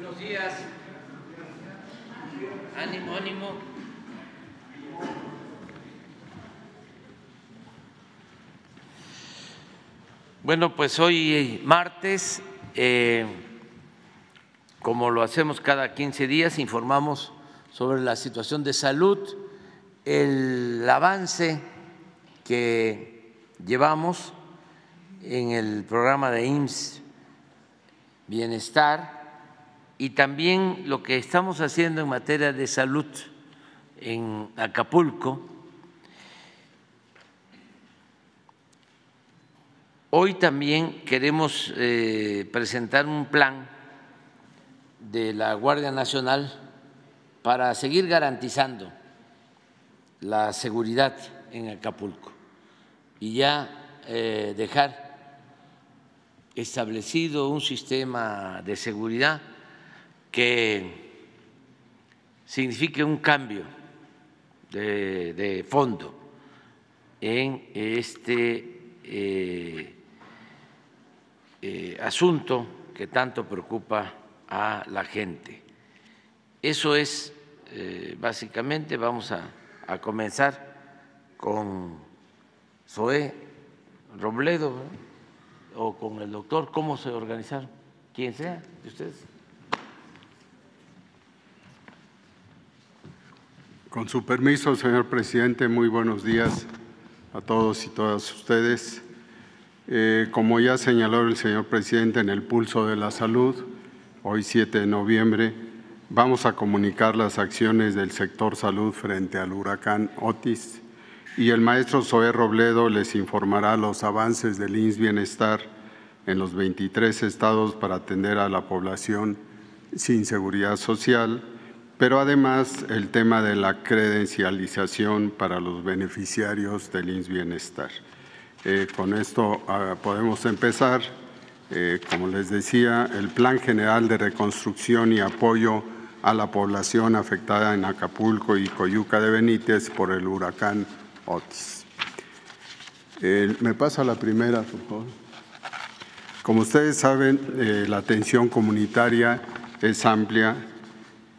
Buenos días. Ánimo, ánimo. Bueno, pues hoy martes, eh, como lo hacemos cada 15 días, informamos sobre la situación de salud, el avance que llevamos en el programa de IMSS Bienestar y también lo que estamos haciendo en materia de salud en Acapulco. Hoy también queremos eh, presentar un plan de la Guardia Nacional para seguir garantizando la seguridad en Acapulco y ya eh, dejar establecido un sistema de seguridad que signifique un cambio de, fondo en este eh, eh, asunto que tanto preocupa a la gente. Eso es básicamente, vamos a, a comenzar con Zoé Robledo o con el doctor, ¿cómo se organizaron? Quien sea de ustedes. Con su permiso, señor presidente, muy buenos días a todos y todas ustedes. Eh, como ya señaló el señor presidente en el pulso de la salud, hoy 7 de noviembre, vamos a comunicar las acciones del sector salud frente al huracán Otis y el maestro Zoé Robledo les informará los avances del INS Bienestar en los 23 estados para atender a la población sin seguridad social, pero además el tema de la credencialización para los beneficiarios del INS Bienestar. Eh, con esto ah, podemos empezar. Eh, como les decía, el Plan General de Reconstrucción y Apoyo a la población afectada en Acapulco y Coyuca de Benítez por el huracán Otis. me pasa la primera, por favor. Como ustedes saben, eh, la atención comunitaria es amplia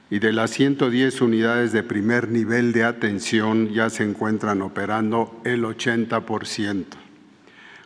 y de las 110 unidades de primer nivel de atención ya se encuentran operando el 80%.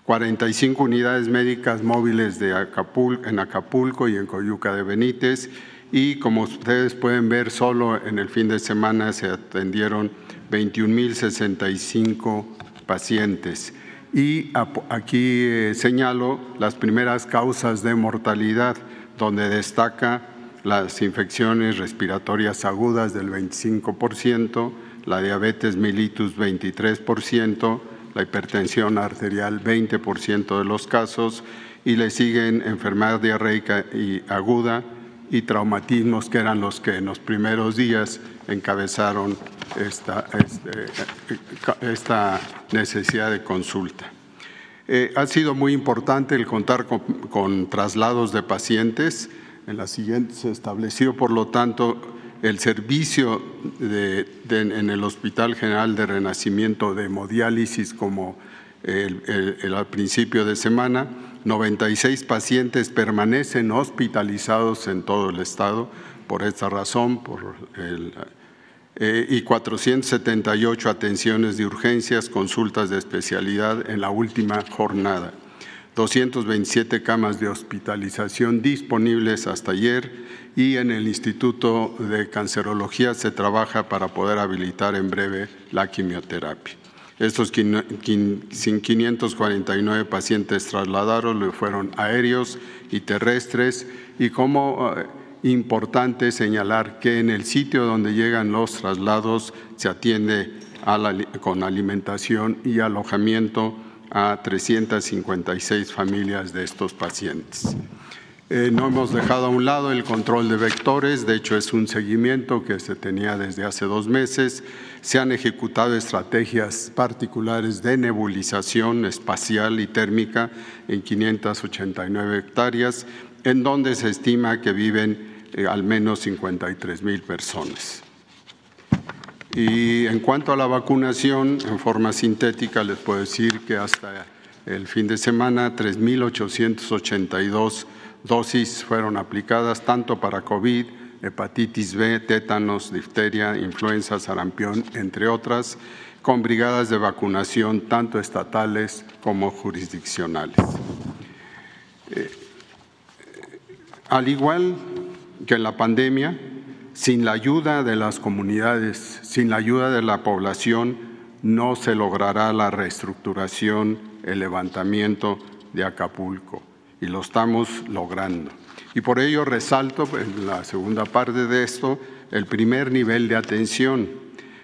45 unidades médicas móviles de Acapulco, en Acapulco y en Coyuca de Benítez y como ustedes pueden ver, solo en el fin de semana se atendieron 21.065 pacientes. Y aquí eh, señalo las primeras causas de mortalidad, donde destaca las infecciones respiratorias agudas del 25%, la diabetes mellitus 23%, la hipertensión arterial 20% de los casos y le siguen enfermedad diarreica y aguda y traumatismos que eran los que en los primeros días encabezaron esta, este, esta necesidad de consulta. Eh, ha sido muy importante el contar con, traslados de pacientes. En la siguiente se estableció, por lo tanto, el servicio de, en el Hospital General de Renacimiento de hemodiálisis como el, al principio de semana. 96 pacientes permanecen hospitalizados en todo el estado por esta razón, por el, eh, y 478 atenciones de urgencias, consultas de especialidad en la última jornada. 227 camas de hospitalización disponibles hasta ayer y en el Instituto de Cancerología se trabaja para poder habilitar en breve la quimioterapia. Estos 549 pacientes trasladados fueron aéreos y terrestres y como eh, importante señalar que en el sitio donde llegan los traslados se atiende con alimentación y alojamiento a 356 familias de estos pacientes. Eh, no hemos dejado a un lado el control de vectores, de hecho es un seguimiento que se tenía desde hace dos meses. Se han ejecutado estrategias particulares de nebulización espacial y térmica en 589 hectáreas, en donde se estima que viven eh, al menos 53 mil personas. Y en cuanto a la vacunación, en forma sintética, les puedo decir que hasta el fin de semana 3.882 dosis fueron aplicadas tanto para COVID, hepatitis B, tétanos, difteria, influenza, sarampión, entre otras, con brigadas de vacunación tanto estatales como jurisdiccionales. Eh, al igual que en la pandemia, sin la ayuda de las comunidades, sin la ayuda de la población, no se logrará la reestructuración, el levantamiento de Acapulco. Y lo estamos logrando. Y por ello resalto en la segunda parte de esto el primer nivel de atención.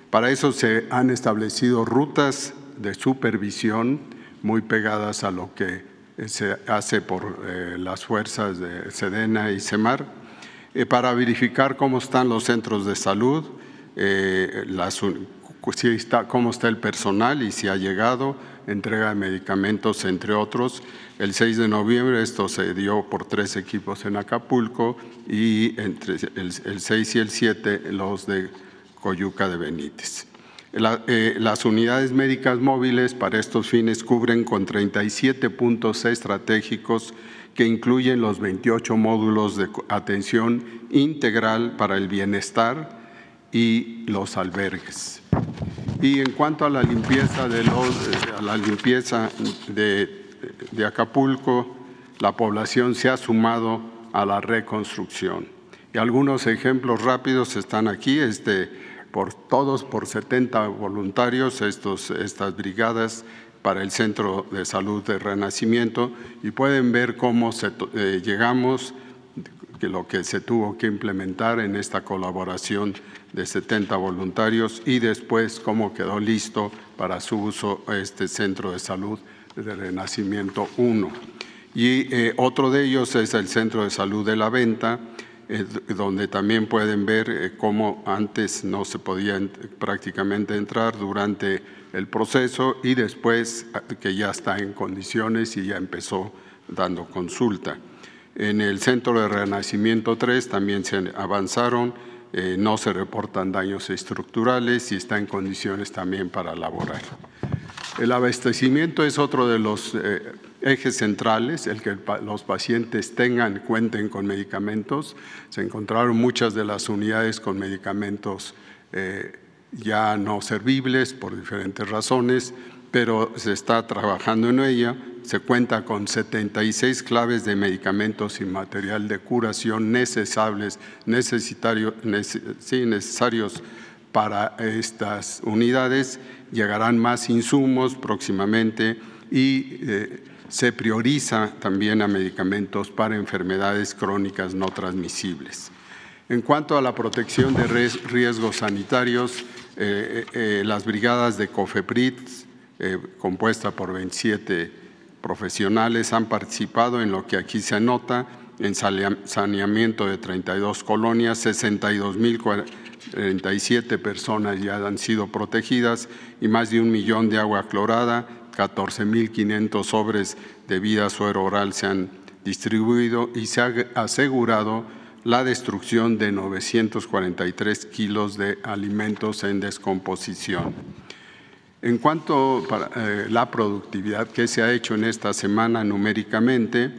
Para eso se han establecido rutas de supervisión muy pegadas a lo que se hace por eh, las fuerzas de Sedena y Semar para verificar cómo están los centros de salud, eh, cómo está el personal y si ha llegado, entrega de medicamentos, entre otros. El 6 de noviembre esto se dio por tres equipos en Acapulco y entre el, 6 y el 7 los de Coyuca de Benítez. Eh, las unidades médicas móviles para estos fines cubren con 37 puntos estratégicos que incluyen los 28 módulos de atención integral para el bienestar y los albergues. Y en cuanto a la limpieza de, los, a la limpieza de, de Acapulco, la población se ha sumado a la reconstrucción. Y algunos ejemplos rápidos están aquí, este, por todos por 70 voluntarios, estos, estas brigadas para el Centro de Salud de Renacimiento y pueden ver cómo eh, llegamos, lo que se tuvo que implementar en esta colaboración de 70 voluntarios y después cómo quedó listo para su uso este Centro de Salud de Renacimiento 1. Y eh, otro de ellos es el Centro de Salud de la Venta, eh, donde también pueden ver cómo antes no se podía prácticamente entrar durante el proceso y después ah, que ya está en condiciones y ya empezó dando consulta. En el Centro de Renacimiento 3 también se avanzaron, eh, no se reportan daños estructurales y está en condiciones también para laborar. El abastecimiento es otro de los eh, ejes centrales, el que los pacientes tengan, cuenten con medicamentos. Se encontraron muchas de las unidades con medicamentos eh, ya no servibles por diferentes razones, pero se está trabajando en ella. Se cuenta con 76 claves de medicamentos y material de curación necesarios, necesarios para estas unidades. Llegarán más insumos próximamente y eh, se prioriza también a medicamentos para enfermedades crónicas no transmisibles. En cuanto a la protección de riesgos sanitarios, eh, eh, las brigadas de COFEPRIT, eh, compuesta por 27 profesionales, han participado en lo que aquí se anota, en saneamiento de 32 colonias, 62.047 personas ya han sido protegidas y más de un millón de agua clorada, 14.500 sobres de vida suero oral se han distribuido y se ha asegurado la destrucción de 943 kilos de alimentos en descomposición. En cuanto a eh, la productividad que se ha hecho en esta semana numéricamente,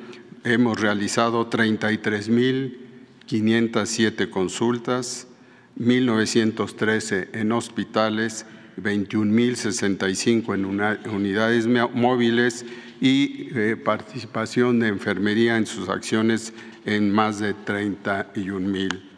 hemos realizado 33.507 consultas, 1.913 en hospitales, 21.065 en unidades móviles y eh, participación de enfermería en sus acciones en más de 31 mil.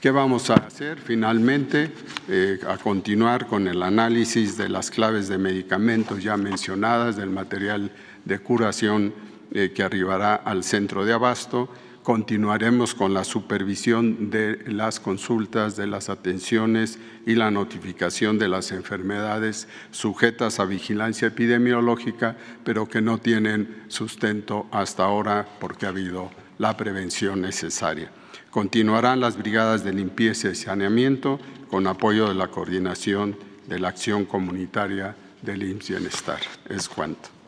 ¿Qué vamos a hacer finalmente? Eh, a continuar con el análisis de las claves de medicamentos ya mencionadas, del material de curación eh, que arribará al centro de abasto. Continuaremos con la supervisión de las consultas, de las atenciones y la notificación de las enfermedades sujetas a vigilancia epidemiológica, pero que no tienen sustento hasta ahora porque ha habido la prevención necesaria. Continuarán las brigadas de limpieza y saneamiento con apoyo de la coordinación de la acción comunitaria del IMSS Bienestar. Es cuanto.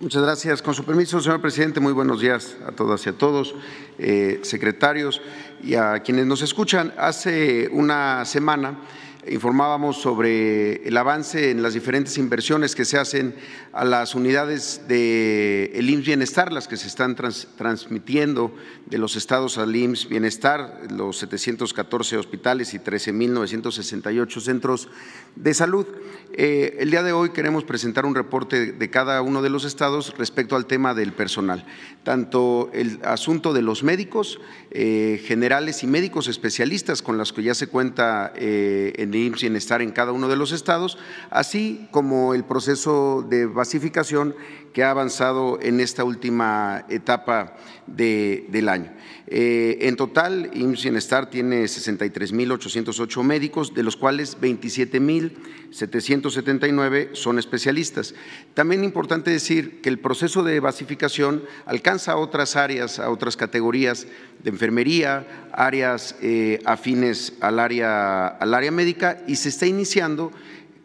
Muchas gracias. Con su permiso, señor presidente, muy buenos días a todas y a todos, eh, secretarios y a quienes nos escuchan. Hace una semana informábamos sobre el avance en las diferentes inversiones que se hacen a las unidades de el IMSS Bienestar, las que se están transmitiendo de los estados al IMSS Bienestar, los 714 hospitales y 13.968 centros de salud. Eh, el día de hoy queremos presentar un reporte de cada uno de los estados respecto al tema del personal, tanto el asunto de los médicos eh, generales y médicos especialistas con los que ya se cuenta eh, IMSS Bienestar en cada uno de los estados, así como el proceso de basificación que ha avanzado en esta última etapa del año. Eh, en total, IMSS Bienestar tiene 63.808 médicos, de los cuales 27.779 son especialistas. También importante decir que el proceso de basificación alcanza a otras áreas, a otras categorías de enfermería, áreas eh, afines al área, al área médica y se está iniciando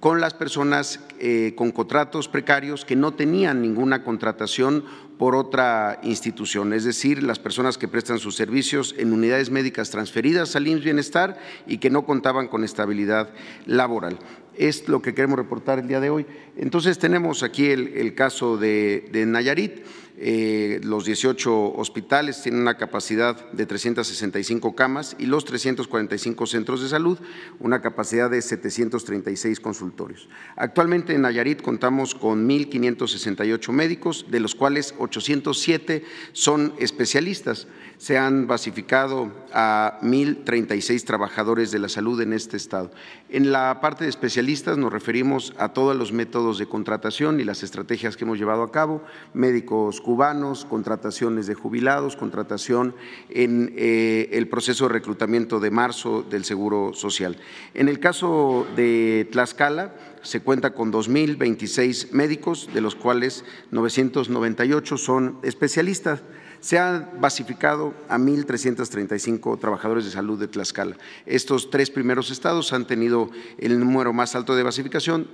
con las personas eh, con contratos precarios que no tenían ninguna contratación por otra institución, es decir, las personas que prestan sus servicios en unidades médicas transferidas al IMSS Bienestar y que no contaban con estabilidad laboral. Es lo que queremos reportar el día de hoy. Entonces tenemos aquí el, caso de Nayarit. Eh, los 18 hospitales tienen una capacidad de 365 camas y los 345 centros de salud una capacidad de 736 consultorios. Actualmente en Nayarit contamos con 1.568 médicos, de los cuales 807 son especialistas se han basificado a 1.036 trabajadores de la salud en este estado. En la parte de especialistas nos referimos a todos los métodos de contratación y las estrategias que hemos llevado a cabo, médicos cubanos, contrataciones de jubilados, contratación en eh, el proceso de reclutamiento de marzo del Seguro Social. En el caso de Tlaxcala, se cuenta con 2.026 médicos, de los cuales 998 son especialistas se han basificado a 1.335 trabajadores de salud de Tlaxcala. Estos tres primeros estados han tenido el número más alto de basificación,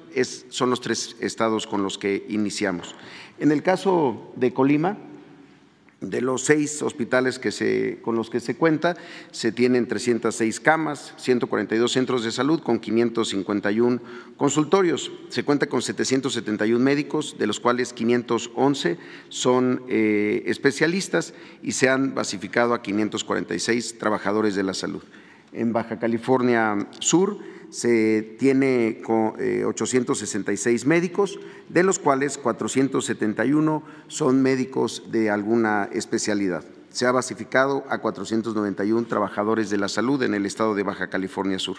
son los tres estados con los que iniciamos. En el caso de Colima, de los seis hospitales que se, con los que se cuenta, se tienen 306 camas, 142 centros de salud con 551 consultorios. Se cuenta con 771 médicos, de los cuales 511 son eh, especialistas y se han basificado a 546 trabajadores de la salud. En Baja California Sur, se tiene 866 eh, médicos, de los cuales 471 son médicos de alguna especialidad se ha basificado a 491 trabajadores de la salud en el estado de Baja California Sur.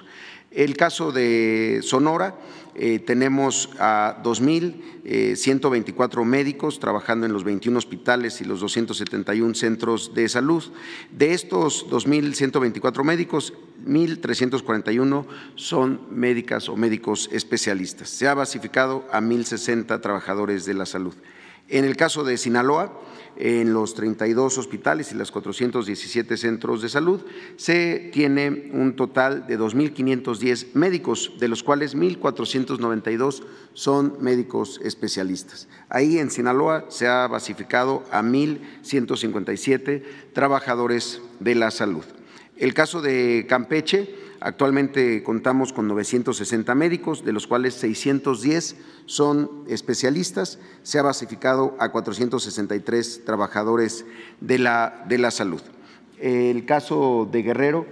El caso de Sonora, eh, tenemos a 2.124 eh, médicos trabajando en los 21 hospitales y los 271 centros de salud. De estos 2.124 médicos, 1.341 son médicas o médicos especialistas. Se ha basificado a 1.060 trabajadores de la salud. En el caso de Sinaloa, en los 32 hospitales y los 417 centros de salud, se tiene un total de 2.510 médicos, de los cuales 1.492 son médicos especialistas. Ahí en Sinaloa se ha basificado a 1.157 trabajadores de la salud. El caso de Campeche, Actualmente contamos con 960 médicos, de los cuales 610 son especialistas. Se ha basificado a 463 trabajadores de la, de la salud. El caso de Guerrero,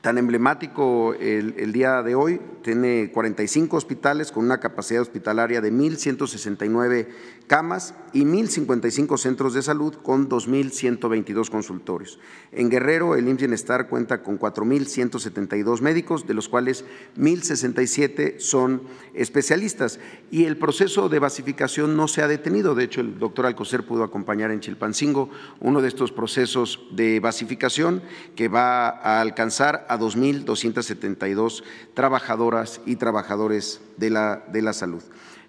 tan emblemático el, día de hoy, tiene 45 hospitales con una capacidad hospitalaria de 1.169 camas y 1.055 centros de salud con 2.122 consultorios. En Guerrero, el IMSS Bienestar cuenta con 4.172 médicos, de los cuales 1.067 son especialistas. Y el proceso de basificación no se ha detenido. De hecho, el doctor Alcocer pudo acompañar en Chilpancingo uno de estos procesos de basificación que va a alcanzar a 2.272 trabajadoras y trabajadores de la, de la salud.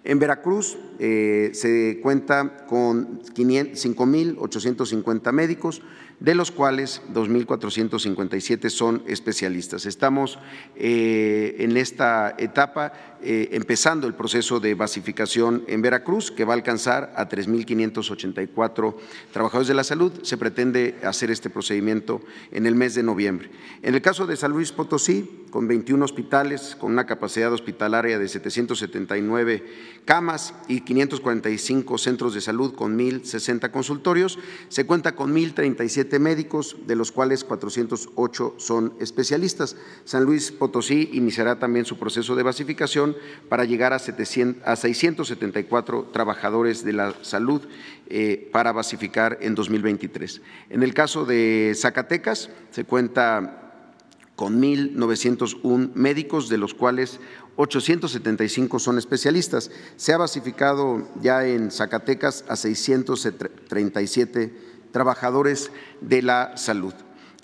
En Veracruz eh, se cuenta con 5.850 médicos, de los cuales 2.457 son especialistas. Estamos eh, en esta etapa eh, empezando el proceso de basificación en Veracruz, que va a alcanzar a 3.584 trabajadores de la salud. Se pretende hacer este procedimiento en el mes de noviembre. En el caso de San Luis Potosí, con 21 hospitales, con una capacidad hospitalaria de 779 camas y 545 centros de salud con 1.060 consultorios. Se cuenta con 1.037 médicos, de los cuales 408 son especialistas. San Luis Potosí iniciará también su proceso de basificación para llegar a, 674 trabajadores de la salud eh, para basificar en 2023. En el caso de Zacatecas, se cuenta con 1.901 médicos, de los cuales 875 son especialistas. Se ha basificado ya en Zacatecas a 637 trabajadores de la salud.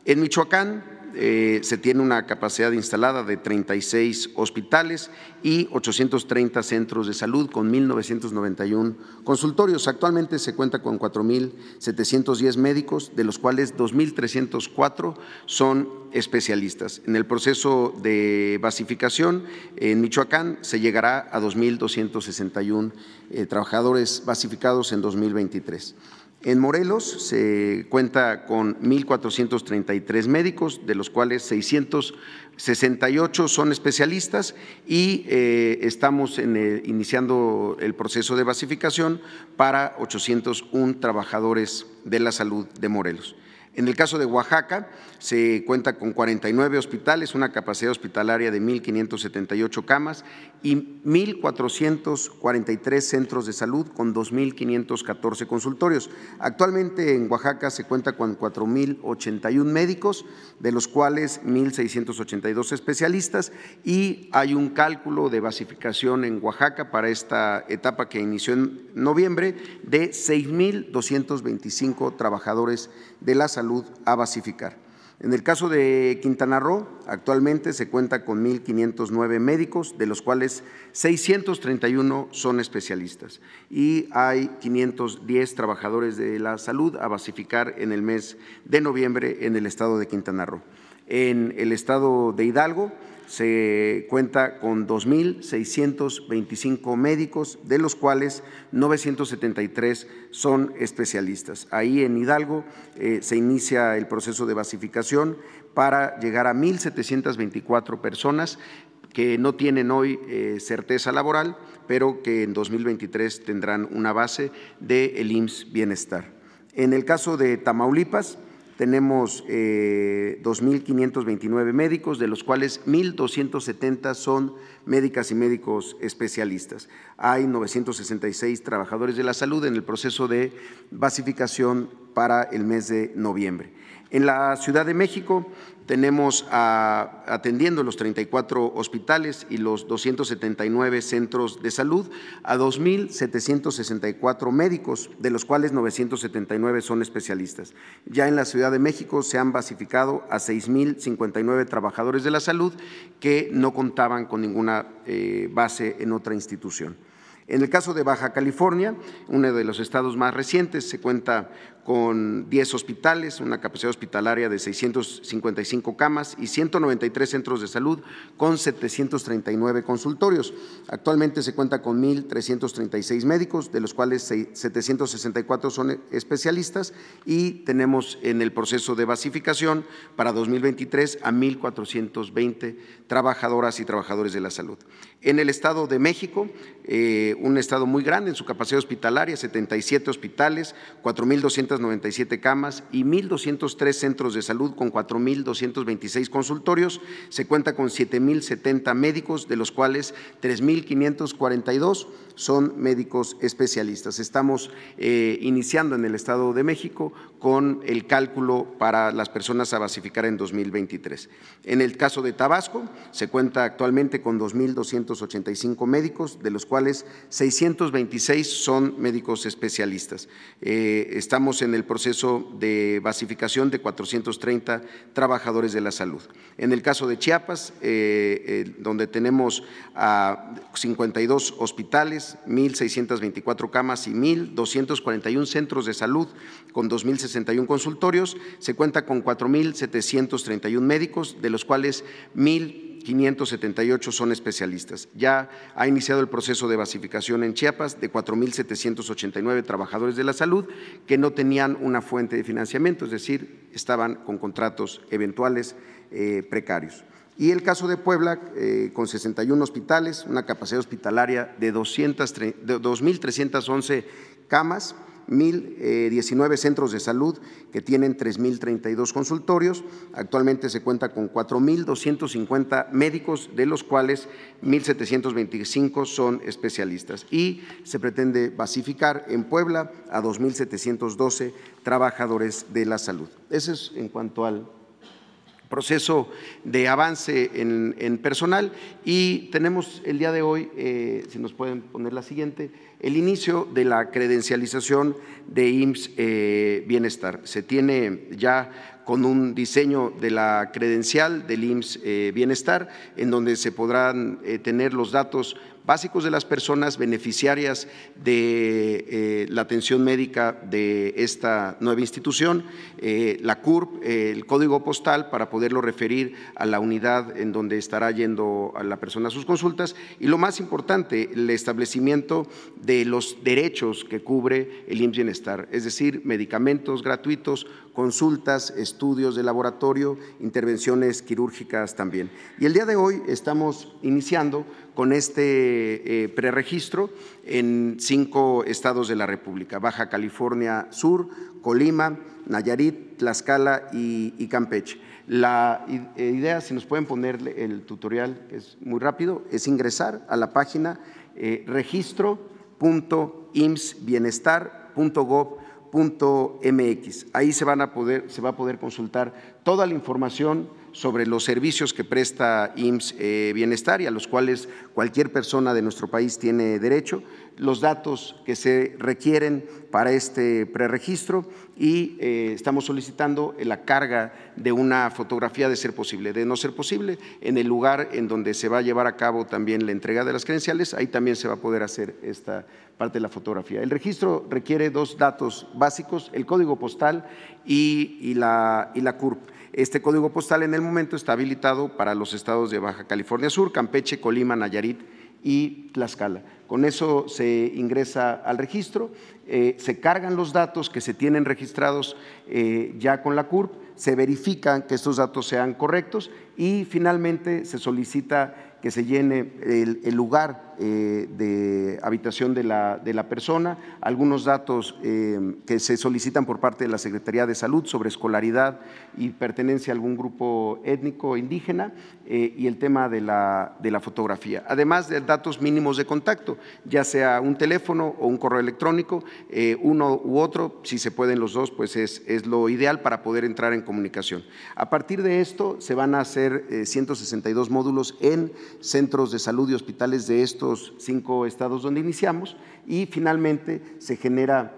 En Michoacán eh, se tiene una capacidad instalada de 36 hospitales y 830 centros de salud con 1.991 consultorios. Actualmente se cuenta con 4.710 médicos, de los cuales 2.304 son especialistas. En el proceso de basificación en Michoacán se llegará a 2.261 eh, trabajadores basificados en 2023. En Morelos se cuenta con 1.433 médicos, de los cuales 668 son especialistas y eh, estamos iniciando el proceso de basificación para 801 trabajadores de la salud de Morelos. En el caso de Oaxaca, se cuenta con 49 hospitales, una capacidad hospitalaria de 1.578 camas y 1.443 centros de salud con 2.514 consultorios. Actualmente en Oaxaca se cuenta con 4.081 médicos, de los cuales 1.682 especialistas y hay un cálculo de basificación en Oaxaca para esta etapa que inició en noviembre de 6.225 trabajadores de la salud a basificar. En el caso de Quintana Roo, actualmente se cuenta con 1.509 médicos, de los cuales 631 son especialistas y hay 510 trabajadores de la salud a basificar en el mes de noviembre en el estado de Quintana Roo. En el estado de Hidalgo se cuenta con 2.625 médicos, de los cuales 973 son especialistas. Ahí en Hidalgo eh, se inicia el proceso de basificación para llegar a 1.724 personas que no tienen hoy eh, certeza laboral, pero que en 2023 tendrán una base del el IMSS Bienestar. En el caso de Tamaulipas, tenemos 2.529 eh, médicos, de los cuales 1.270 son médicas y médicos especialistas. Hay 966 trabajadores de la salud en el proceso de basificación para el mes de noviembre. En la Ciudad de México tenemos atendiendo los 34 hospitales y los 279 centros de salud a 2.764 médicos, de los cuales 979 son especialistas. Ya en la Ciudad de México se han basificado a 6.059 trabajadores de la salud que no contaban con ninguna eh, base en otra institución. En el caso de Baja California, uno de los estados más recientes, se cuenta con 10 hospitales, una capacidad hospitalaria de 655 camas y 193 centros de salud con 739 consultorios. Actualmente se cuenta con 1.336 médicos, de los cuales 764 son especialistas y tenemos en el proceso de basificación para 2023 a 1.420 trabajadoras y trabajadores de la salud. En el Estado de México, eh, un estado muy grande en su capacidad hospitalaria, 77 hospitales, 4.200 97 camas y 1.203 centros de salud con 4.226 consultorios. Se cuenta con 7.070 médicos, de los cuales 3.542 son médicos especialistas. Estamos eh, iniciando en el Estado de México con el cálculo para las personas a basificar en 2023. En el caso de Tabasco, se cuenta actualmente con 2.285 médicos, de los cuales 626 son médicos especialistas. Eh, estamos en el proceso de basificación de 430 trabajadores de la salud. En el caso de Chiapas, eh, donde tenemos a 52 hospitales, 1.624 camas y 1.241 centros de salud con 2.061 consultorios. Se cuenta con 4.731 médicos, de los cuales 1.578 son especialistas. Ya ha iniciado el proceso de basificación en Chiapas de 4.789 trabajadores de la salud que no tenían una fuente de financiamiento, es decir, estaban con contratos eventuales eh, precarios. Y el caso de Puebla, eh, con 61 hospitales, una capacidad hospitalaria de 2.311 camas, 1.019 centros de salud que tienen 3.032 consultorios. Actualmente se cuenta con 4.250 médicos, de los cuales 1.725 son especialistas. Y se pretende basificar en Puebla a 2.712 trabajadores de la salud. Ese es en cuanto al proceso de avance en, personal y tenemos el día de hoy, eh, si nos pueden poner la siguiente, el inicio de la credencialización de IMSS eh, Bienestar. Se tiene ya con un diseño de la credencial del IMSS eh, Bienestar, en donde se podrán tener los datos básicos de las personas beneficiarias de eh, la atención médica de esta nueva institución, eh, la CURP, el código postal para poderlo referir a la unidad en donde estará yendo a la persona a sus consultas. Y lo más importante, el establecimiento de los derechos que cubre el IMSS Bienestar, es decir, medicamentos gratuitos, consultas, estudios de laboratorio, intervenciones quirúrgicas también. Y el día de hoy estamos iniciando con este eh, preregistro en cinco estados de la República, Baja California Sur, Colima, Nayarit, Tlaxcala y, Campeche. La eh, idea, si nos pueden poner el tutorial, que es muy rápido, es ingresar a la página eh, registro.imsbienestar.gov.mx. Ahí se, van a poder, se va a poder consultar toda la información sobre los servicios que presta IMSS eh, Bienestar y a los cuales cualquier persona de nuestro país tiene derecho, los datos que se requieren para este preregistro y eh, estamos solicitando la carga de una fotografía de ser posible. De no ser posible, en el lugar en donde se va a llevar a cabo también la entrega de las credenciales, ahí también se va a poder hacer esta parte de la fotografía. El registro requiere dos datos básicos, el código postal y, la, y la CURP. Este código postal en el momento está habilitado para los estados de Baja California Sur, Campeche, Colima, Nayarit y Tlaxcala. Con eso se ingresa al registro, eh, se cargan los datos que se tienen registrados eh, ya con la CURP, se verifican que estos datos sean correctos y finalmente se solicita que se llene el, lugar eh, de habitación de la, de la, persona, algunos datos que se solicitan por parte de la Secretaría de Salud sobre escolaridad y pertenencia a algún grupo étnico indígena eh, y el tema de la, de la fotografía, además de datos mínimos de contacto, ya sea un teléfono o un correo electrónico, uno u otro, si se pueden los dos, pues es, es lo ideal para poder entrar en comunicación. A partir de esto se van a hacer 162 módulos en centros de salud y hospitales de estos cinco estados donde iniciamos y finalmente se genera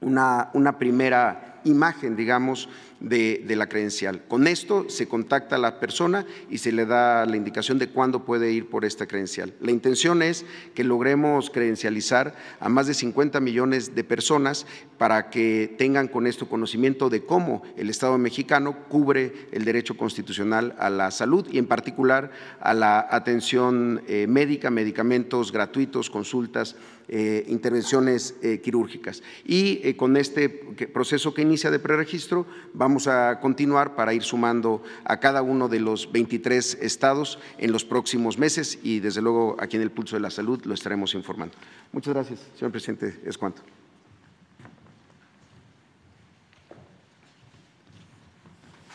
una, una primera imagen, digamos, de, la credencial. Con esto se contacta a la persona y se le da la indicación de cuándo puede ir por esta credencial. La intención es que logremos credencializar a más de 50 millones de personas para que tengan con esto conocimiento de cómo el Estado mexicano cubre el derecho constitucional a la salud y en particular a la atención eh, médica, medicamentos gratuitos, consultas, eh, intervenciones eh, quirúrgicas. Y con este proceso que inicia de preregistro, vamos vamos a continuar para ir sumando a cada uno de los 23 estados en los próximos meses y desde luego aquí en el Pulso de la Salud lo estaremos informando. Muchas gracias, señor presidente. Es cuanto.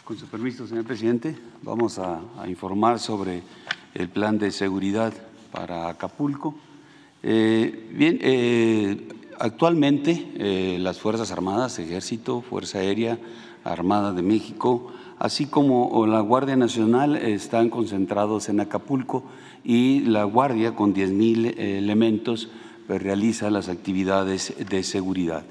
Con su permiso, señor presidente, vamos a, informar sobre el plan de seguridad para Acapulco. Eh, bien, eh, actualmente eh, las Fuerzas Armadas, Ejército, Fuerza Aérea, Armada de México, así como la Guardia Nacional están concentrados en Acapulco y la Guardia con 10.000 elementos pues, realiza las actividades de seguridad.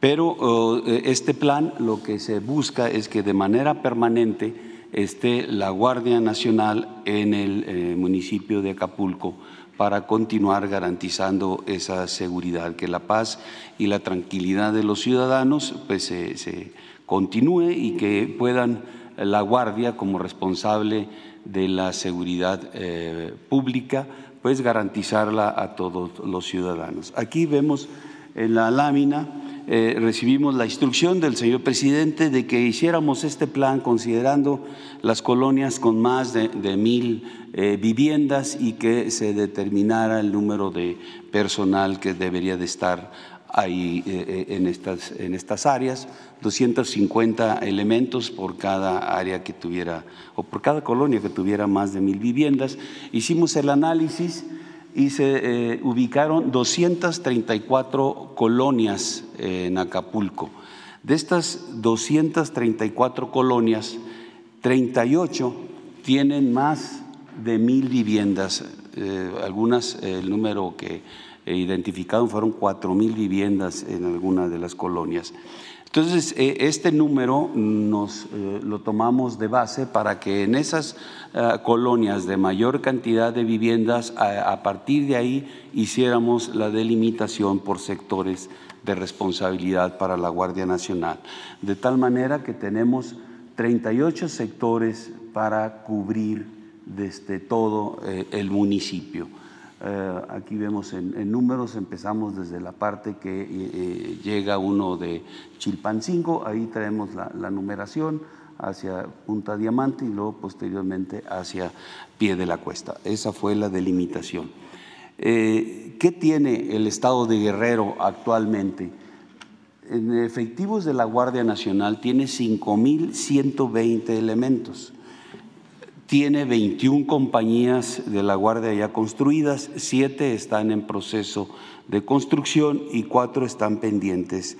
Pero este plan lo que se busca es que de manera permanente esté la Guardia Nacional en el municipio de Acapulco para continuar garantizando esa seguridad, que la paz y la tranquilidad de los ciudadanos pues, se continúe y que puedan la Guardia como responsable de la seguridad eh, pública, pues garantizarla a todos los ciudadanos. Aquí vemos en la lámina eh, recibimos la instrucción del señor presidente de que hiciéramos este plan considerando las colonias con más de, mil eh, viviendas y que se determinara el número de personal que debería de estar ahí eh, en, estas, en estas áreas, 250 elementos por cada área que tuviera, o por cada colonia que tuviera más de mil viviendas. Hicimos el análisis y se eh, ubicaron 234 colonias en Acapulco. De estas 234 colonias, 38 tienen más de mil viviendas. Eh, algunas, el número que he identificado fueron cuatro mil viviendas en algunas de las colonias. Entonces, eh, este número nos eh, lo tomamos de base para que en esas eh, colonias de mayor cantidad de viviendas, a, partir de ahí hiciéramos la delimitación por sectores de responsabilidad para la Guardia Nacional. De tal manera que tenemos 38 sectores para cubrir desde todo el municipio. Eh, aquí vemos en, números, empezamos desde la parte que eh, eh, llega uno de Chilpancingo, ahí traemos la, numeración hacia Punta Diamante y luego posteriormente hacia Pie de la Cuesta. Esa fue la delimitación. ¿Qué tiene el Estado de Guerrero actualmente? En efectivos de la Guardia Nacional tiene 5.120 elementos tiene 21 compañías de la Guardia ya construidas, siete están en proceso de construcción y cuatro están pendientes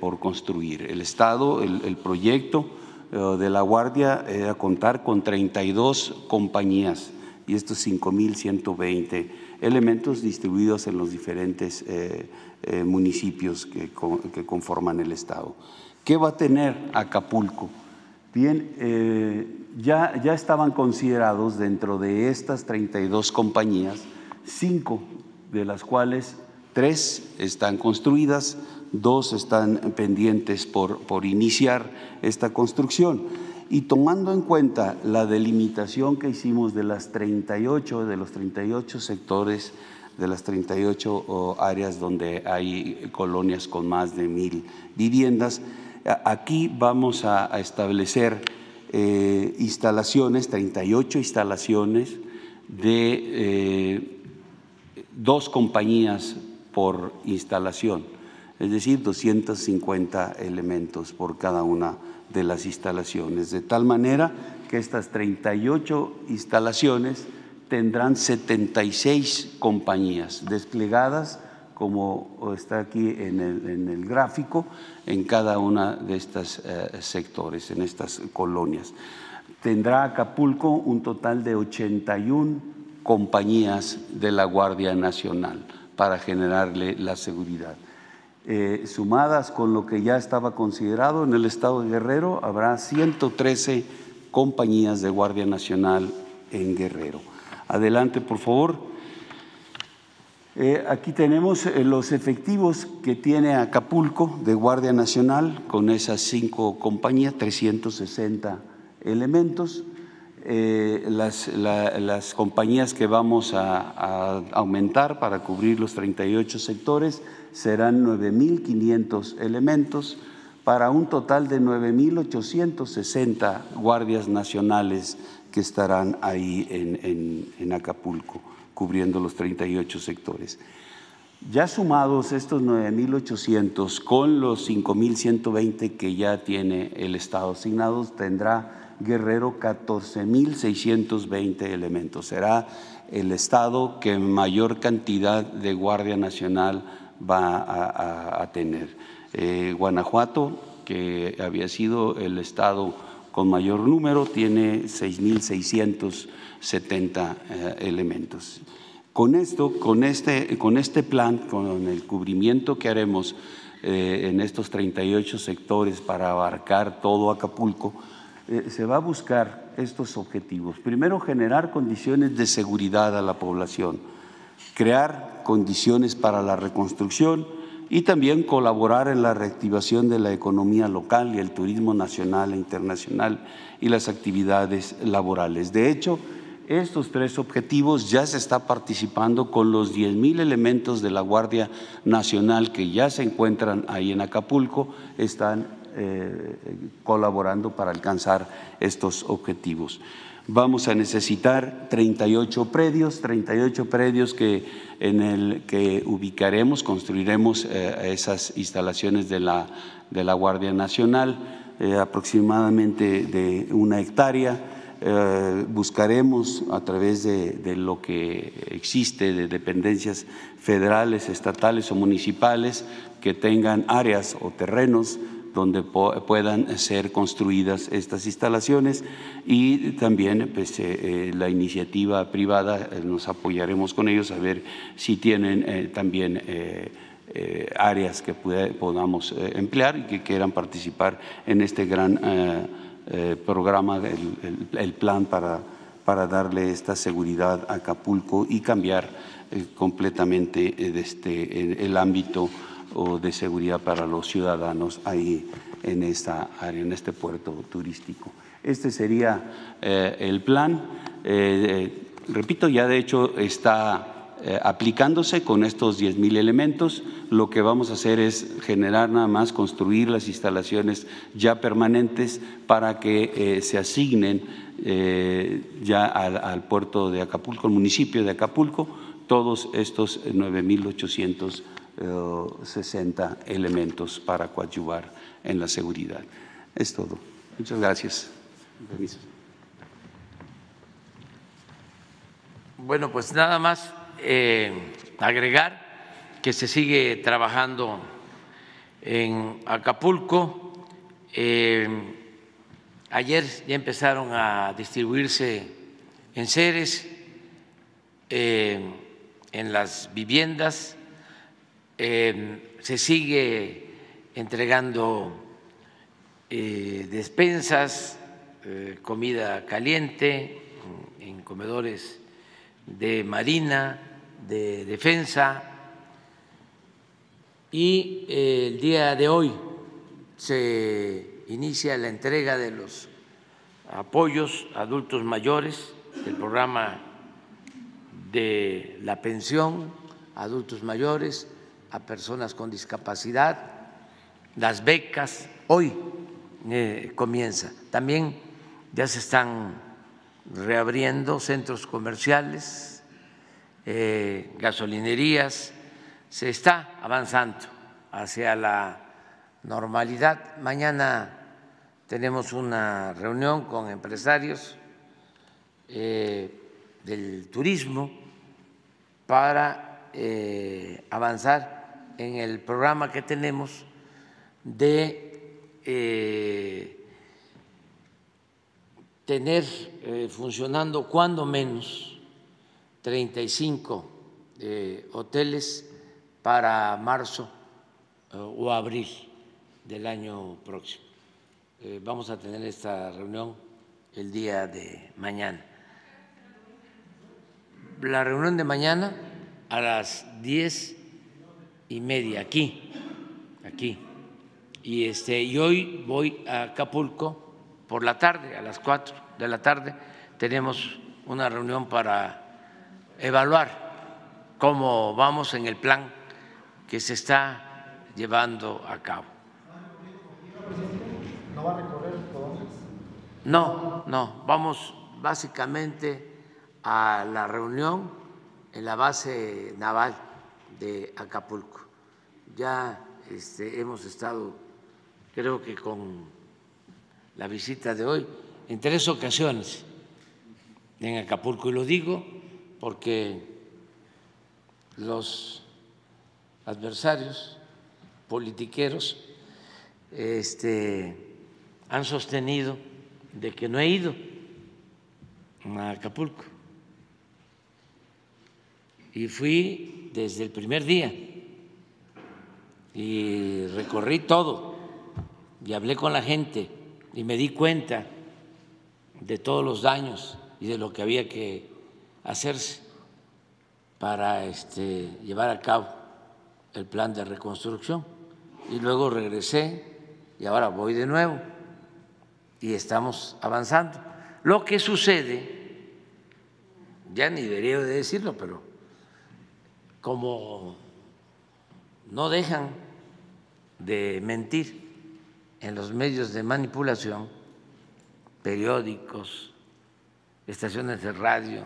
por construir. El Estado, el, proyecto eh, de la Guardia era contar con 32 compañías y estos 5.120 elementos distribuidos en los diferentes eh, eh, municipios que, conforman el Estado. ¿Qué va a tener Acapulco? Bien, eh, ya, ya estaban considerados dentro de estas 32 compañías, cinco de las cuales tres están construidas, dos están pendientes por, por iniciar esta construcción. Y tomando en cuenta la delimitación que hicimos de las 38, de los 38 sectores, de las 38 áreas donde hay colonias con más de mil viviendas, Aquí vamos a, establecer eh, instalaciones, 38 instalaciones de eh, dos compañías por instalación, es decir, 250 elementos por cada una de las instalaciones, de tal manera que estas 38 instalaciones tendrán 76 compañías desplegadas como está aquí en el, gráfico, en cada una de estos eh, sectores, en estas colonias. Tendrá Acapulco un total de 81 compañías de la Guardia Nacional para generarle la seguridad. Eh, sumadas con lo que ya estaba considerado en el estado de Guerrero, habrá 113 compañías de Guardia Nacional en Guerrero. Adelante, por favor. Eh, aquí tenemos eh, los efectivos que tiene Acapulco de Guardia Nacional con esas cinco compañías, 360 elementos. Eh, las, compañías que vamos a, aumentar para cubrir los 38 sectores serán 9.500 elementos para un total de 9.860 guardias nacionales que estarán ahí en Acapulco cubriendo los 38 sectores. Ya sumados estos 9.800 con los 5.120 que ya tiene el Estado asignados, tendrá Guerrero 14.620 elementos. Será el Estado que mayor cantidad de Guardia Nacional va a, tener. Eh, Guanajuato, que había sido el Estado con mayor número, tiene 6.600 70 eh, elementos. Con esto, con este, con este plan, con el cubrimiento que haremos eh, en estos 38 sectores para abarcar todo Acapulco, eh, se va a buscar estos objetivos. Primero, generar condiciones de seguridad a la población, crear condiciones para la reconstrucción y también colaborar en la reactivación de la economía local y el turismo nacional e internacional y las actividades laborales. De hecho, estos tres objetivos ya se está participando con los 10 mil elementos de la Guardia Nacional que ya se encuentran ahí en Acapulco, están eh, colaborando para alcanzar estos objetivos. Vamos a necesitar 38 predios, 38 predios que, en el que ubicaremos, construiremos eh, esas instalaciones de la, de la Guardia Nacional, eh, aproximadamente de una hectárea. Eh, buscaremos a través de, de, lo que existe de dependencias federales, estatales o municipales que tengan áreas o terrenos donde puedan ser construidas estas instalaciones y también pues, eh, eh, la iniciativa privada eh, nos apoyaremos con ellos a ver si tienen también áreas que podamos emplear y que quieran participar en este gran programa, el, el, plan para, para darle esta seguridad a Acapulco y cambiar completamente este, el ámbito o de seguridad para los ciudadanos ahí en esta área, en este puerto turístico. Este sería eh, el plan. Eh, eh, repito, ya de hecho está aplicándose con estos 10 mil elementos. Lo que vamos a hacer es generar nada más, construir las instalaciones ya permanentes para que se asignen ya al, al, puerto de Acapulco, al municipio de Acapulco, todos estos 9.800 60 elementos para coadyuvar en la seguridad. Es todo. Muchas gracias. Bueno, pues nada más eh, agregar que se sigue trabajando en Acapulco. Eh, ayer ya empezaron a distribuirse enseres eh, en las viviendas Em, se sigue entregando eh, despensas, eh, comida caliente en, comedores de Marina, de Defensa, y eh, el día de hoy se inicia la entrega de los apoyos a adultos mayores del programa de la pensión adultos mayores a personas con discapacidad, las becas, hoy eh, comienza. También ya se están reabriendo centros comerciales, eh, gasolinerías, se está avanzando hacia la normalidad. Mañana tenemos una reunión con empresarios eh, del turismo para avanzar en el programa que tenemos de eh, tener eh, funcionando cuando menos 35 eh, hoteles para marzo o abril del año próximo. vamos a tener esta reunión el día de mañana. La reunión de mañana a las 10 y media aquí, aquí. Y, este, y hoy voy a Acapulco por la tarde, a las cuatro de la tarde, tenemos una reunión para evaluar cómo vamos en el plan que se está llevando a cabo. ¿No va a recorrer No, no, vamos básicamente a la reunión en la base naval de Acapulco. Ya este, hemos estado, creo que con la visita de hoy, en tres ocasiones en Acapulco. Y lo digo porque los adversarios politiqueros este, han sostenido de que no he ido a Acapulco. Y fui desde el primer día y recorrí todo y hablé con la gente y me di cuenta de todos los daños y de lo que había que hacerse para este, llevar a cabo el plan de reconstrucción. Y luego regresé y ahora voy de nuevo y estamos avanzando. Lo que sucede ya ni debería de decirlo, pero como no dejan de mentir en los medios de manipulación, periódicos, estaciones de radio,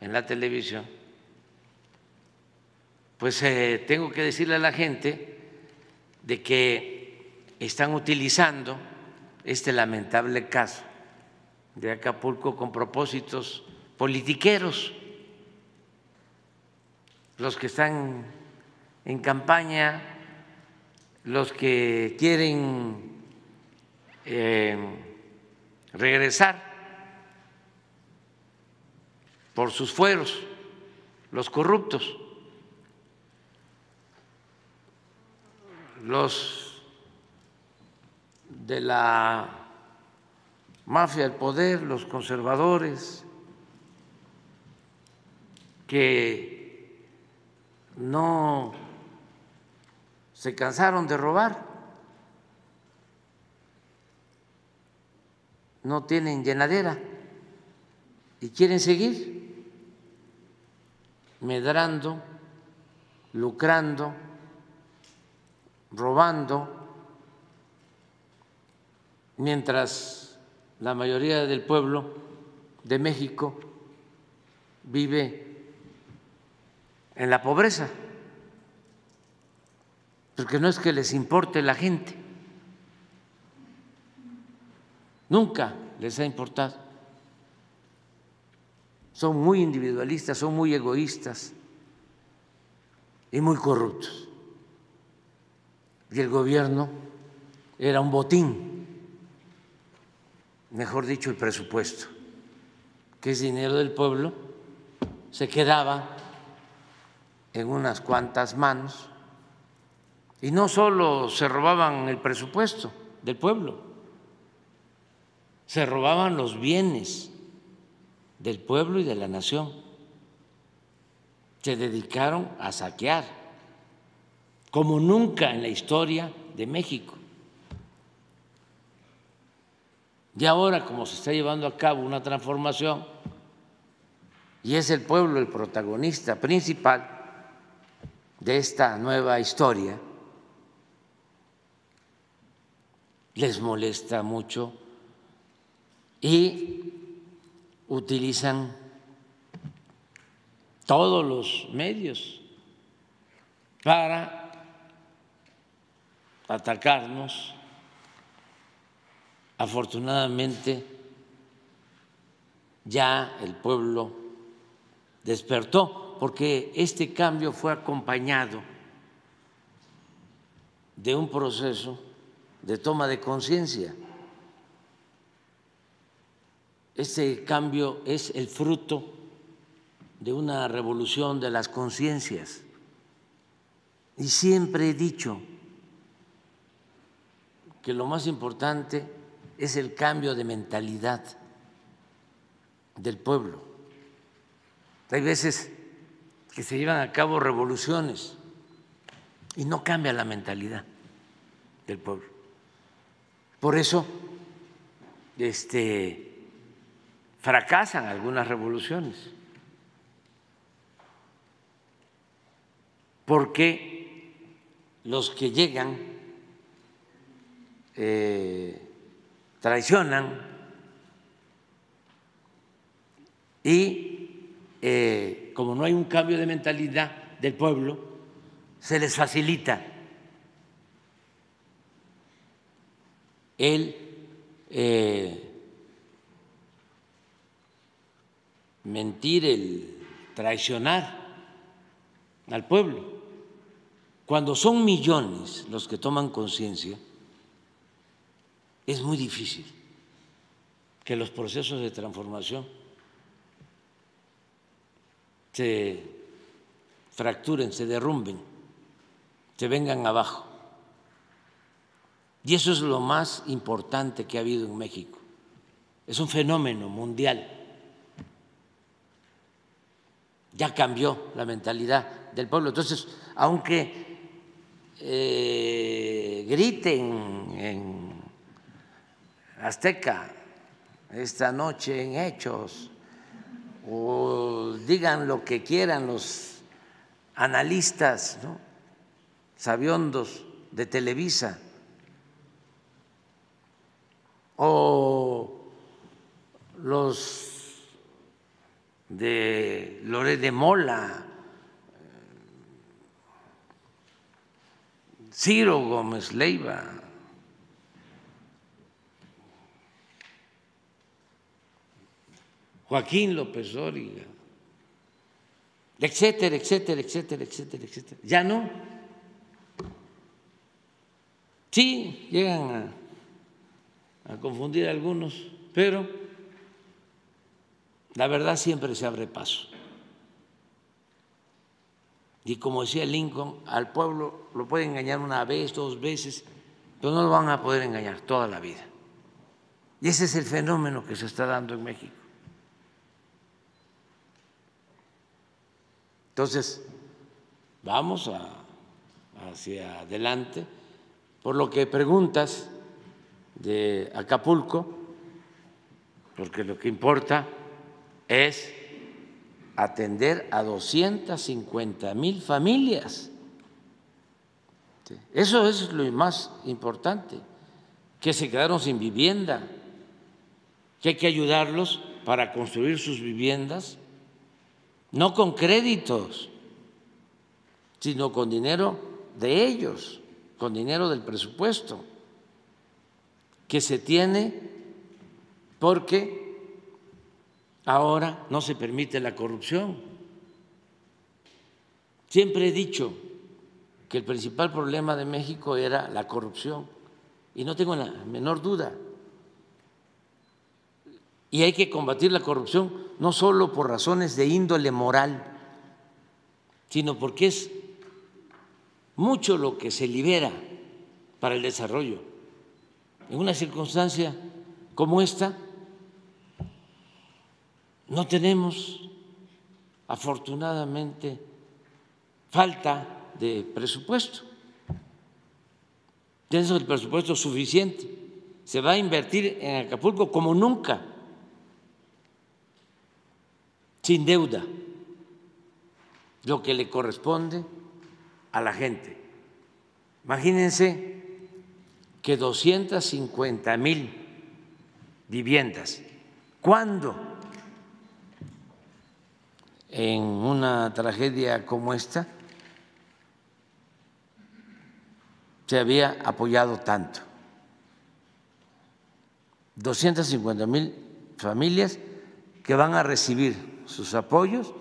en la televisión, pues eh, tengo que decirle a la gente de que están utilizando este lamentable caso de Acapulco con propósitos politiqueros, los que están en campaña, los que quieren eh, regresar por sus fueros, los corruptos, los de la mafia del poder, los conservadores, que no se cansaron de robar, no tienen llenadera y quieren seguir medrando, lucrando, robando, mientras la mayoría del pueblo de México vive en la pobreza, porque no es que les importe la gente, nunca les ha importado. Son muy individualistas, son muy egoístas y muy corruptos. Y el gobierno era un botín mejor dicho, el presupuesto, que es dinero del pueblo, se quedaba en unas cuantas manos y no solo se robaban el presupuesto del pueblo, se robaban los bienes del pueblo y de la nación. Se dedicaron a saquear, como nunca en la historia de México. Y ahora, como se está llevando a cabo una transformación, y es el pueblo el protagonista principal de esta nueva historia, les molesta mucho y utilizan todos los medios para atacarnos. Afortunadamente ya el pueblo despertó porque este cambio fue acompañado de un proceso de toma de conciencia. Este cambio es el fruto de una revolución de las conciencias. Y siempre he dicho que lo más importante es el cambio de mentalidad del pueblo. Hay veces que se llevan a cabo revoluciones y no cambia la mentalidad del pueblo. Por eso este, fracasan algunas revoluciones. Porque los que llegan eh, traicionan y eh, como no hay un cambio de mentalidad del pueblo, se les facilita el eh, mentir, el traicionar al pueblo. Cuando son millones los que toman conciencia, es muy difícil que los procesos de transformación se fracturen, se derrumben, se vengan abajo. Y eso es lo más importante que ha habido en México. Es un fenómeno mundial. Ya cambió la mentalidad del pueblo. Entonces, aunque eh, griten en Azteca esta noche en Hechos o digan lo que quieran los analistas ¿no? sabiondos de Televisa o los de Loré de Mola, Ciro Gómez Leiva, Joaquín López Dóriga, etcétera, etcétera, etcétera, etcétera, etcétera. Ya no. Sí, llegan a, a confundir a algunos, pero la verdad siempre se abre paso. Y como decía Lincoln, al pueblo lo pueden engañar una vez, dos veces, pero no lo van a poder engañar toda la vida. Y ese es el fenómeno que se está dando en México. Entonces, vamos hacia adelante. Por lo que preguntas de Acapulco, porque lo que importa es atender a 250 mil familias. Eso es lo más importante, que se quedaron sin vivienda, que hay que ayudarlos para construir sus viviendas no con créditos, sino con dinero de ellos, con dinero del presupuesto que se tiene porque ahora no se permite la corrupción. Siempre he dicho que el principal problema de México era la corrupción y no tengo la menor duda. Y hay que combatir la corrupción no solo por razones de índole moral, sino porque es mucho lo que se libera para el desarrollo. En una circunstancia como esta, no tenemos, afortunadamente, falta de presupuesto. Tenemos el presupuesto suficiente. Se va a invertir en Acapulco como nunca sin deuda, lo que le corresponde a la gente. Imagínense que 250 mil viviendas, ¿cuándo en una tragedia como esta se había apoyado tanto? 250 mil familias que van a recibir sus apoyos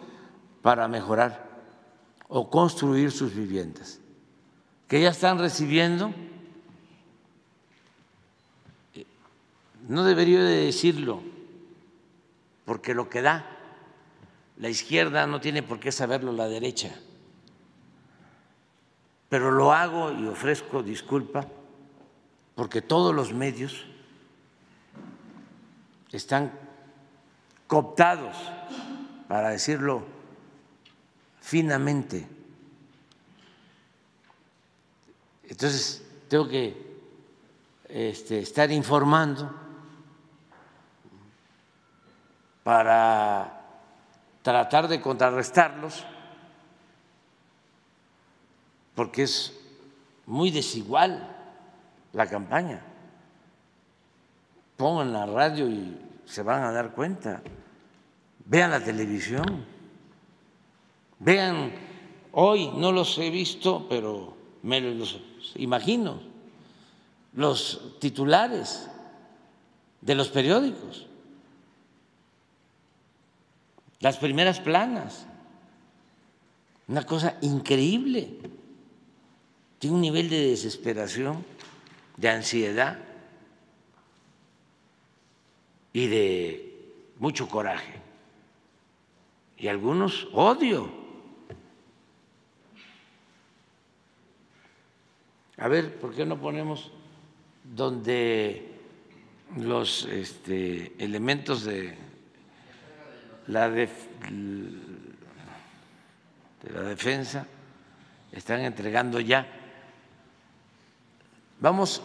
para mejorar o construir sus viviendas, que ya están recibiendo, no debería de decirlo, porque lo que da la izquierda no tiene por qué saberlo la derecha, pero lo hago y ofrezco disculpa porque todos los medios están cooptados para decirlo finamente. Entonces, tengo que este, estar informando para tratar de contrarrestarlos, porque es muy desigual la campaña. Pongan la radio y se van a dar cuenta vean la televisión, vean, hoy no los he visto, pero me los imagino, los titulares de los periódicos, las primeras planas, una cosa increíble, tiene un nivel de desesperación, de ansiedad y de mucho coraje y algunos odio. A ver, ¿por qué no ponemos donde los este, elementos de la, de la defensa están entregando ya? Vamos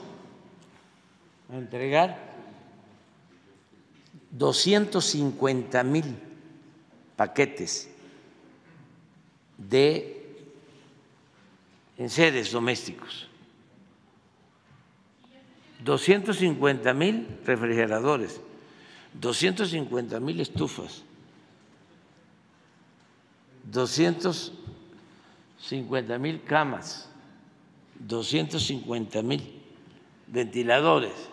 a entregar 250 mil paquetes de enseres domésticos, 250 mil refrigeradores, 250 mil estufas, 250 mil camas, 250 mil ventiladores.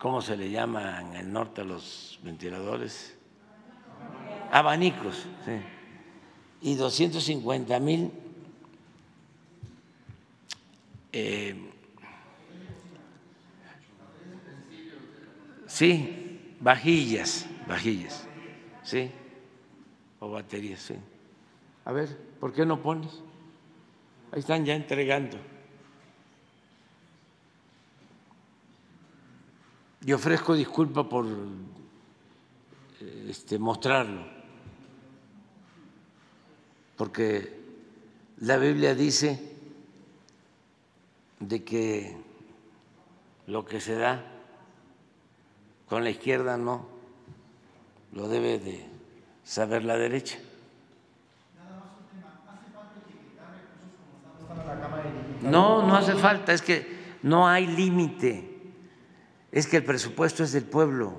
¿Cómo se le llama en el norte a los ventiladores? Abanicos, sí. Y 250 mil eh, sí, vajillas, vajillas, sí, o baterías, sí. A ver, ¿por qué no pones? Ahí están ya entregando. Y ofrezco disculpa por este, mostrarlo, porque la Biblia dice de que lo que se da con la izquierda no lo debe de saber la derecha. No, no hace falta, es que no hay límite. Es que el presupuesto es del pueblo.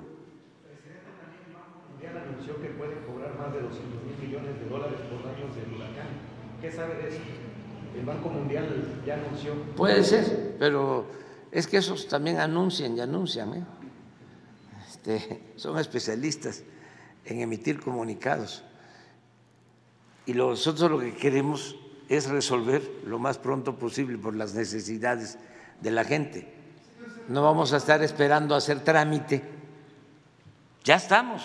El presidente también el Banco Mundial anunció que puede cobrar más de 200 mil millones de dólares por daños del huracán. ¿Qué sabe de eso? El Banco Mundial ya anunció. Puede ser, pero es que esos también anuncian y anuncian. ¿eh? Este, son especialistas en emitir comunicados. Y nosotros lo que queremos es resolver lo más pronto posible por las necesidades de la gente. No vamos a estar esperando hacer trámite. Ya estamos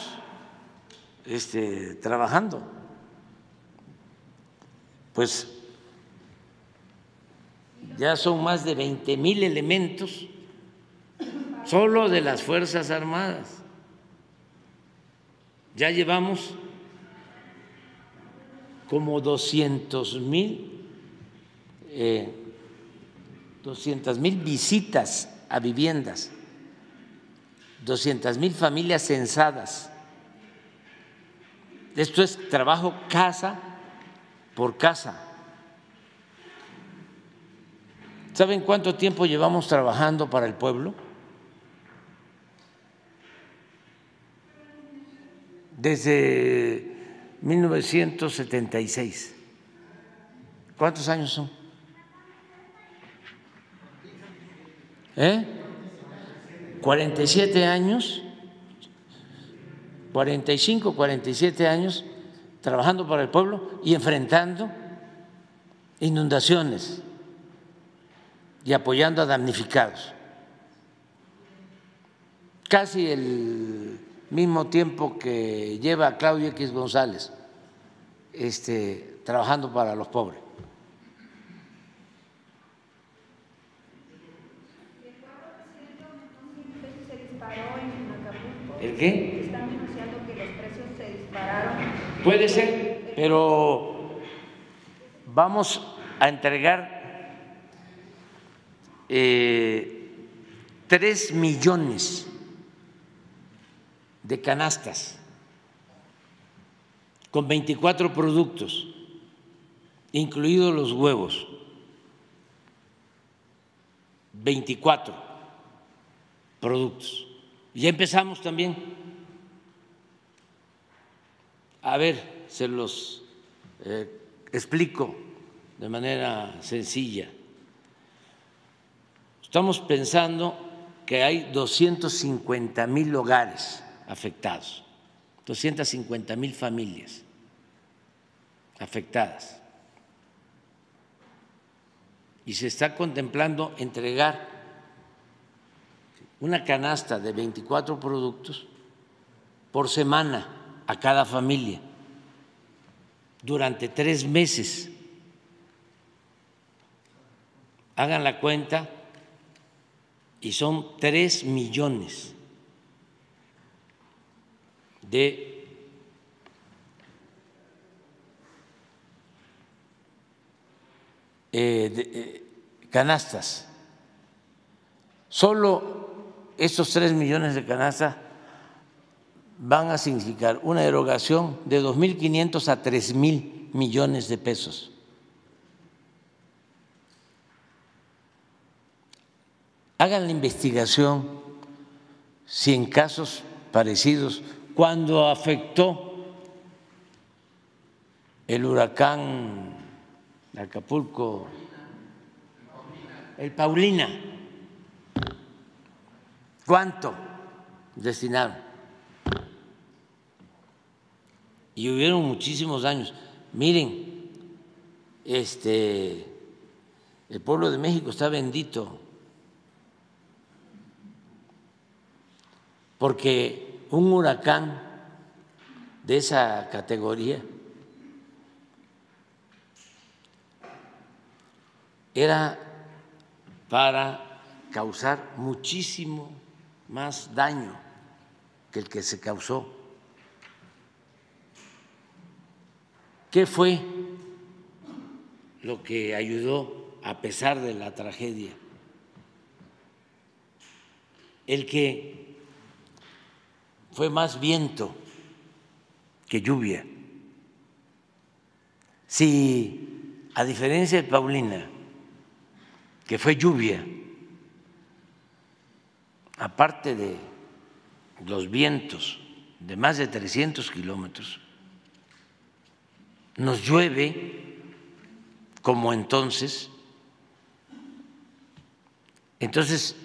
este, trabajando. Pues ya son más de 20 mil elementos solo de las Fuerzas Armadas. Ya llevamos como 200 mil, eh, 200 mil visitas a viviendas, 200 mil familias censadas. Esto es trabajo casa por casa. ¿Saben cuánto tiempo llevamos trabajando para el pueblo? Desde 1976. ¿Cuántos años son? ¿Eh? 47 años, 45, 47 años trabajando para el pueblo y enfrentando inundaciones y apoyando a damnificados. Casi el mismo tiempo que lleva Claudio X González este, trabajando para los pobres. ¿El qué? Están denunciando que los precios se dispararon. Puede ser, pero vamos a entregar eh, tres millones de canastas con 24 productos, incluidos los huevos. 24 productos. Ya empezamos también. A ver, se los eh, explico de manera sencilla. Estamos pensando que hay 250 mil hogares afectados, 250 mil familias afectadas. Y se está contemplando entregar una canasta de 24 productos por semana a cada familia durante tres meses. Hagan la cuenta y son tres millones de eh, eh, canastas. Solo estos tres millones de canastas van a significar una erogación de 2.500 a 3.000 millones de pesos. Hagan la investigación si en casos parecidos, cuando afectó el huracán Acapulco, el Paulina, ¿cuánto destinaron? Y hubieron muchísimos daños. Miren, este, el pueblo de México está bendito porque un huracán de esa categoría era para causar muchísimo más daño que el que se causó. ¿Qué fue lo que ayudó a pesar de la tragedia? El que fue más viento que lluvia. Si, a diferencia de Paulina, que fue lluvia, aparte de los vientos de más de 300 kilómetros, nos llueve como entonces, entonces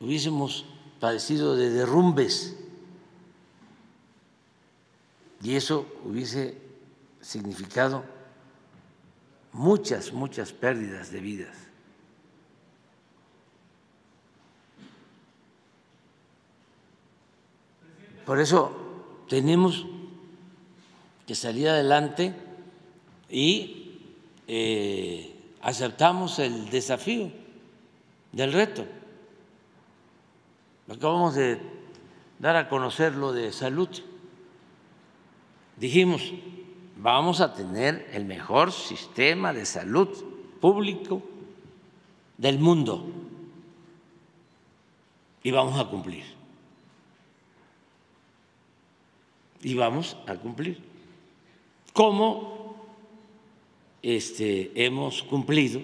hubiésemos padecido de derrumbes y eso hubiese significado muchas, muchas pérdidas de vidas. Por eso tenemos que salir adelante y eh, aceptamos el desafío del reto. Acabamos de dar a conocer lo de salud. Dijimos, vamos a tener el mejor sistema de salud público del mundo y vamos a cumplir. Y vamos a cumplir. ¿Cómo este, hemos cumplido?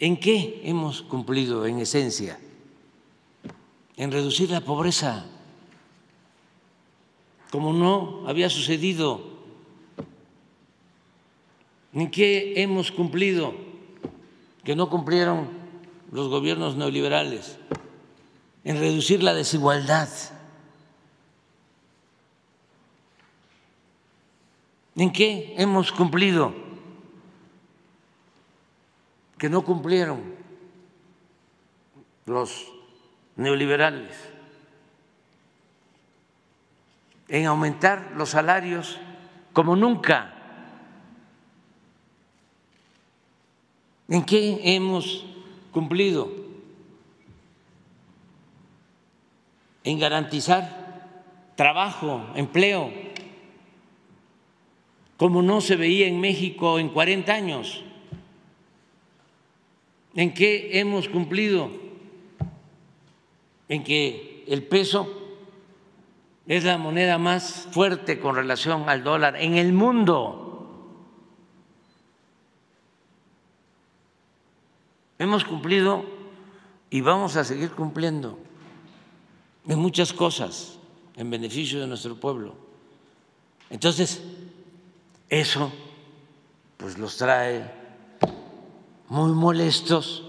¿En qué hemos cumplido en esencia? En reducir la pobreza, como no había sucedido. ¿En qué hemos cumplido que no cumplieron los gobiernos neoliberales? En reducir la desigualdad. ¿En qué hemos cumplido? que no cumplieron los neoliberales en aumentar los salarios como nunca. ¿En qué hemos cumplido? En garantizar trabajo, empleo, como no se veía en México en 40 años. ¿En qué hemos cumplido? En que el peso es la moneda más fuerte con relación al dólar en el mundo. Hemos cumplido y vamos a seguir cumpliendo en muchas cosas en beneficio de nuestro pueblo. Entonces, eso pues los trae muy molestos.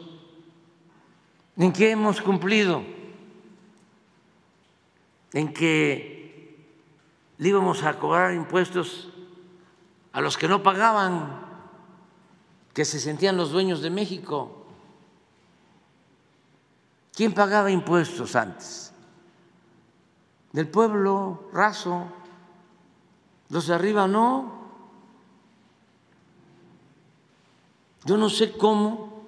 ¿En qué hemos cumplido? En que le íbamos a cobrar impuestos a los que no pagaban, que se sentían los dueños de México. ¿Quién pagaba impuestos antes? Del pueblo raso. Los de arriba no. Yo no sé cómo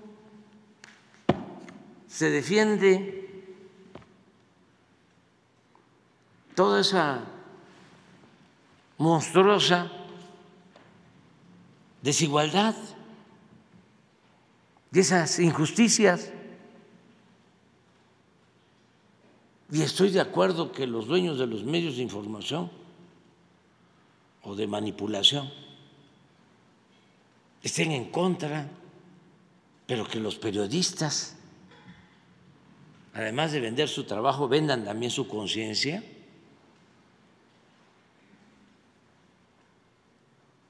se defiende toda esa monstruosa desigualdad de esas injusticias. Y estoy de acuerdo que los dueños de los medios de información o de manipulación estén en contra, pero que los periodistas, además de vender su trabajo, vendan también su conciencia.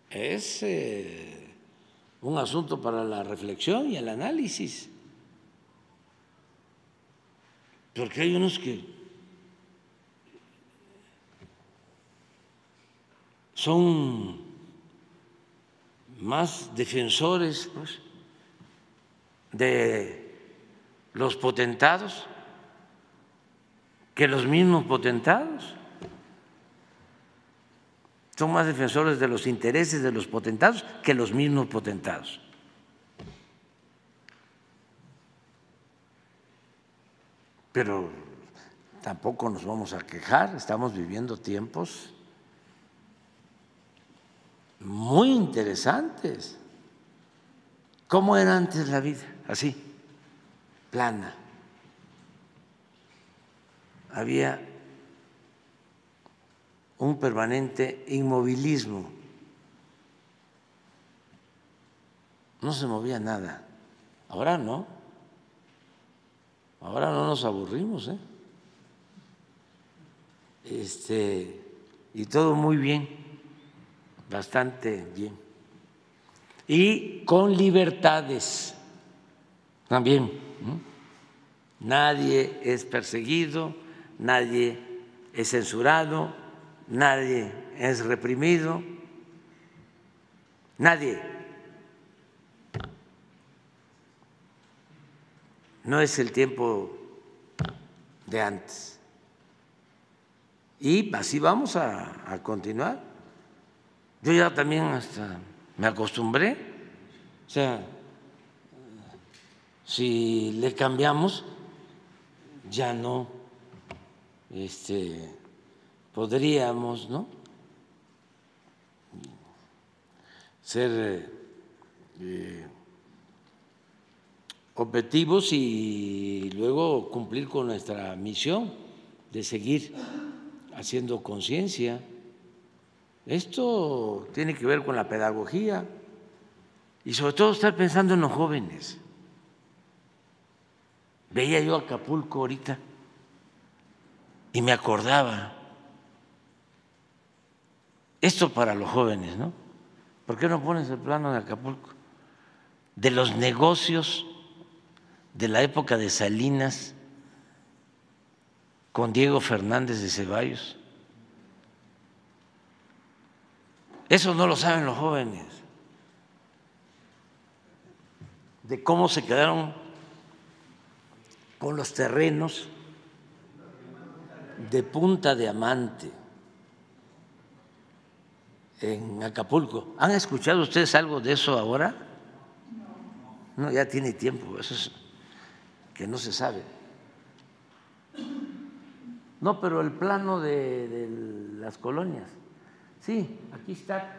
Es eh, un asunto para la reflexión y el análisis. Porque hay unos que son más defensores pues, de los potentados que los mismos potentados. Son más defensores de los intereses de los potentados que los mismos potentados. pero tampoco nos vamos a quejar, estamos viviendo tiempos muy interesantes. ¿Cómo era antes la vida? Así, plana. Había un permanente inmovilismo. No se movía nada. Ahora no. Ahora no nos aburrimos, ¿eh? Este, y todo muy bien, bastante bien. Y con libertades también. Nadie es perseguido, nadie es censurado, nadie es reprimido, nadie no es el tiempo de antes. Y así vamos a, continuar. Yo ya también hasta me acostumbré. O sea, si le cambiamos, ya no este, podríamos, ¿no? Ser eh, objetivos y luego cumplir con nuestra misión de seguir haciendo conciencia. Esto tiene que ver con la pedagogía y sobre todo estar pensando en los jóvenes. Veía yo Acapulco ahorita y me acordaba, esto para los jóvenes, ¿no? ¿Por qué no pones el plano de Acapulco? De los negocios de la época de Salinas con Diego Fernández de Ceballos. Eso no lo saben los jóvenes, de cómo se quedaron con los terrenos de Punta de Amante en Acapulco. ¿Han escuchado ustedes algo de eso ahora? No, ya tiene tiempo, eso es que no se sabe. No, pero el plano de, las colonias. Sí, aquí está.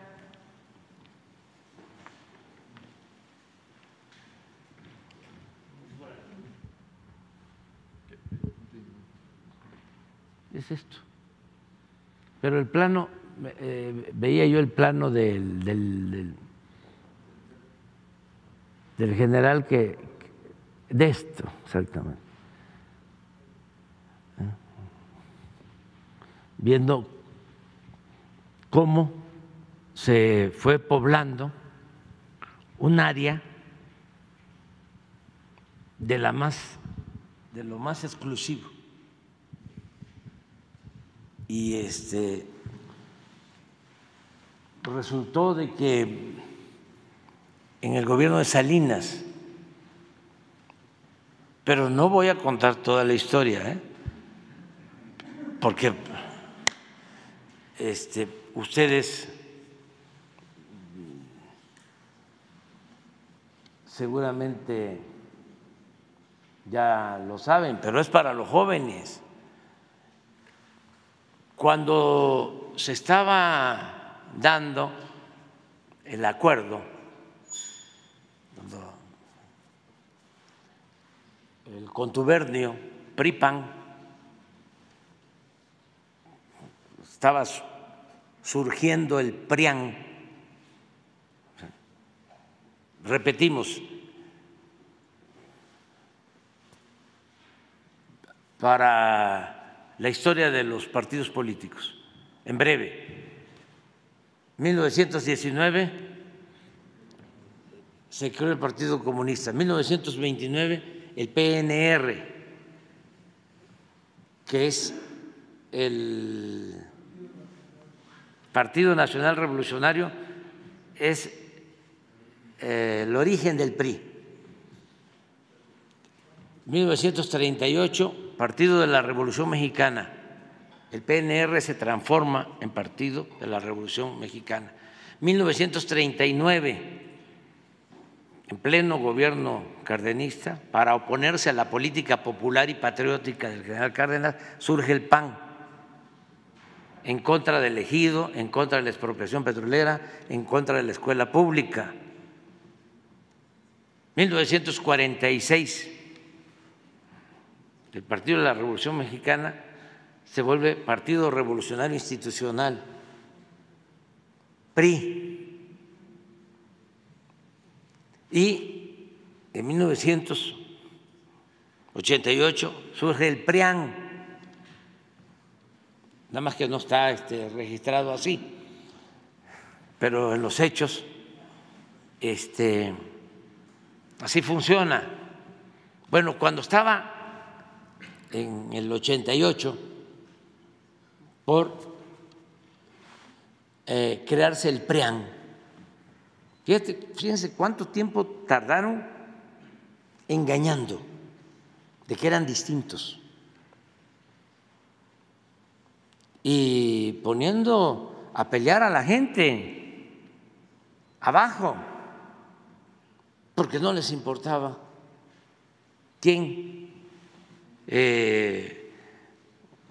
Es esto. Pero el plano, eh, veía yo el plano del, del, del general que, de esto, exactamente. Viendo cómo se fue poblando un área de la más de lo más exclusivo y este resultó de que en el gobierno de Salinas pero no voy a contar toda la historia, ¿eh? porque este, ustedes seguramente ya lo saben, pero es para los jóvenes. Cuando se estaba dando el acuerdo, el contubernio PRIPAN estaba surgiendo el PRIAN. Repetimos, para la historia de los partidos políticos, en breve. 1919 se creó el Partido Comunista, 1929 el PNR, que es el Partido Nacional Revolucionario, es eh, el origen del PRI. 1938, Partido de la Revolución Mexicana. El PNR se transforma en Partido de la Revolución Mexicana. 1939, en pleno gobierno cardenista, para oponerse a la política popular y patriótica del general Cárdenas, surge el PAN, en contra del ejido, en contra de la expropiación petrolera, en contra de la escuela pública. 1946, el Partido de la Revolución Mexicana se vuelve Partido Revolucionario Institucional, PRI. Y en 1988 surge el PRIAN, nada más que no está este, registrado así, pero en los hechos este, así funciona. Bueno, cuando estaba en el 88 por eh, crearse el PRIAN, fíjense cuánto tiempo tardaron engañando de que eran distintos y poniendo a pelear a la gente abajo, porque no les importaba quién eh,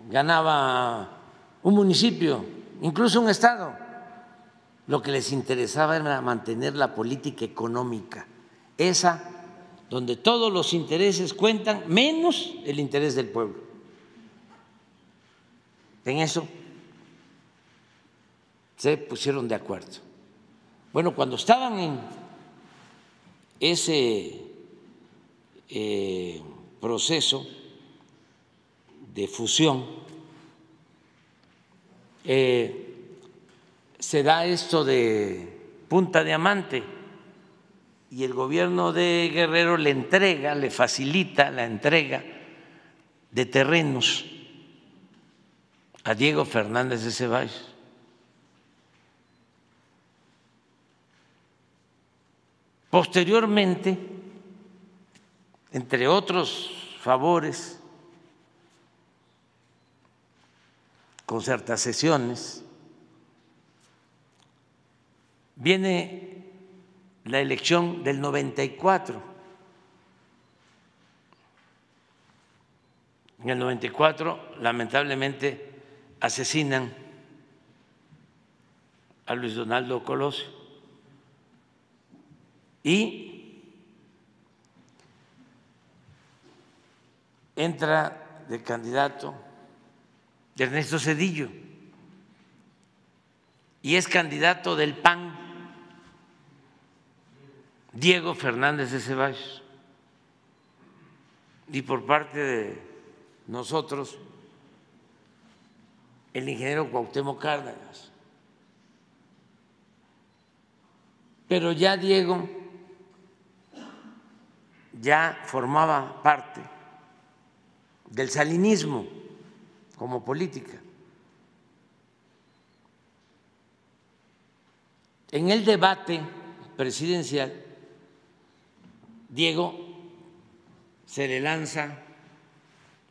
ganaba un municipio, incluso un estado. Lo que les interesaba era mantener la política económica, esa donde todos los intereses cuentan menos el interés del pueblo. En eso se pusieron de acuerdo. Bueno, cuando estaban en ese eh, proceso de fusión, eh, se da esto de Punta Diamante y el gobierno de Guerrero le entrega, le facilita la entrega de terrenos a Diego Fernández de Ceballos. Posteriormente, entre otros favores, con ciertas sesiones, viene la elección del 94. En el 94, lamentablemente, asesinan a Luis Donaldo Colosio y entra de candidato Ernesto Cedillo y es candidato del PAN Diego Fernández de Ceballos. Y por parte de nosotros, el ingeniero Cuauhtémoc Cárdenas. Pero ya Diego ya formaba parte del salinismo como política. En el debate presidencial, Diego se le lanza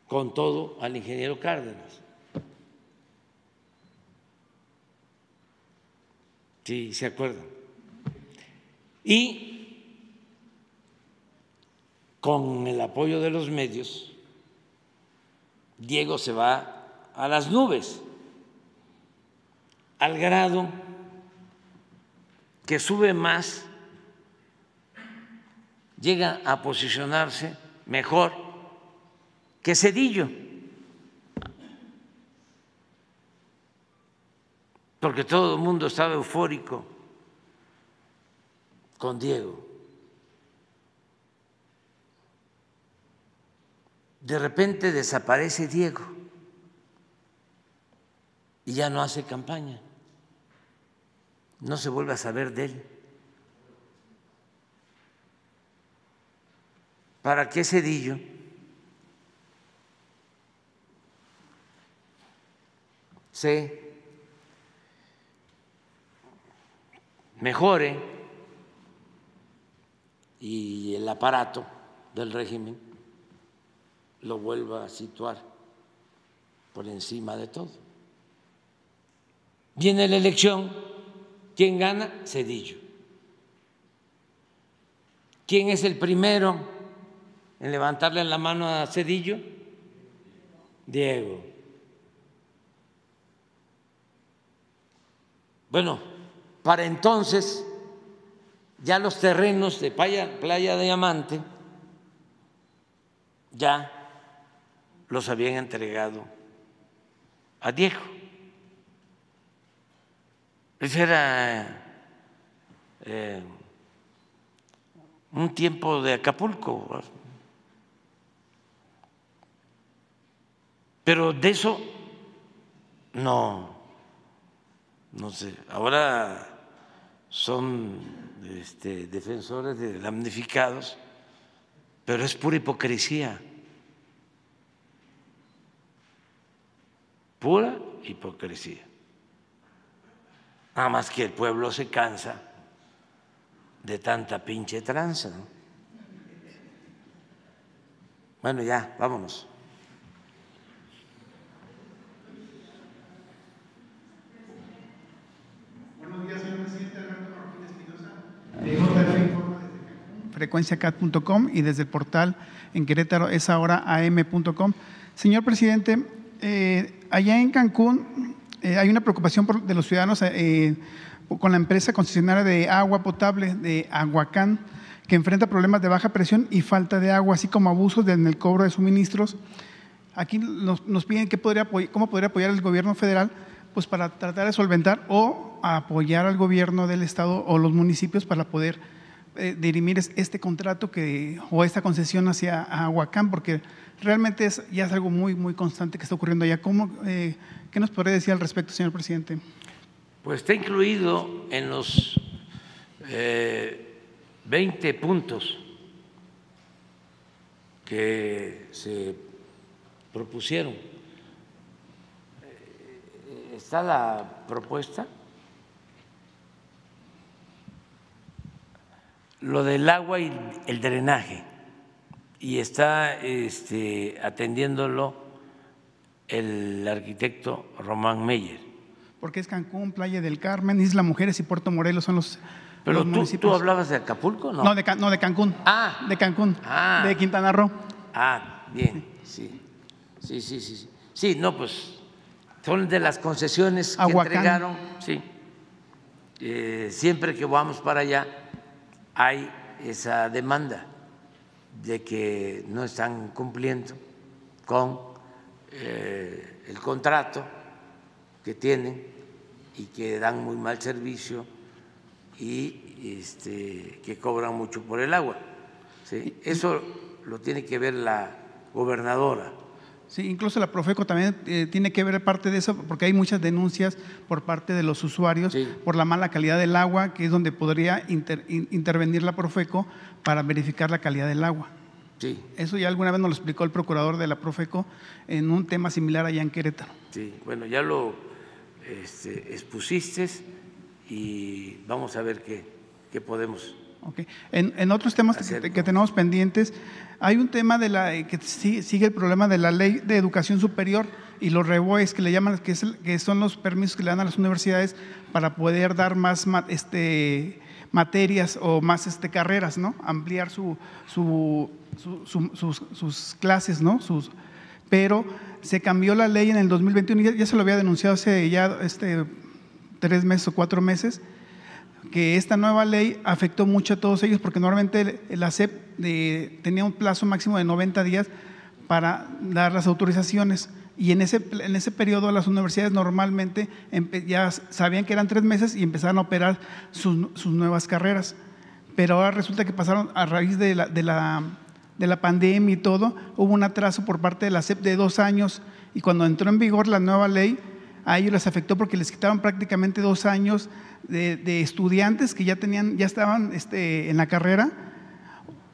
con todo al ingeniero Cárdenas. Si se acuerdan. Y con el apoyo de los medios, Diego se va a las nubes, al grado que sube más llega a posicionarse mejor que Cedillo. Porque todo el mundo estaba eufórico con Diego. De repente desaparece Diego y ya no hace campaña, no se vuelve a saber de él. ¿Para qué Cedillo? se mejore y el aparato del régimen lo vuelva a situar por encima de todo. Viene la elección, ¿quién gana? Cedillo. ¿Quién es el primero en levantarle la mano a Cedillo? Diego. Bueno, para entonces ya los terrenos de Playa, Playa Diamante ya los habían entregado a Diego. Ese era eh, un tiempo de Acapulco. Pero de eso no no sé, ahora son este, defensores de damnificados, pero es pura hipocresía, pura hipocresía. Nada más que el pueblo se cansa de tanta pinche tranza. Bueno, ya, vámonos. frecuenciacat.com y desde el portal en Querétaro es ahora am.com. Señor presidente, eh, allá en Cancún eh, hay una preocupación de los ciudadanos eh, con la empresa concesionaria de agua potable de Aguacán, que enfrenta problemas de baja presión y falta de agua, así como abusos en el cobro de suministros. Aquí nos, piden que podría, cómo podría apoyar el gobierno federal pues para tratar de solventar o apoyar al gobierno del estado o los municipios para poder eh, dirimir este contrato que, o esta concesión hacia Aguacán, porque realmente es, ya es algo muy, muy constante que está ocurriendo allá. ¿Cómo, eh, ¿Qué nos podría decir al respecto, señor presidente? Pues está incluido en los eh, 20 puntos que se propusieron. Está la propuesta lo del agua y el drenaje y está este, atendiéndolo el arquitecto Román Meyer. Porque es Cancún, Playa del Carmen, Isla Mujeres y Puerto Morelos son los, Pero tú, tú, hablabas de Acapulco, ¿no? No, de, no, de Cancún. Ah. De Cancún. Ah. De Quintana Roo. Ah, bien, sí. Sí, sí, sí. Sí, no, pues son de las concesiones que entregaron, sí. Eh, siempre que vamos para allá hay esa demanda de que no están cumpliendo con eh, el contrato que tienen y que dan muy mal servicio y este, que cobran mucho por el agua. Eso lo tiene que ver la gobernadora Sí, incluso la Profeco también eh, tiene que ver parte de eso, porque hay muchas denuncias por parte de los usuarios por la mala calidad del agua, que es donde podría intervenir la Profeco para verificar la calidad del agua. Sí. Eso ya alguna vez nos lo explicó el procurador de la Profeco en un tema similar allá en Querétaro. Sí, bueno, ya lo este, expusiste y vamos a ver qué, qué podemos Okay. En, otros temas que, tenemos pendientes, hay un tema de la que sigue el problema de la ley de educación superior y los reboes que le llaman, que, que son los permisos que le dan a las universidades para poder dar más este, materias o más este, carreras, ¿no? Ampliar su, su, sus, clases, ¿no? Sus, pero se cambió la ley en el 2021, ya, ya se lo había denunciado hace ya este, tres meses o cuatro meses que esta nueva ley afectó mucho a todos ellos porque normalmente la SEP tenía un plazo máximo de 90 días para dar las autorizaciones. Y en ese, en ese periodo las universidades normalmente ya sabían que eran tres meses y empezaron a operar sus, sus nuevas carreras. Pero ahora resulta que pasaron a raíz de la, de la, de la pandemia y todo, hubo un atraso por parte de la SEP de dos años y cuando entró en vigor la nueva ley, a ellos les afectó porque les quitaron prácticamente dos años de, estudiantes que ya tenían, ya estaban este, en la carrera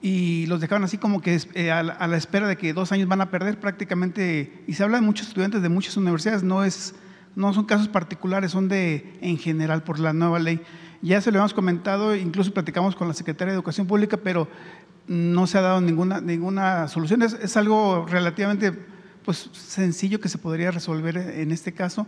y los dejaron así como que eh, a, la, espera de que dos años van a perder prácticamente, y se habla de muchos estudiantes de muchas universidades, no, es, no son casos particulares, son de en general por la nueva ley. Ya se lo hemos comentado, incluso platicamos con la Secretaria de Educación Pública, pero no se ha dado ninguna, ninguna solución. Es, es algo relativamente pues, sencillo que se podría resolver en este caso.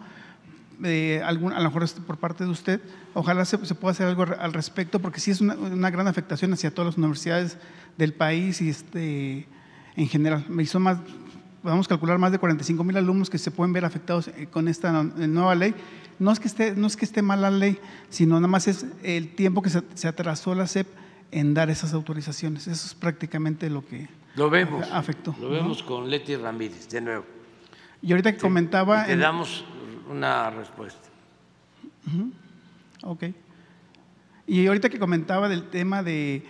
Eh, a lo mejor por parte de usted, ojalá se, pueda hacer algo al respecto, porque sí es una, una, gran afectación hacia todas las universidades del país y este, en general. Me hizo más, podemos calcular más de 45 mil alumnos que se pueden ver afectados eh, con esta nueva ley. No es que esté, no es que esté mal la ley, sino nada más es el tiempo que se, se atrasó la SEP en dar esas autorizaciones. Eso es prácticamente lo que, lo vemos. Afectó. Lo vemos con Leti Ramírez, de nuevo. Y ahorita que comentaba. Y te damos una respuesta. Ok. Y ahorita que comentaba del tema de.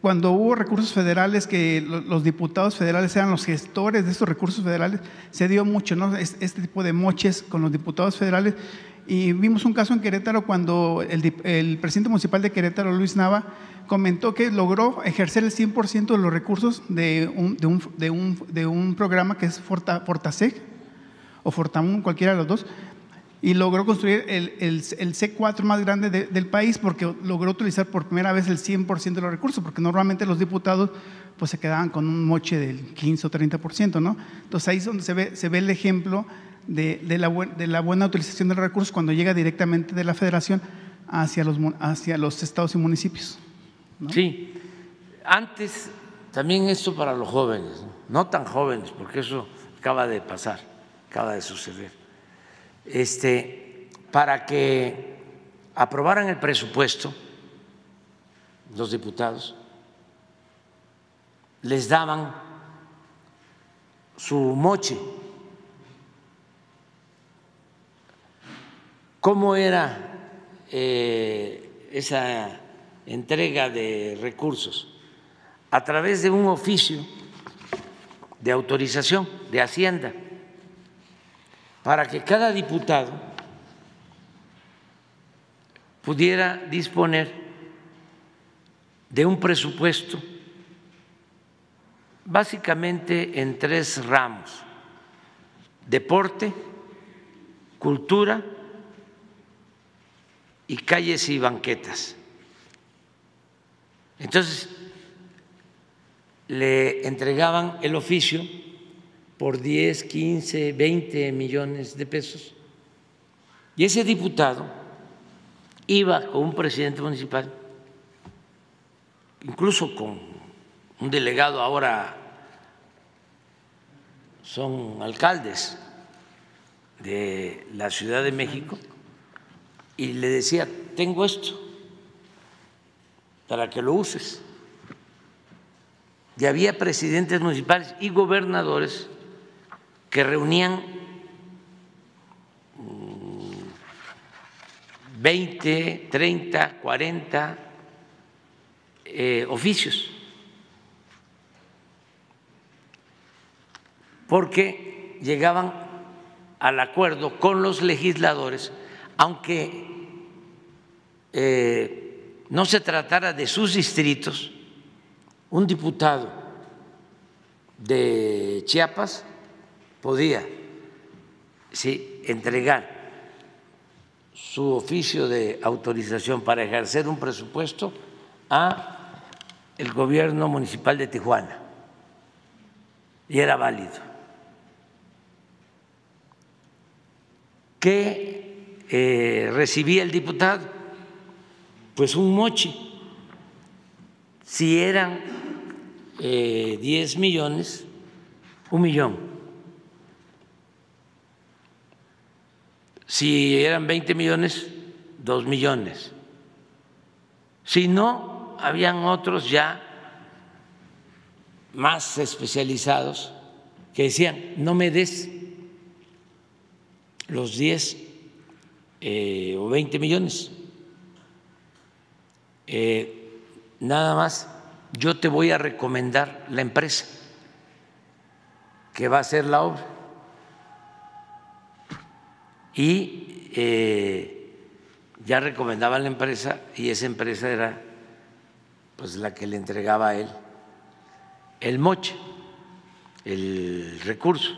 cuando hubo recursos federales, que los diputados federales eran los gestores de estos recursos federales, se dio mucho, ¿no? Este tipo de moches con los diputados federales. Y vimos un caso en Querétaro cuando el, el presidente municipal de Querétaro, Luis Nava, comentó que logró ejercer el 100% de los recursos de un, de, un, de, un, de un, programa que es Forta, Fortaseg o Fortamun, cualquiera de los dos, y logró construir el, el, el C4 más grande del país porque logró utilizar por primera vez el 100% de los recursos, porque normalmente los diputados pues se quedaban con un moche del 15 o 30%, ¿no? Entonces ahí es donde se ve, se ve el ejemplo de, la, buena utilización de los recursos cuando llega directamente de la federación hacia los, estados y municipios. Sí, antes también esto para los jóvenes, no tan jóvenes, porque eso acaba de pasar, acaba de suceder. Este, para que aprobaran el presupuesto, los diputados les daban su moche. ¿Cómo era eh, esa entrega de recursos a través de un oficio de autorización de Hacienda para que cada diputado pudiera disponer de un presupuesto básicamente en tres ramos, deporte, cultura y calles y banquetas. Entonces, le entregaban el oficio por 10, 15, 20 millones de pesos. Y ese diputado iba con un presidente municipal, incluso con un delegado, ahora son alcaldes de la Ciudad de México, y le decía, tengo esto, para que lo uses. Y había presidentes municipales y gobernadores que reunían 20, 30, 40 oficios, porque llegaban al acuerdo con los legisladores, aunque eh, no se tratara de sus distritos, un diputado de Chiapas podía sí, entregar su oficio de autorización para ejercer un presupuesto a el gobierno municipal de Tijuana y era válido. ¿Qué eh, recibía el diputado? pues un mochi. Si eran eh, 10 millones, un millón. Si eran 20 millones, dos millones. Si no, habían otros ya más especializados que decían, no me des los 10 eh, o 20 millones. Eh, nada más, yo te voy a recomendar la empresa que va a hacer la obra. Y eh, ya recomendaba la empresa y esa empresa era pues la que le entregaba a él el moche, el recurso.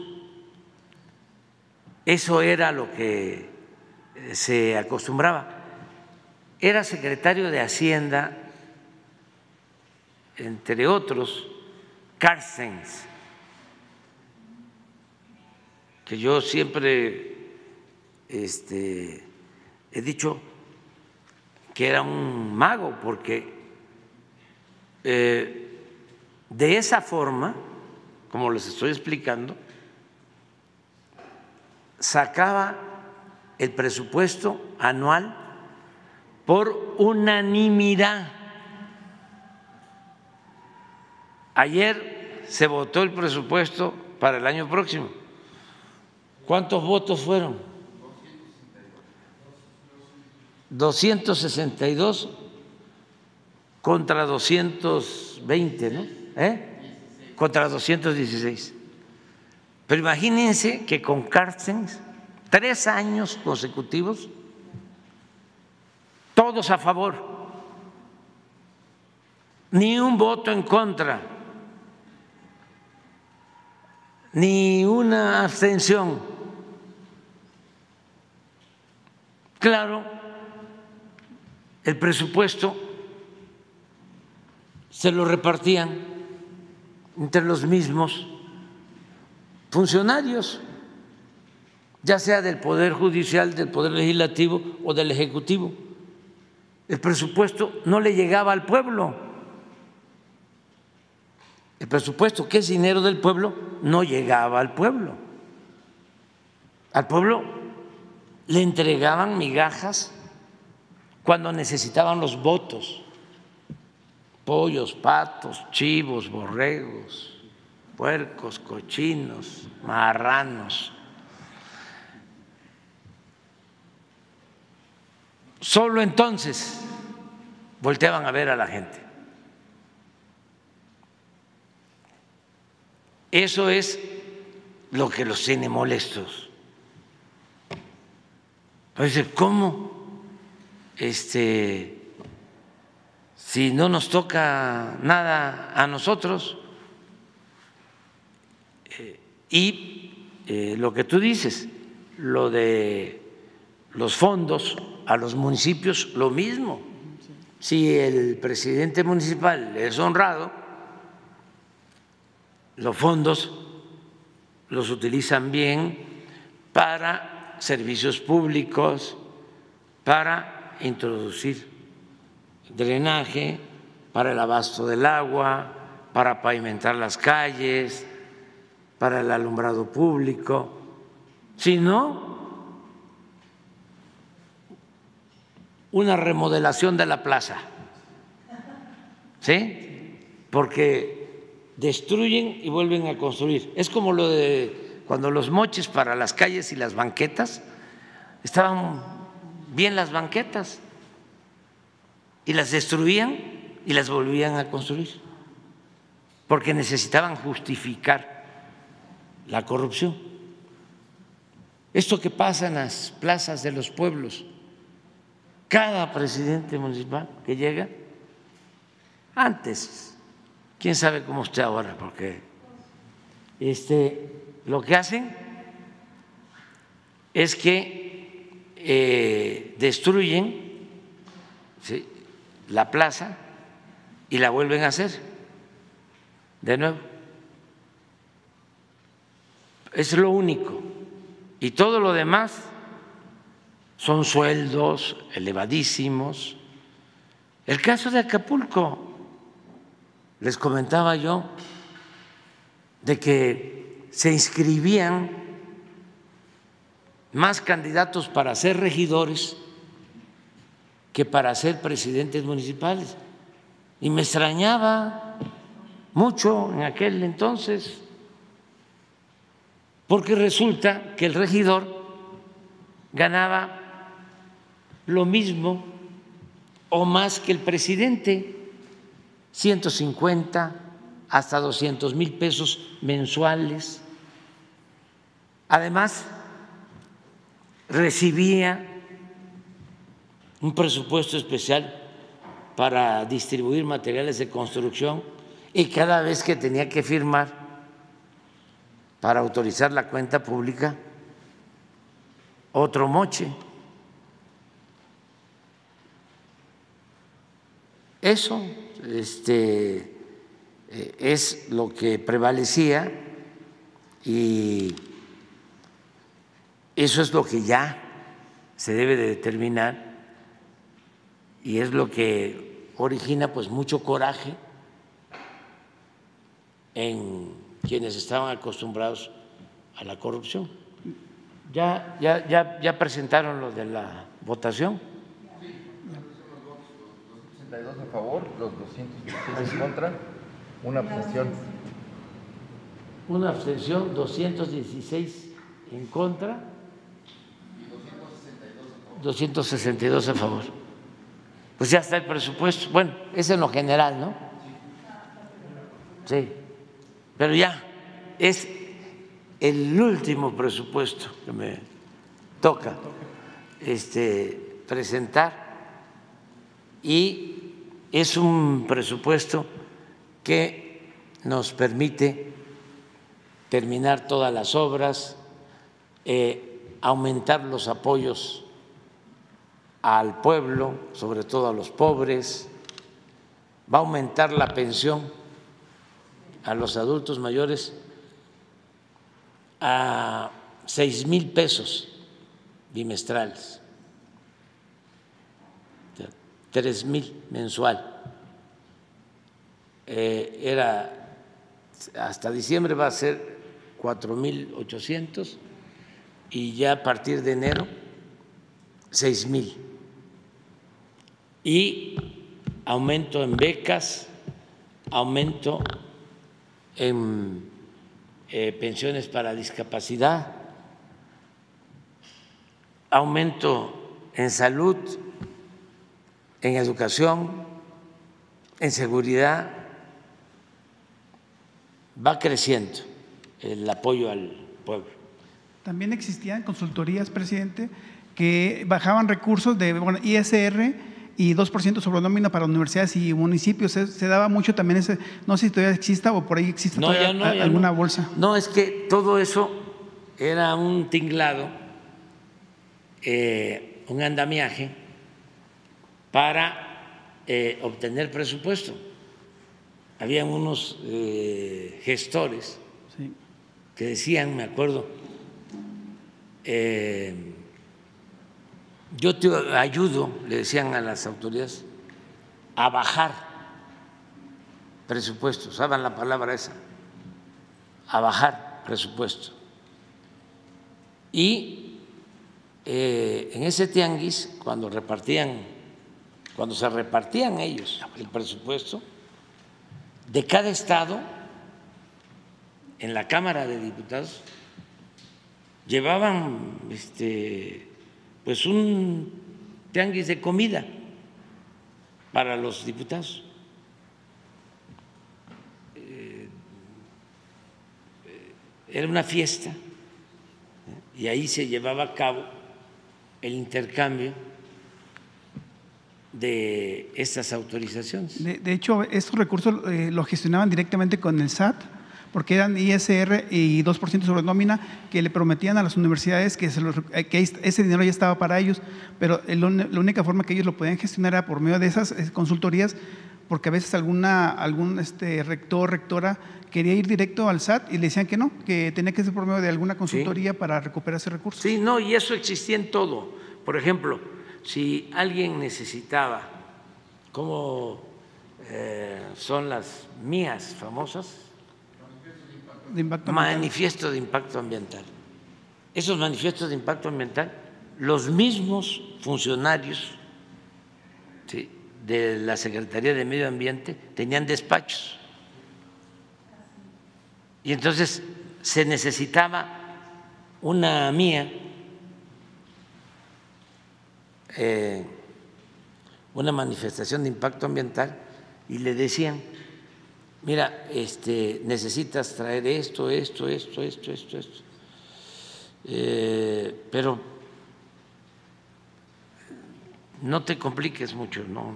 Eso era lo que se acostumbraba. Era secretario de Hacienda, entre otros, Carstens, que yo siempre este, he dicho que era un mago, porque eh, de esa forma, como les estoy explicando, sacaba el presupuesto anual por unanimidad. Ayer se votó el presupuesto para el año próximo. ¿Cuántos votos fueron? 262 contra 220, ¿no? ¿Eh? Contra 216. Pero imagínense que con Carstens, tres años consecutivos, todos a favor, ni un voto en contra, ni una abstención. Claro, el presupuesto se lo repartían entre los mismos funcionarios, ya sea del Poder Judicial, del Poder Legislativo o del Ejecutivo. El presupuesto no le llegaba al pueblo. El presupuesto, que es dinero del pueblo, no llegaba al pueblo. Al pueblo le entregaban migajas cuando necesitaban los votos, pollos, patos, chivos, borregos puercos, cochinos, marranos. Solo entonces volteaban a ver a la gente. Eso es lo que los tiene molestos. Entonces, ¿cómo? Este, si no nos toca nada a nosotros, y eh, lo que tú dices, lo de los fondos a los municipios, lo mismo. Si el presidente municipal es honrado, los fondos los utilizan bien para servicios públicos, para introducir drenaje, para el abasto del agua, para pavimentar las calles, para el alumbrado público, sino una remodelación de la plaza, ¿sí? Porque destruyen y vuelven a construir. Es como lo de cuando los moches para las calles y las banquetas, estaban bien las banquetas y las destruían y las volvían a construir, porque necesitaban justificar la corrupción. Esto que pasa en las plazas de los pueblos, cada presidente municipal que llega, antes, quién sabe cómo esté ahora, porque este, lo que hacen es que eh, destruyen la plaza y la vuelven a hacer de nuevo es lo único. Y todo lo demás son sueldos elevadísimos. El caso de Acapulco, les comentaba yo, de que se inscribían más candidatos para ser regidores que para ser presidentes municipales. Y me extrañaba mucho en aquel entonces porque resulta que el regidor ganaba lo mismo o más que el presidente, 150 hasta 200 mil pesos mensuales. Además, recibía un presupuesto especial para distribuir materiales de construcción y cada vez que tenía que firmar para autorizar la cuenta pública, otro moche. Eso este, eh, es lo que prevalecía y eso es lo que ya se debe de determinar y es lo que origina pues mucho coraje en quienes estaban acostumbrados a la corrupción. ¿Ya, ya, ya, ya presentaron lo de la votación? A favor, los 216 en contra, una abstención. Una abstención, 216 en contra. 262 a favor. Pues ya está el presupuesto. Bueno, es en lo general, ¿no? Sí. Pero ya es el último presupuesto que me toca este, presentar y es un presupuesto que nos permite terminar todas las obras, eh, aumentar los apoyos al pueblo, sobre todo a los pobres, va a aumentar la pensión a los adultos mayores a seis mil pesos bimestrales tres mil mensual. Eh, era hasta diciembre va a ser cuatro mil ochocientos y ya a partir de enero seis mil. Y aumento en becas, aumento en eh, pensiones para discapacidad, aumento en salud en educación, en seguridad, va creciendo el apoyo al pueblo. También existían consultorías, presidente, que bajaban recursos de ISR y 2% sobre nómina para universidades y municipios. Se, daba mucho también ese, no sé si todavía exista o por ahí existe alguna bolsa. No, es que todo eso era un tinglado, eh, un andamiaje para eh, obtener presupuesto. Había unos eh, gestores que decían, me acuerdo, eh, yo te ayudo, le decían a las autoridades, a bajar presupuesto, usaban la palabra esa, a bajar presupuesto. Y en ese tianguis, cuando repartían cuando se repartían ellos el presupuesto, de cada estado, en la Cámara de Diputados, llevaban este, pues un tianguis de comida para los diputados. Eh, era una fiesta y ahí se llevaba a cabo el intercambio de estas autorizaciones. De, hecho, estos recursos eh, los gestionaban directamente con el SAT, porque eran ISR y 2% sobre nómina que le prometían a las universidades que, eh, que, ese dinero ya estaba para ellos, pero la única forma que ellos lo podían gestionar era por medio de esas eh, consultorías, porque a veces alguna, algún este, rector, rectora quería ir directo al SAT y le decían que no, que tenía que ser por medio de alguna consultoría para recuperar ese recurso. Sí, no, y eso existía en todo. Por ejemplo, si alguien necesitaba, como eh, son las mías famosas, manifiesto de impacto ambiental. Esos manifiestos de impacto ambiental, los mismos funcionarios de la Secretaría de Medio Ambiente tenían despachos. Y entonces se necesitaba una mía eh, una manifestación de impacto ambiental y le decían, mira, este, necesitas traer esto, esto, esto, esto, esto, esto. Eh, pero no te compliques mucho, ¿no?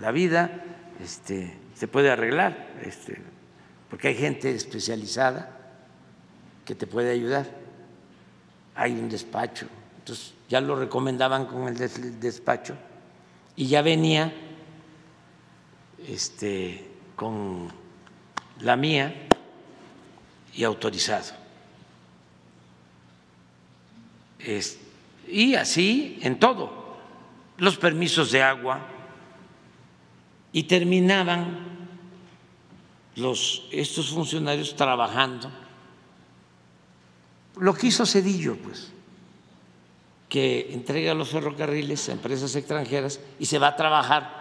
La vida este, se puede arreglar, este, porque hay gente especializada que te puede ayudar. Hay un despacho, entonces ya lo recomendaban con el despacho y ya venía este, con la mía y autorizado. y así en todo, los permisos de agua, y terminaban los, estos funcionarios trabajando. Lo que hizo Cedillo, pues, que entrega los ferrocarriles a empresas extranjeras y se va a trabajar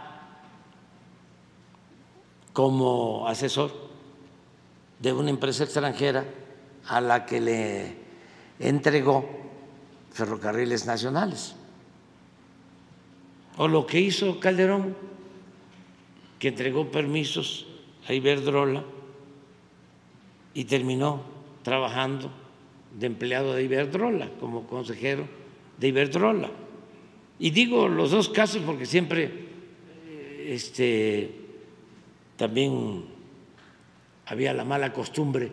como asesor de una empresa extranjera a la que le entregó ferrocarriles nacionales. O lo que hizo Calderón, que entregó permisos a Iberdrola y terminó trabajando de empleado de Iberdrola como consejero de Iberdrola. Y digo los dos casos porque siempre este, también había la mala costumbre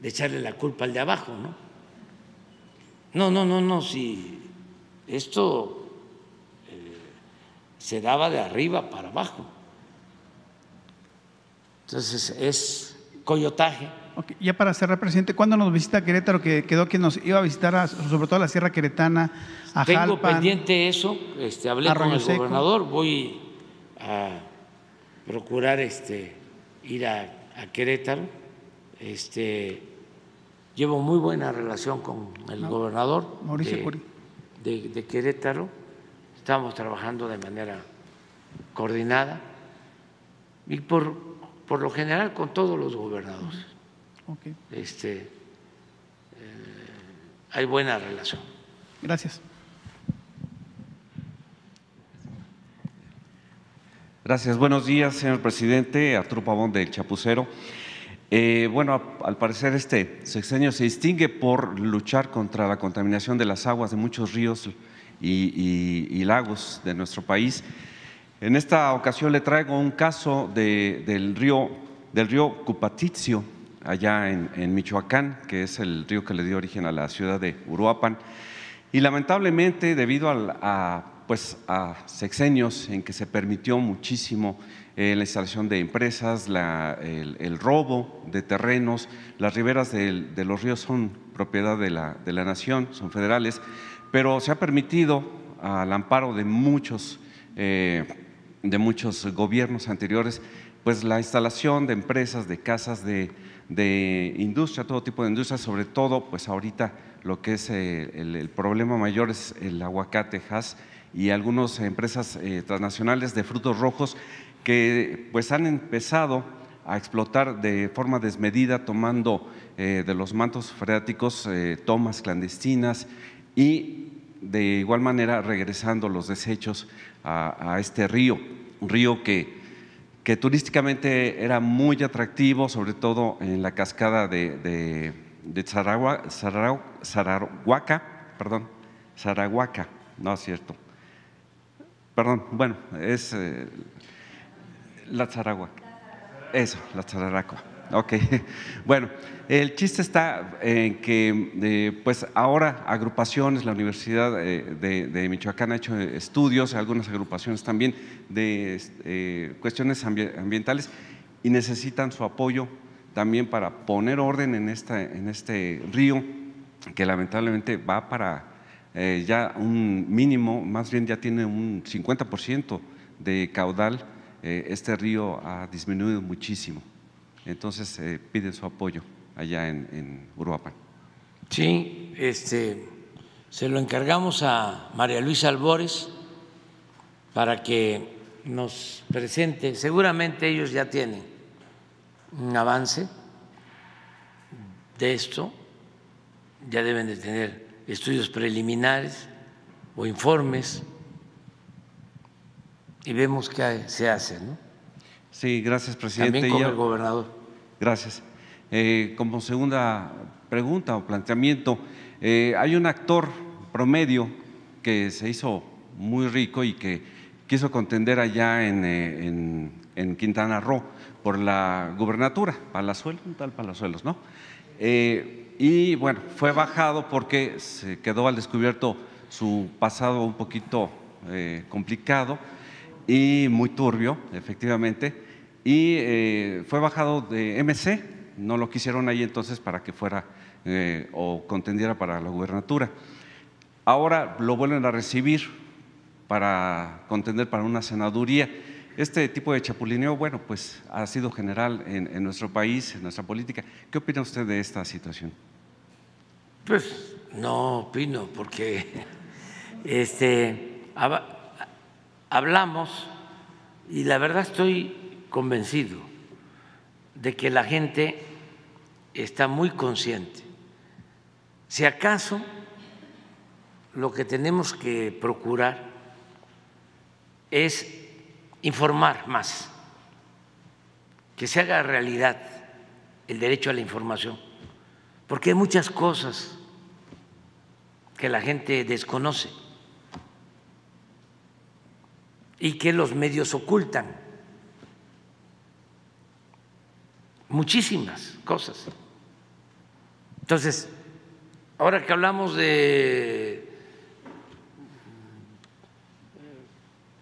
de echarle la culpa al de abajo, ¿no? No, no, no, no, si esto eh, se daba de arriba para abajo. Entonces es coyotaje. Ya para cerrar, presidente, ¿cuándo nos visita Querétaro? Que quedó que nos iba a visitar, sobre todo a la Sierra Queretana, a Tengo pendiente eso, este, hablé con el gobernador, voy a procurar este, ir a, Querétaro. Este, llevo muy buena relación con el gobernador Mauricio de, de Querétaro. Estamos trabajando de manera coordinada y por por lo general con todos los gobernadores. Este, eh, hay buena relación. Gracias. Gracias. Buenos días, señor presidente. Arturo Pavón del Chapucero. Eh, bueno, al parecer este sexenio se distingue por luchar contra la contaminación de las aguas de muchos ríos y lagos de nuestro país. En esta ocasión le traigo un caso del, río, del río Cupatizio, allá en, Michoacán, que es el río que le dio origen a la ciudad de Uruapan. Y lamentablemente, debido a, pues, a sexenios en que se permitió muchísimo eh, la instalación de empresas, el, robo de terrenos, las riberas de, los ríos son propiedad de la, de la, nación, son federales, pero se ha permitido al amparo de muchos eh, de muchos gobiernos anteriores, pues la instalación de empresas, de casas, de, industria, todo tipo de industria, sobre todo, pues ahorita lo que es eh, el, problema mayor es el aguacate, has y algunas empresas eh, transnacionales de frutos rojos que pues han empezado a explotar de forma desmedida, tomando eh, de los mantos freáticos tomas clandestinas y de igual manera regresando los desechos a, este río, un río que, que, turísticamente era muy atractivo, sobre todo en la cascada de, de, de perdón, Zarahuaca, no es cierto. Perdón, bueno, es eh, la Zarahuaca. Eso, la Zararacua. Ok, bueno, el chiste está en que eh, pues ahora agrupaciones, la Universidad eh, de, Michoacán ha hecho estudios, algunas agrupaciones también de eh, cuestiones ambientales y necesitan su apoyo también para poner orden en, esta, este río que lamentablemente va para ya un mínimo, más bien ya tiene un 50% de caudal, este río ha disminuido muchísimo. Entonces eh, pide su apoyo allá en, en, Uruapan. Sí, este, se lo encargamos a María Luisa Albores para que nos presente. Seguramente ellos ya tienen un avance de esto, ya deben de tener estudios preliminares o informes y vemos qué se hace, ¿no? Sí, gracias, presidente. También con el gobernador. Gracias. Eh, como segunda pregunta o planteamiento, eh, hay un actor promedio que se hizo muy rico y que quiso contender allá en, eh, Quintana Roo por la gubernatura, Palazuelos, un tal Palazuelos, ¿no? Y bueno, fue bajado porque se quedó al descubierto su pasado un poquito complicado y muy turbio, efectivamente, y fue bajado de MC, no lo quisieron ahí entonces para que fuera eh, o contendiera para la gubernatura. Ahora lo vuelven a recibir para contender para una senaduría. Este tipo de chapulineo, bueno, pues ha sido general en, en nuestro país, en nuestra política. ¿Qué opina usted de esta situación? Pues no opino, porque este, hab- hablamos y la verdad estoy convencido de que la gente está muy consciente. Si acaso lo que tenemos que procurar es informar más, que se haga realidad el derecho a la información, porque hay muchas cosas que la gente desconoce y que los medios ocultan. Muchísimas cosas. Entonces, ahora que hablamos de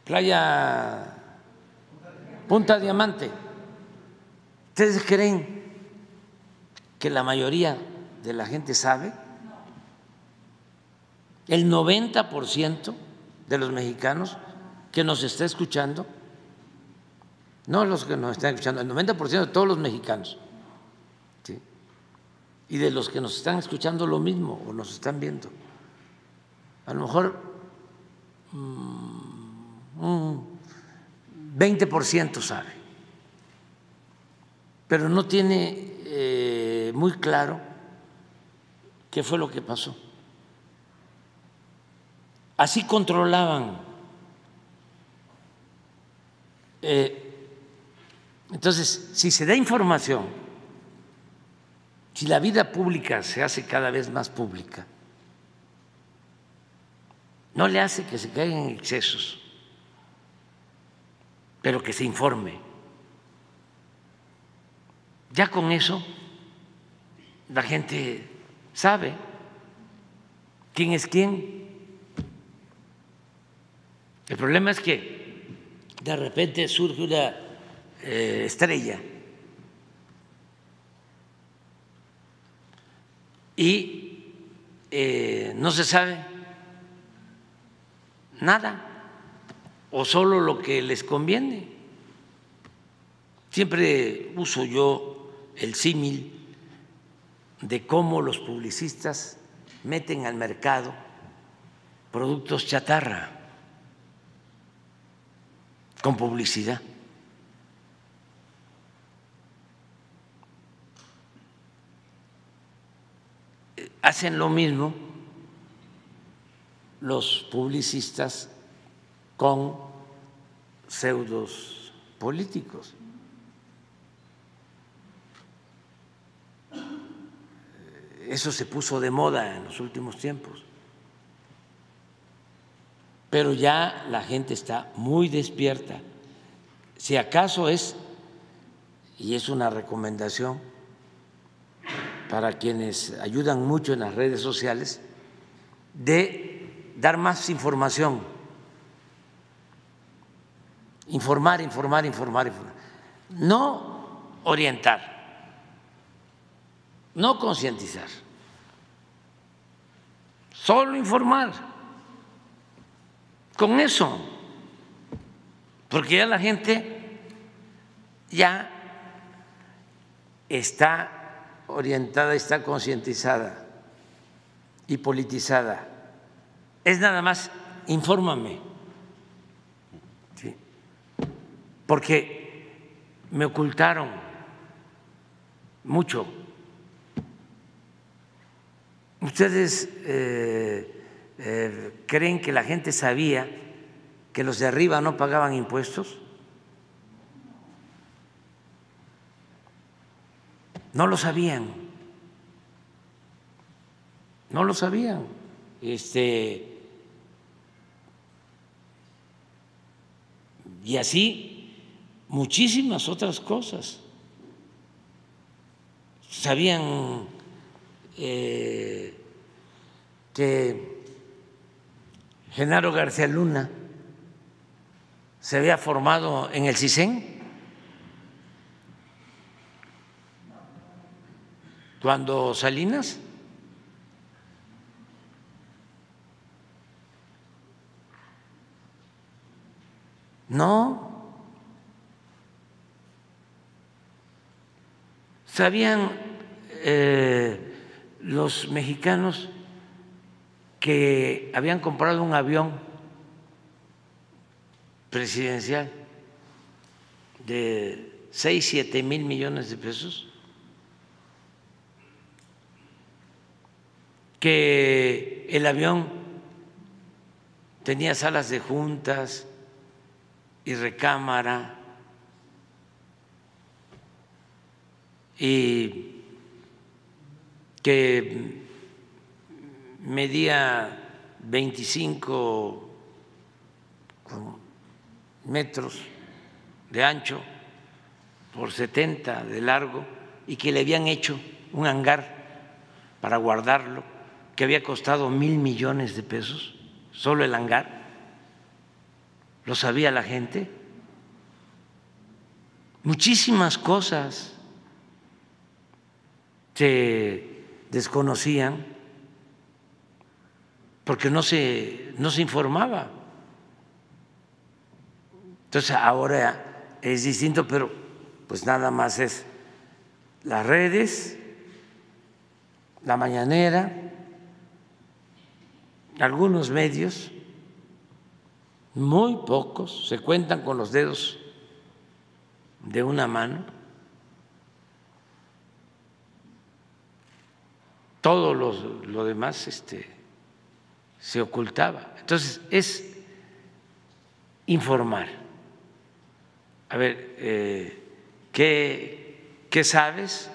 Playa Punta Diamante, ¿ustedes creen que la mayoría de la gente sabe? El 90% de los mexicanos que nos está escuchando, no los que nos están escuchando, el 90% de todos los mexicanos, y de los que nos están escuchando lo mismo o nos están viendo. A lo mejor mm, un 20% sabe, pero no tiene eh, muy claro qué fue lo que pasó. Así controlaban. Eh, entonces, si se da información, si la vida pública se hace cada vez más pública, no le hace que se caigan en excesos, pero que se informe. Ya con eso la gente sabe quién es quién. El problema es que de repente surge una eh, estrella y eh, no se sabe nada o solo lo que les conviene. Siempre uso yo el símil de cómo los publicistas meten al mercado productos chatarra con publicidad. Hacen lo mismo los publicistas con pseudos políticos. Eso se puso de moda en los últimos tiempos. Pero ya la gente está muy despierta. Si acaso es, y es una recomendación para quienes ayudan mucho en las redes sociales, de dar más información, informar, informar, informar, informar. no orientar, no concientizar, solo informar. Con eso, porque ya la gente ya está orientada, está concientizada y politizada. Es nada más, infórmame. ¿sí? Porque me ocultaron mucho. Ustedes eh, eh, creen que la gente sabía que los de arriba no pagaban impuestos? No lo sabían. No lo sabían. Este y así muchísimas otras cosas. Sabían eh, que Genaro García Luna se había formado en el CISEN cuando Salinas no. Sabían eh, los mexicanos que habían comprado un avión presidencial de 6, 7 mil millones de pesos, que el avión tenía salas de juntas y recámara. Y que medía 25 metros de ancho por 70 de largo y que le habían hecho un hangar para guardarlo que había costado mil millones de pesos, solo el hangar. ¿Lo sabía la gente? Muchísimas cosas se desconocían porque no se, no se informaba. Entonces ahora es distinto, pero pues nada más es las redes, la mañanera, algunos medios, muy pocos, se cuentan con los dedos de una mano, todo lo, lo demás este, se ocultaba. Entonces, es informar. A ver, eh, ¿qué, ¿qué, sabes?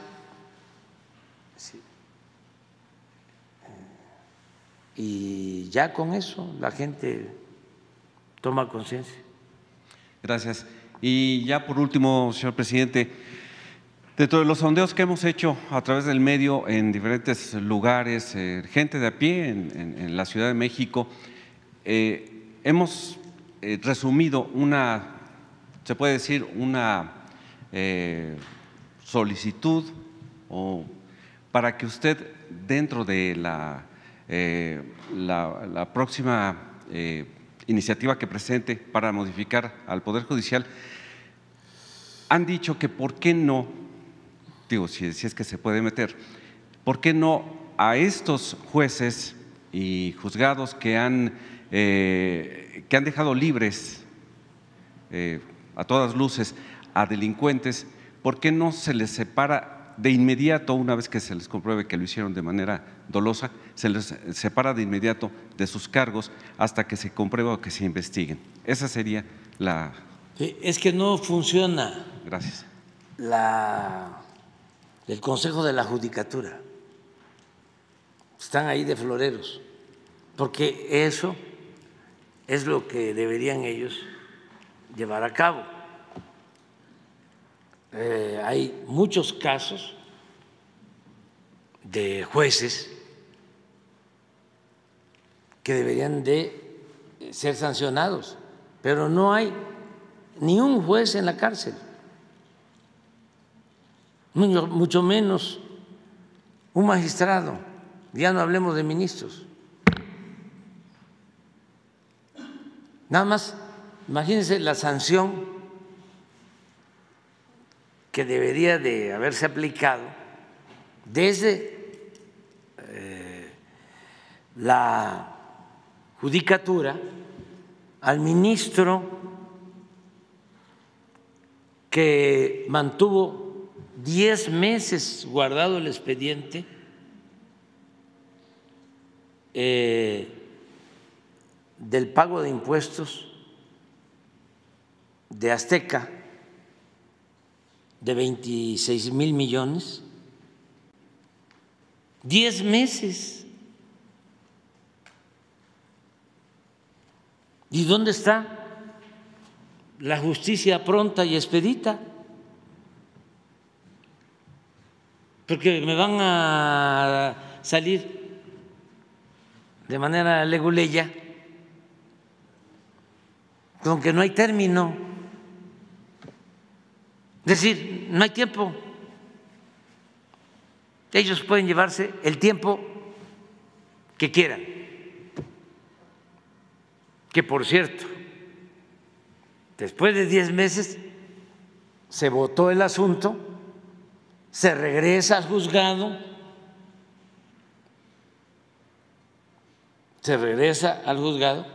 Y ya con eso la gente toma conciencia. Gracias. Y ya por último, señor presidente, Dentro de los sondeos que hemos hecho a través del medio en diferentes lugares, eh, gente de a pie en, la Ciudad de México, eh, hemos eh, resumido una, se puede decir, una solicitud o para que usted dentro de la, la próxima iniciativa que presente para modificar al Poder Judicial, han dicho que por qué no digo, si, es que se puede meter, ¿por qué no a estos jueces y juzgados que han, eh, que han dejado libres eh, a todas luces a delincuentes, ¿por qué no se les separa de inmediato, una vez que se les compruebe que lo hicieron de manera dolosa, se les separa de inmediato de sus cargos hasta que se compruebe o que se investiguen? Esa sería la... es que no funciona. Gracias. La el Consejo de la Judicatura. Están ahí de floreros, porque eso es lo que deberían ellos llevar a cabo. Eh, hay muchos casos de jueces que deberían de ser sancionados, pero no hay ni un juez en la cárcel mucho menos un magistrado, ya no hablemos de ministros. Nada más, imagínense la sanción que debería de haberse aplicado desde eh, la judicatura al ministro que mantuvo diez meses guardado el expediente eh, del pago de impuestos de Azteca de 26 mil millones, 10 meses. ¿Y dónde está la justicia pronta y expedita? Porque me van a salir de manera leguleya con que no hay término. Es decir, no hay tiempo. Ellos pueden llevarse el tiempo que quieran. Que por cierto, después de diez meses se votó el asunto, se regresa al juzgado, se regresa al juzgado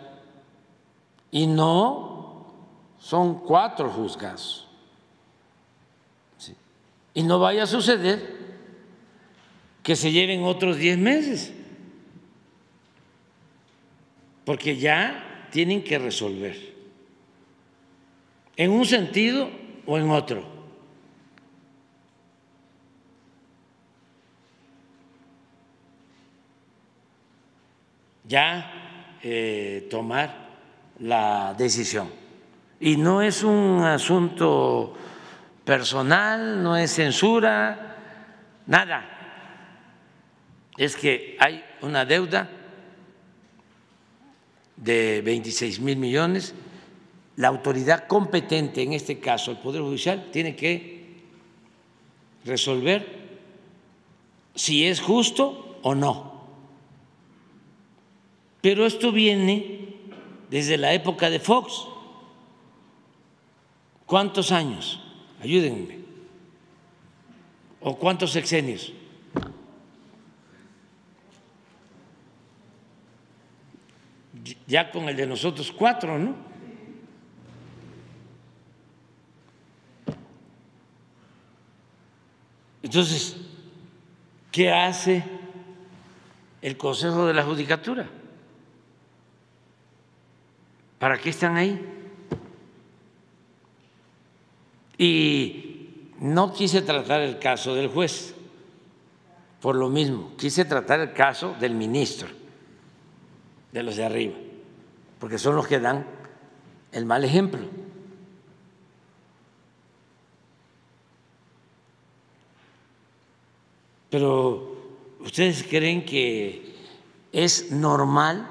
y no son cuatro juzgados. Y no vaya a suceder que se lleven otros diez meses, porque ya tienen que resolver, en un sentido o en otro. Ya eh, tomar la decisión. Y no es un asunto personal, no es censura, nada. Es que hay una deuda de 26 mil millones. La autoridad competente, en este caso el Poder Judicial, tiene que resolver si es justo o no. Pero esto viene desde la época de Fox. ¿Cuántos años? Ayúdenme. ¿O cuántos sexenios? Ya con el de nosotros cuatro, ¿no? Entonces, ¿qué hace el Consejo de la Judicatura? ¿Para qué están ahí? Y no quise tratar el caso del juez, por lo mismo, quise tratar el caso del ministro, de los de arriba, porque son los que dan el mal ejemplo. Pero ¿ustedes creen que es normal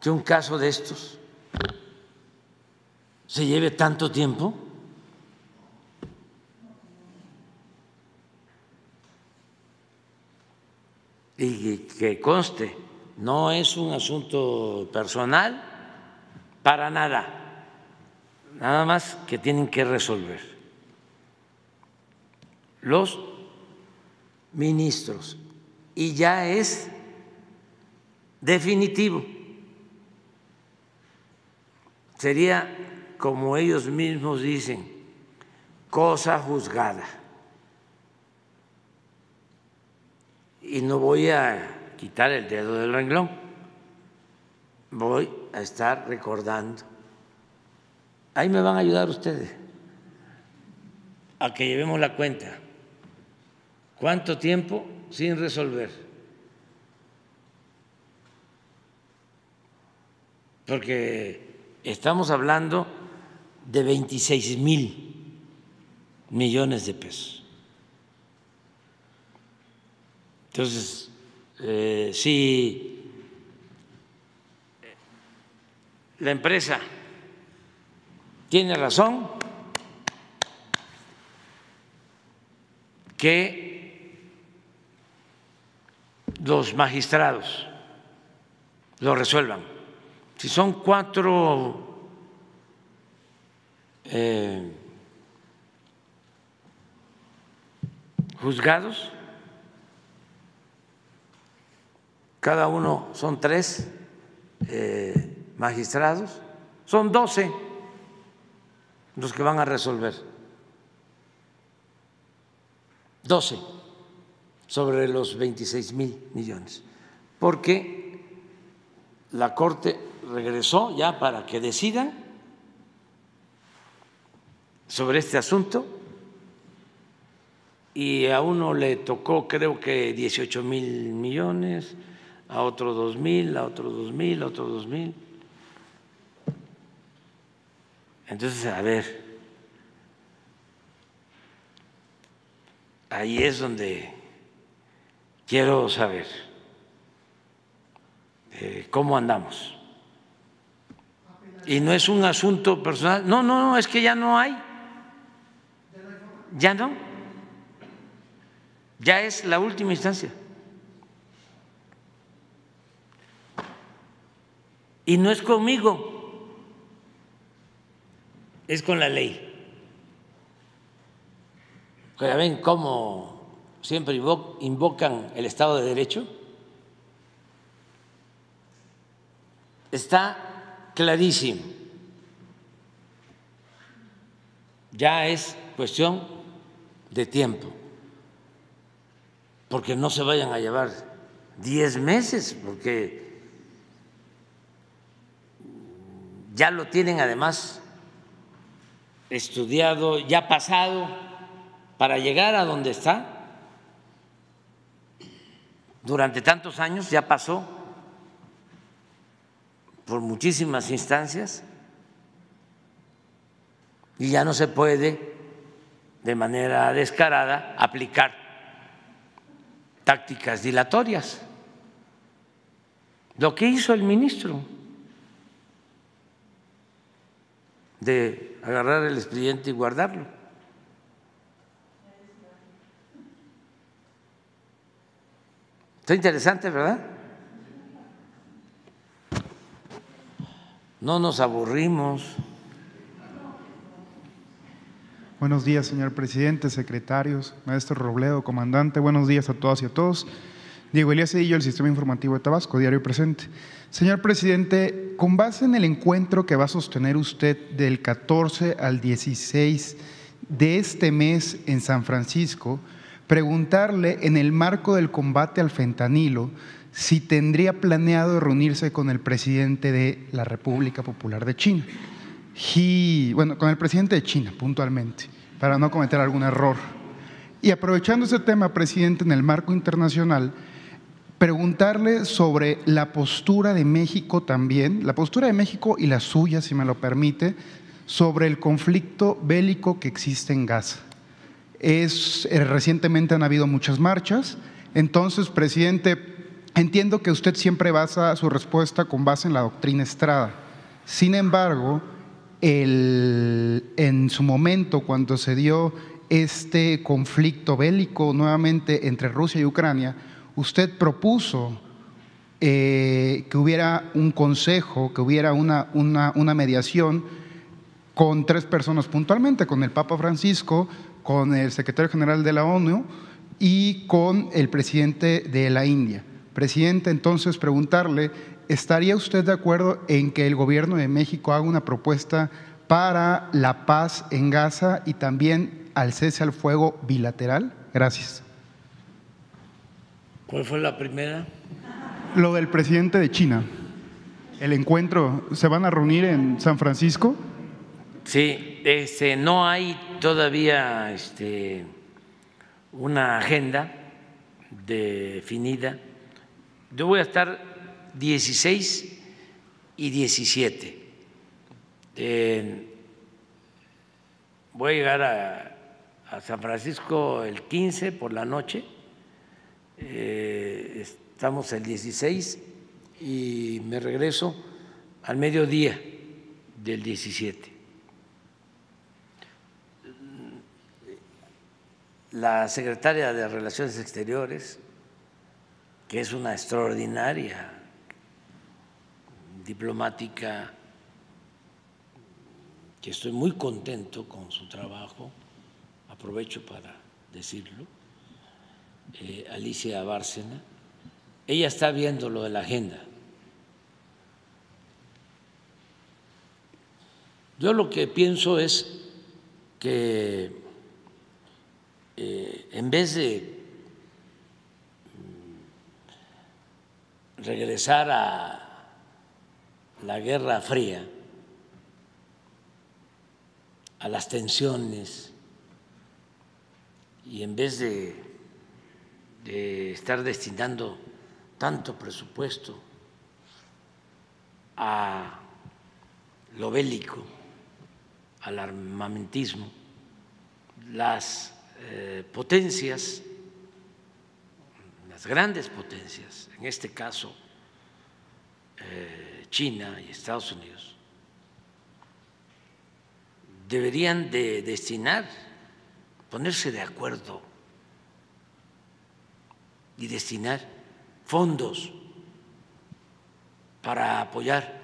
que un caso de estos se lleve tanto tiempo? Y que conste, no es un asunto personal para nada, nada más que tienen que resolver los ministros y ya es definitivo. Sería, como ellos mismos dicen, cosa juzgada. Y no voy a quitar el dedo del renglón, voy a estar recordando. Ahí me van a ayudar ustedes a que llevemos la cuenta. ¿Cuánto tiempo sin resolver? Porque estamos hablando de 26 mil millones de pesos. Entonces, eh, si la empresa tiene razón, que los magistrados lo resuelvan. Si son cuatro eh, juzgados, cada uno son tres eh, magistrados, son doce los que van a resolver. Doce sobre los 26 mil millones, porque la Corte regresó ya para que decidan sobre este asunto y a uno le tocó creo que 18 mil millones, a otro 2 mil, a otro 2 mil, a otro 2 mil. Entonces, a ver, ahí es donde quiero saber eh, cómo andamos. Y no es un asunto personal, no, no, no, es que ya no hay. Ya no. Ya es la última instancia. Y no es conmigo, es con la ley. Ya ven cómo siempre invocan el Estado de Derecho. Está clarísimo. Ya es cuestión de tiempo, porque no se vayan a llevar diez meses, porque ya lo tienen además estudiado, ya pasado para llegar a donde está. Durante tantos años ya pasó por muchísimas instancias y ya no se puede de manera descarada aplicar tácticas dilatorias. Lo que hizo el ministro de agarrar el expediente y guardarlo. Está interesante, ¿verdad? No nos aburrimos. Buenos días, señor presidente, secretarios, maestro Robledo, comandante. Buenos días a todas y a todos. Diego Elías Cedillo, el Sistema Informativo de Tabasco, diario presente. Señor presidente, con base en el encuentro que va a sostener usted del 14 al 16 de este mes en San Francisco, preguntarle en el marco del combate al fentanilo si tendría planeado reunirse con el presidente de la República Popular de China. Y, bueno, con el presidente de China, puntualmente, para no cometer algún error. Y aprovechando ese tema, presidente, en el marco internacional, preguntarle sobre la postura de México también, la postura de México y la suya, si me lo permite, sobre el conflicto bélico que existe en Gaza. Es, eh, recientemente han habido muchas marchas. Entonces, presidente, entiendo que usted siempre basa su respuesta con base en la doctrina Estrada. Sin embargo, en su momento, cuando se dio este conflicto bélico nuevamente entre Rusia y Ucrania, usted propuso eh, que hubiera un consejo, que hubiera una, una mediación con tres personas puntualmente, con el Papa Francisco, con el secretario general de la ONU y con el presidente de la India. Presidente, entonces preguntarle, ¿estaría usted de acuerdo en que el gobierno de México haga una propuesta para la paz en Gaza y también al cese al fuego bilateral? Gracias. ¿Cuál fue la primera? Lo del presidente de China. El encuentro, ¿se van a reunir en San Francisco? Sí, este, no hay todavía este, una agenda definida. Yo voy a estar 16 y 17. voy a llegar a, San Francisco el 15 por la noche. Eh, estamos el 16 y me regreso al mediodía del 17. la secretaria de Relaciones Exteriores, que es una extraordinaria diplomática, que estoy muy contento con su trabajo, aprovecho para decirlo, eh, Alicia Bárcena, ella está viendo lo de la agenda. Yo lo que pienso es que eh, en vez de mm, regresar a la Guerra Fría, a las tensiones y en vez de, de estar destinando tanto presupuesto a lo bélico, al armamentismo, las eh, potencias, las grandes potencias, en este caso eh, China y Estados Unidos, deberían de destinar, ponerse de acuerdo y destinar fondos para apoyar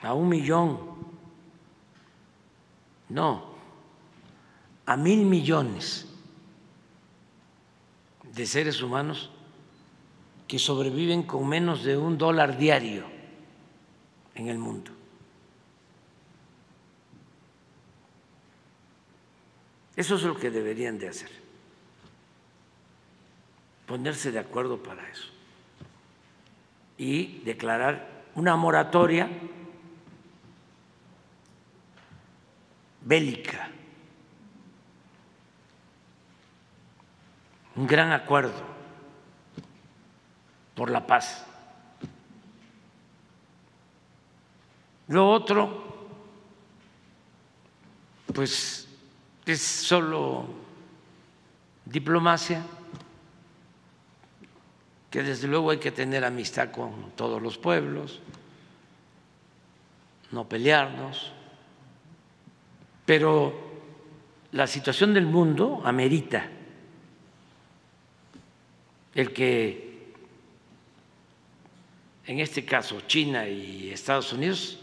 a un millón, no, a mil millones de seres humanos que sobreviven con menos de un dólar diario en el mundo. Eso es lo que deberían de hacer, ponerse de acuerdo para eso. Y declarar una moratoria bélica, un gran acuerdo por la paz. Lo otro, pues es solo diplomacia, que desde luego hay que tener amistad con todos los pueblos, no pelearnos, pero la situación del mundo amerita el que, en este caso, China y Estados Unidos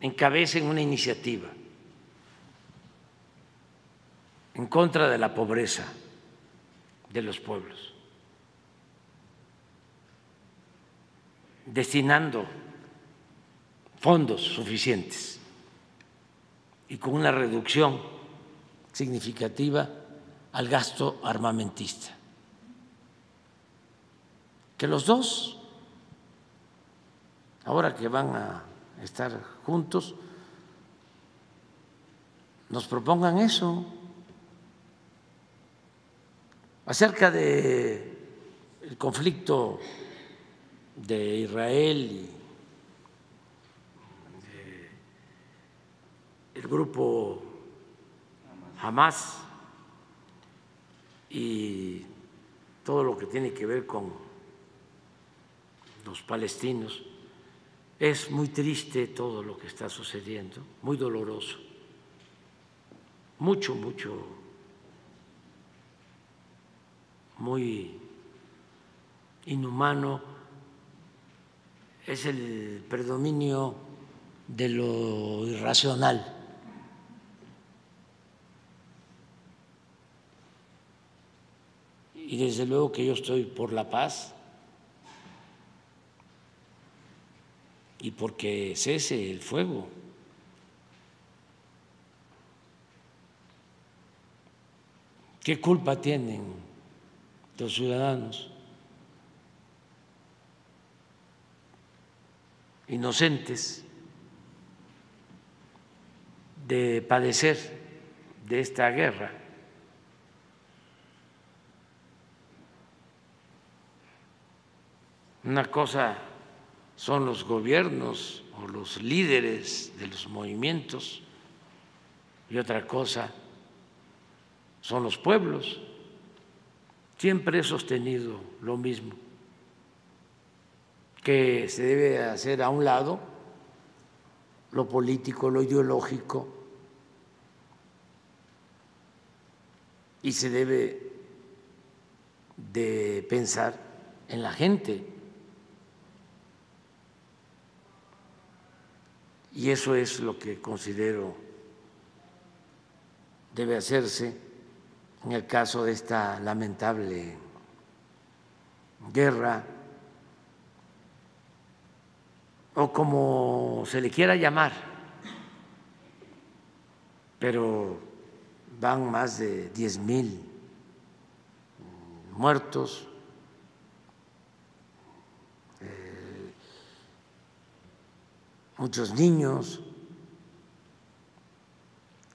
encabecen una iniciativa en contra de la pobreza de los pueblos, destinando fondos suficientes y con una reducción significativa al gasto armamentista. Que los dos, ahora que van a estar juntos, nos propongan eso acerca de el conflicto de Israel y el grupo Hamas y todo lo que tiene que ver con los palestinos. Es muy triste todo lo que está sucediendo, muy doloroso, mucho, mucho, muy inhumano. Es el predominio de lo irracional y desde luego que yo estoy por la paz y porque cese el fuego. ¿Qué culpa tienen los ciudadanos inocentes de padecer de esta guerra? Una cosa son los gobiernos o los líderes de los movimientos y otra cosa son los pueblos. Siempre he sostenido lo mismo, que se debe hacer a un lado lo político, lo ideológico, y se debe de pensar en la gente. Y eso es lo que considero debe hacerse en el caso de esta lamentable guerra o como se le quiera llamar, pero van más de diez mil muertos, muchos niños,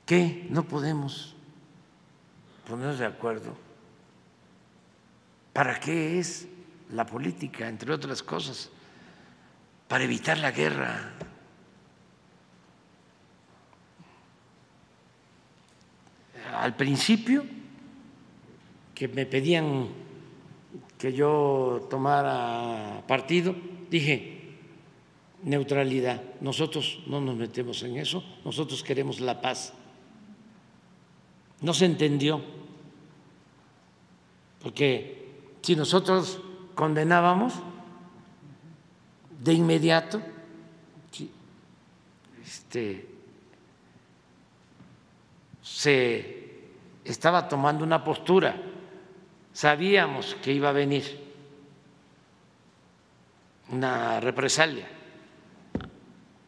¿Qué? No podemos ponernos de acuerdo. ¿Para qué es la política, entre otras cosas? Para evitar la guerra. Al principio, que me pedían que yo tomara partido, dije, neutralidad, nosotros no nos metemos en eso, nosotros queremos la paz. No se entendió, porque si nosotros condenábamos de inmediato, este, se estaba tomando una postura, sabíamos que iba a venir una represalia,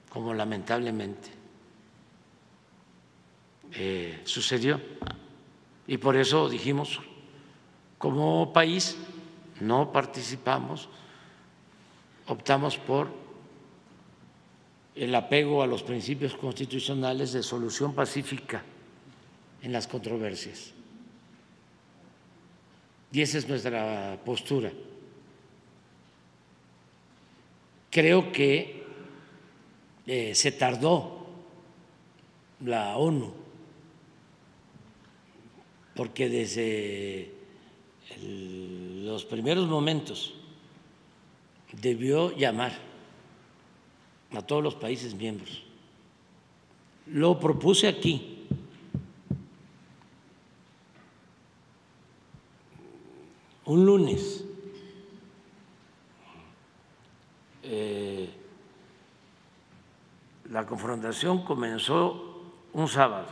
como lamentablemente eh, sucedió. Y por eso dijimos, como país no participamos, optamos por el apego a los principios constitucionales de solución pacífica en las controversias. Y esa es nuestra postura. Creo que eh, se tardó la ONU, porque desde los primeros momentos debió llamar a todos los países miembros. Lo propuse aquí un lunes. Eh, la confrontación comenzó un sábado,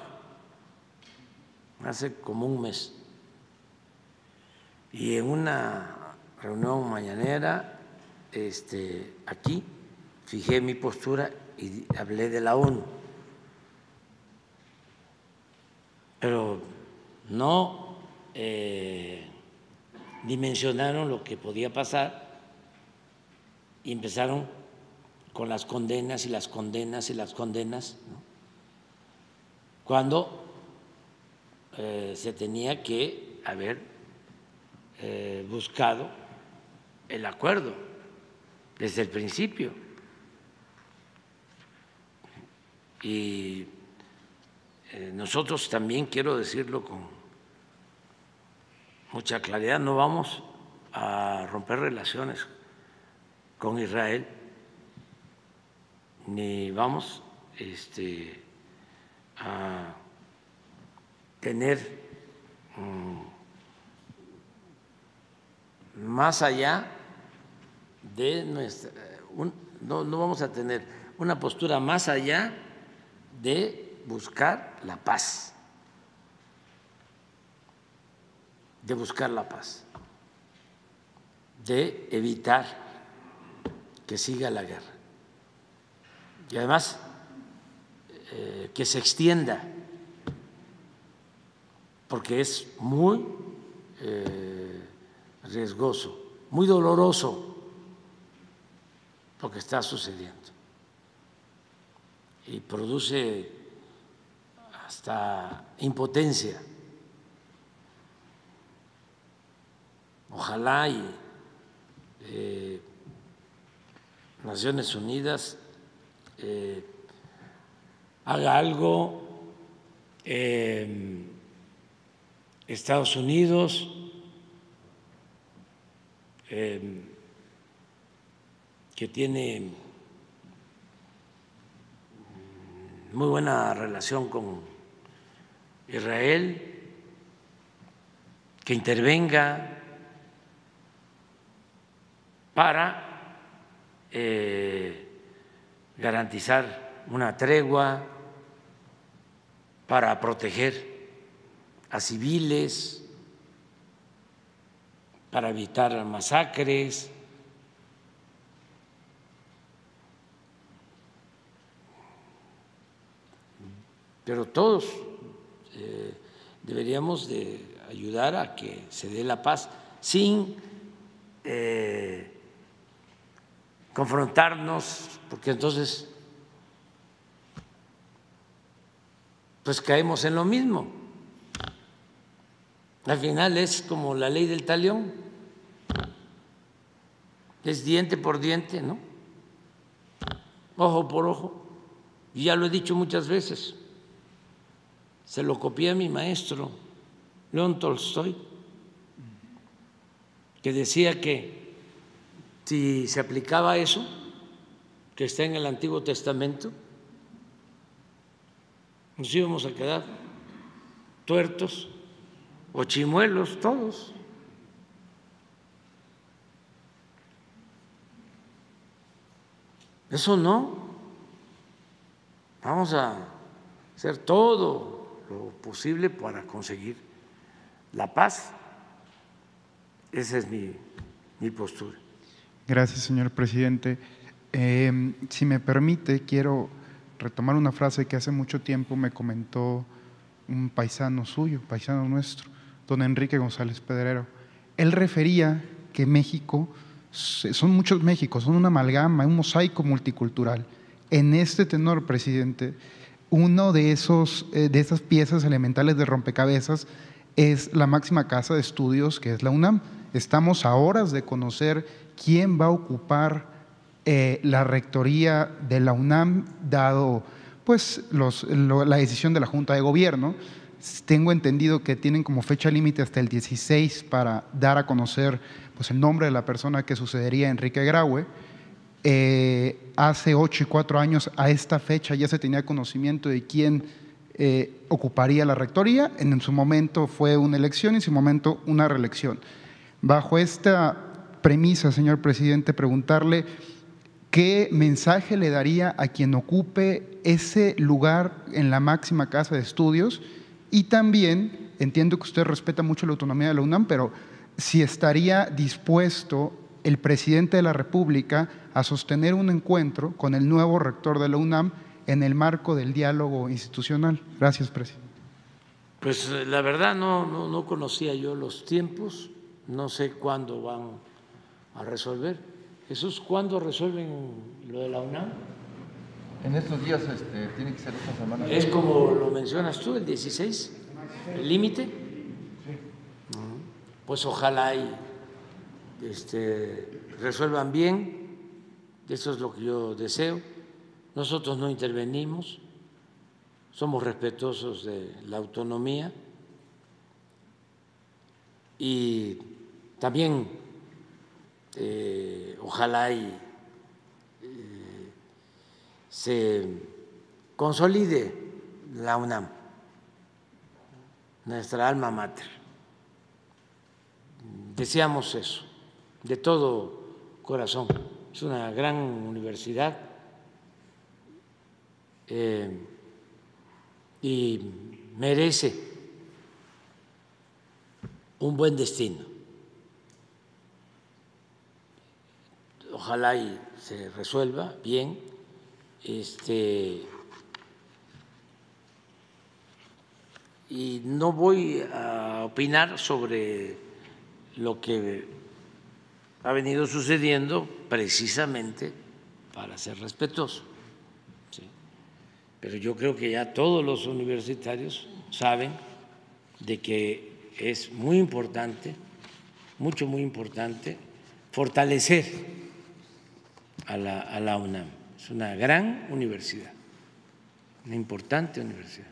hace como un mes, y en una reunión mañanera este, aquí fijé mi postura y hablé de la ONU, pero no eh, dimensionaron lo que podía pasar y empezaron con las condenas y las condenas y las condenas, cuando eh, se tenía que haber eh, buscado el acuerdo desde el principio. Y eh, nosotros también, quiero decirlo con mucha claridad, no vamos a romper relaciones con Israel, ni vamos este, a tener mm, más allá de nuestra, no, no vamos a tener una postura más allá de buscar la paz. de buscar la paz, de evitar que siga la guerra y además eh, que se extienda, porque es muy eh, riesgoso, muy doloroso lo que está sucediendo y produce hasta impotencia. Ojalá y eh, Naciones Unidas eh, haga algo, eh, Estados Unidos, que tiene muy buena relación con Israel, que intervenga para eh, garantizar una tregua, para proteger a civiles, para evitar masacres. Pero todos eh, deberíamos de ayudar a que se dé la paz sin eh, confrontarnos, porque entonces pues caemos en lo mismo. Al final es como la ley del talión, es diente por diente, ¿no? Ojo por ojo. Y ya lo he dicho muchas veces, se lo copié a mi maestro, León Tolstoy, que decía que si se aplicaba eso, que está en el Antiguo Testamento, nos íbamos a quedar tuertos o chimuelos todos. Eso no. Vamos a hacer todo lo posible para conseguir la paz. Esa es mi, mi postura. Gracias, señor presidente. Eh, si me permite, quiero retomar una frase que hace mucho tiempo me comentó un paisano suyo, paisano nuestro, don Enrique González Pedrero. Él refería que México, son muchos Méxicos, son una amalgama, un mosaico multicultural. En este tenor, presidente, uno de, esos, eh, de esas piezas elementales de rompecabezas es la máxima casa de estudios que es la UNAM. Estamos a horas de conocer quién va a ocupar eh, la rectoría de la UNAM, dado pues, la decisión de la Junta de Gobierno. Tengo entendido que tienen como fecha límite hasta el 16 para dar a conocer pues, el nombre de la persona que sucedería a Enrique Graue. Eh, hace ocho y cuatro años a esta fecha ya se tenía conocimiento de quién eh, ocuparía la rectoría. En, su momento fue una elección y en su momento una reelección. Bajo esta premisa, señor presidente, preguntarle ¿Qué mensaje le daría a quien ocupe ese lugar en la máxima casa de estudios? Y también, entiendo que usted respeta mucho la autonomía de la UNAM, pero si estaría dispuesto el presidente de la República a sostener un encuentro con el nuevo rector de la UNAM en el marco del diálogo institucional. Gracias, presidente. Pues eh, la verdad no, no, no conocía yo los tiempos, no sé cuándo van a resolver Jesús, ¿cuándo resuelven lo de la UNAM? En estos días este, tiene que ser esta semana. ¿Es como lo mencionas tú, el 16? ¿El límite? Pues ojalá y este, resuelvan bien, eso es lo que yo deseo. Nosotros no intervenimos, somos respetuosos de la autonomía y también eh, ojalá y eh, se consolide la UNAM, nuestra alma mater. Deseamos eso, de todo corazón. Es una gran universidad eh, y merece un buen destino. ojalá y se resuelva bien. Este, y no voy a opinar sobre lo que ha venido sucediendo precisamente para ser respetuoso. Pero yo creo que ya todos los universitarios saben de que es muy importante, mucho, muy importante, fortalecer a la, a la UNAM. Es una gran universidad, una importante universidad.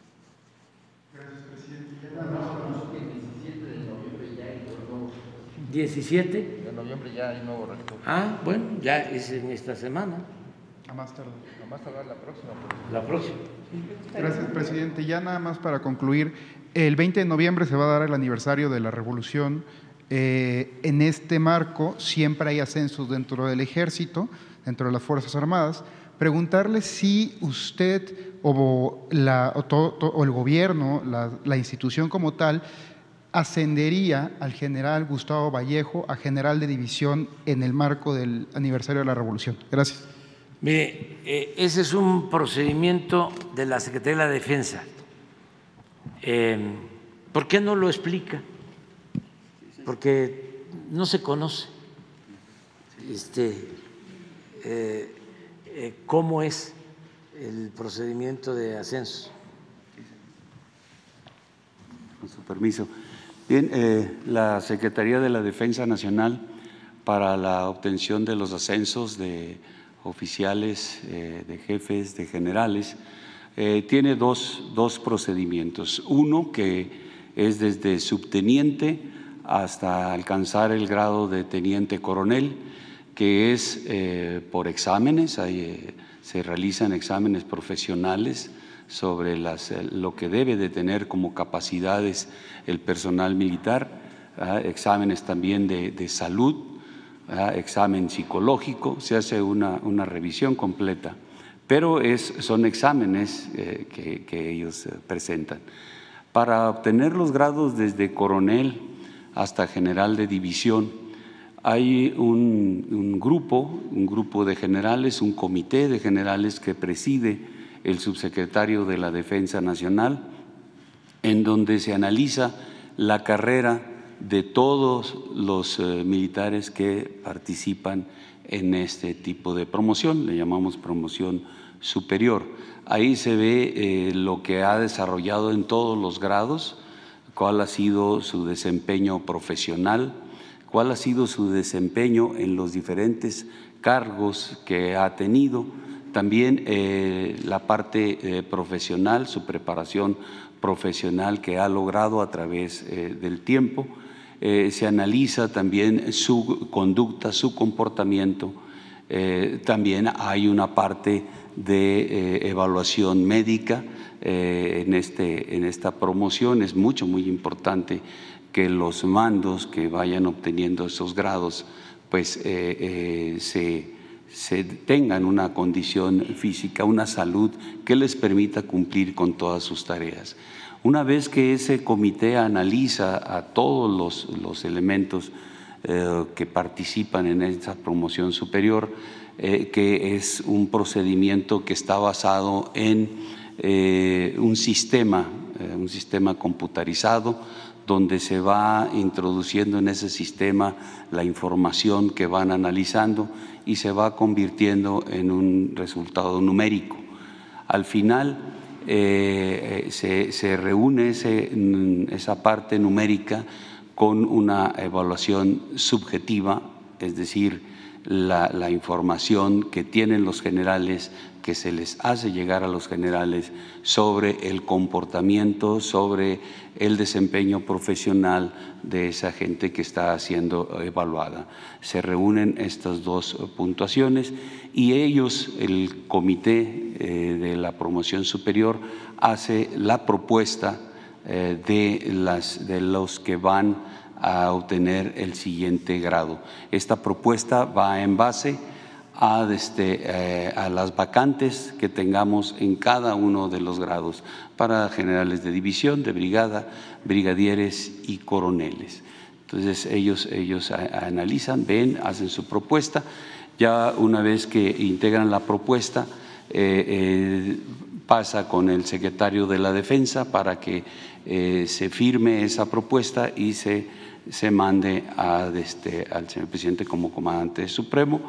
Gracias, presidente. 17 de noviembre ya hay nuevo rector. Ah, bueno, ya es en esta semana. A más tardar. A más tardar la próxima. La próxima. Gracias, presidente. Ya nada más para concluir, el 20 de noviembre se va a dar el aniversario de la revolución. Eh, en este marco siempre hay ascensos dentro del ejército dentro de las Fuerzas Armadas, preguntarle si usted o, la, o, el gobierno, la, la, institución como tal, ascendería al general Gustavo Vallejo a general de división en el marco del aniversario de la Revolución. Gracias. Mire, eh, ese es un procedimiento de la Secretaría de la Defensa. Eh, ¿Por qué no lo explica? Porque no se conoce. Este, eh, eh, cómo es el procedimiento de ascenso. con su permiso. Eh, la Secretaría de la Defensa Nacional para la obtención de los ascensos de oficiales, eh, de jefes, de generales, eh, tiene dos, dos procedimientos. Uno que es desde subteniente hasta alcanzar el grado de teniente coronel, que es por exámenes, se realizan exámenes profesionales sobre las, eh, lo que debe de tener como capacidades el personal militar, ¿ah? exámenes también de, salud, ¿ah? examen psicológico, se hace una, una revisión completa, pero es, son exámenes eh, que, que, ellos eh, presentan. Para obtener los grados desde coronel hasta general de división, hay un, un grupo, un grupo de generales, un comité de generales que preside el subsecretario de la Defensa Nacional, en donde se analiza la carrera de todos los eh, militares que participan en este tipo de promoción, le llamamos promoción superior. Ahí se ve eh, lo que ha desarrollado en todos los grados, cuál ha sido su desempeño profesional, cuál ha sido su desempeño en los diferentes cargos que ha tenido, también eh, la parte eh, profesional, su preparación profesional que ha logrado a través eh, del tiempo. se analiza también su conducta, su comportamiento. también hay una parte de evaluación médica en, este, en esta promoción. Es mucho, muy importante que los mandos que vayan obteniendo esos grados pues se se tengan una condición física, una salud que les permita cumplir con todas sus tareas. Una vez que ese comité analiza a todos los, elementos eh, que participan en esa promoción superior, eh, que es un procedimiento que está basado en eh, un sistema, un sistema computarizado, donde se va introduciendo en ese sistema la información que van analizando y se va convirtiendo en un resultado numérico. Al final eh, se, reúne esa parte numérica con una evaluación subjetiva, es decir, la, información que tienen los generales, que se les hace llegar a los generales sobre el comportamiento, sobre el desempeño profesional de esa gente que está siendo evaluada. Se reúnen estas dos puntuaciones y ellos, el comité eh, de la promoción superior, hace la propuesta eh, de, las, de los que van a obtener el siguiente grado. Esta propuesta va en base a, este, eh, a las vacantes que tengamos en cada uno de los grados para generales de división, de brigada, brigadieres y coroneles. Entonces ellos, ellos analizan, ven, hacen su propuesta. Ya una vez que integran la propuesta, eh, eh, pasa con el secretario de la Defensa para que se firme esa propuesta y se se mande a, este, al señor presidente como comandante supremo,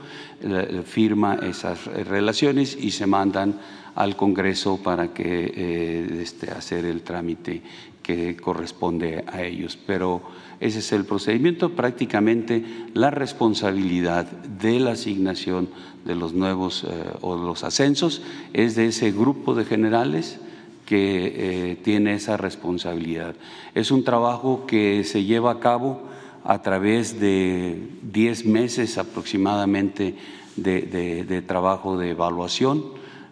firma esas relaciones y se mandan al Congreso para que eh, este, hacer el trámite que corresponde a ellos. Pero ese es el procedimiento, prácticamente la responsabilidad de la asignación de los nuevos eh, o los ascensos es de ese grupo de generales que eh, tiene esa responsabilidad. Es un trabajo que se lleva a cabo a través de 10 meses aproximadamente de, trabajo de evaluación.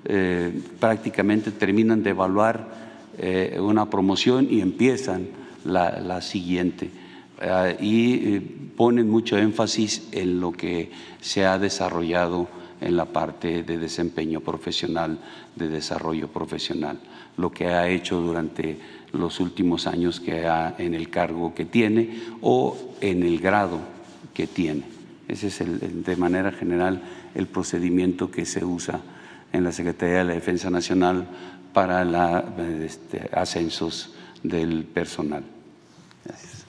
Eh, prácticamente terminan de evaluar eh, una promoción y empiezan la, siguiente. y ponen mucho énfasis en lo que se ha desarrollado en la parte de desempeño profesional, de desarrollo profesional lo que ha hecho durante los últimos años que ha, en el cargo que tiene o en el grado que tiene. Ese es el, de manera general el procedimiento que se usa en la Secretaría de la Defensa Nacional para los este, ascensos del personal. Gracias.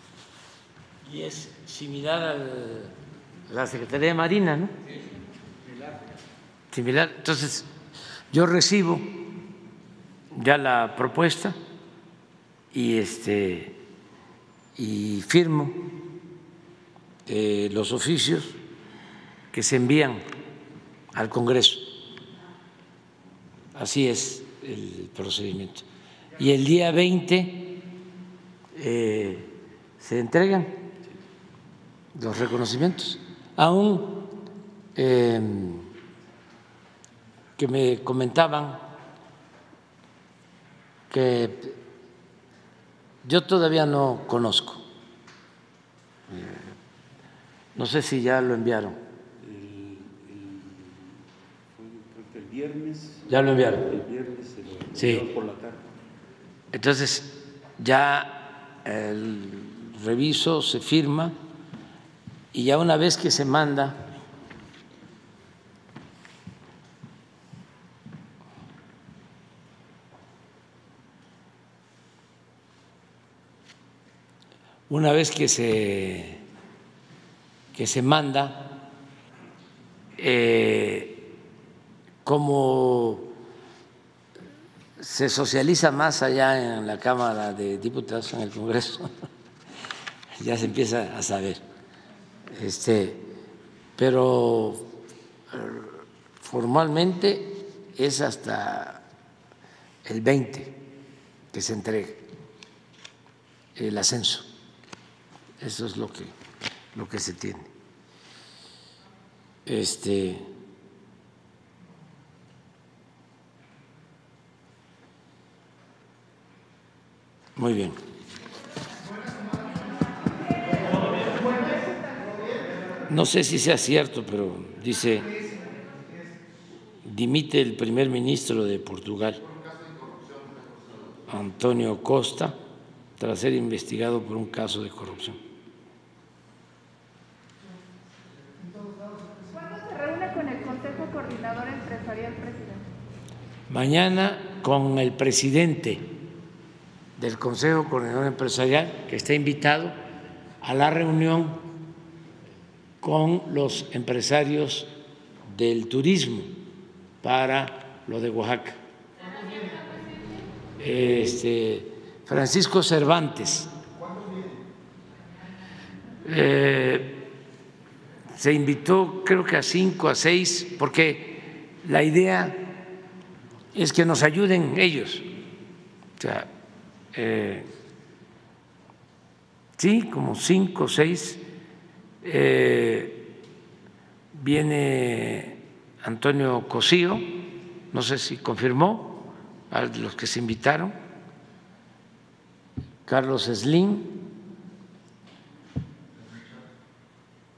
Y es similar a la Secretaría de Marina, ¿no? Similar. Similar. Entonces, yo recibo ya la propuesta y este y firmo eh, los oficios que se envían al Congreso. Así es el procedimiento. Y el día 20 eh, se entregan los reconocimientos. Aún em, que me comentaban que yo todavía no conozco. No sé si ya lo enviaron. El, viernes. Ya lo enviaron. El viernes sí. por la tarde. Entonces, ya el reviso se firma y ya una vez que se manda una vez que se, que se manda, eh, como se socializa más allá en la Cámara de Diputados, en el Congreso, ya se empieza a saber. Este, pero eh, formalmente es hasta el 20 que se entrega el ascenso. Eso es lo que, lo que se tiene. Este, muy bien. No sé si sea cierto, pero dice, dimite el primer ministro de Portugal, Antonio Costa, tras ser investigado por un caso de corrupción. Mañana con el presidente del Consejo Coordinador Empresarial, que está invitado a la reunión con los empresarios del turismo para lo de Oaxaca. Este, Francisco Cervantes. Eh, se invitó creo que a cinco, a seis, porque la idea es que nos ayuden ellos. O sea, eh, sí, como cinco o seis. Eh, viene Antonio Cosío, no sé si confirmó a los que se invitaron, Carlos Slim,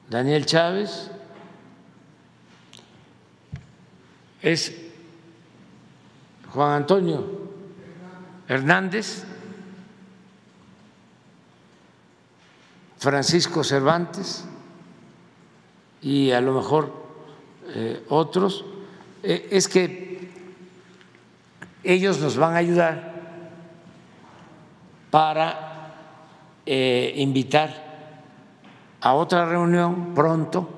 Daniel Chávez, es Juan Antonio. Hernández, Francisco Cervantes. Y a lo mejor eh, otros, eh, es que ellos nos van a ayudar para eh, invitar a otra reunión pronto,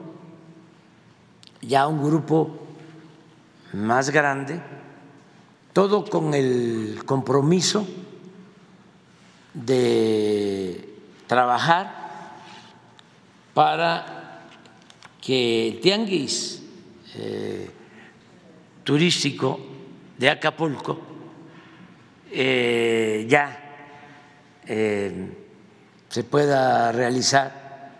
ya un grupo más grande todo con el compromiso de trabajar para que el tianguis eh, turístico de Acapulco eh, ya eh, se pueda realizar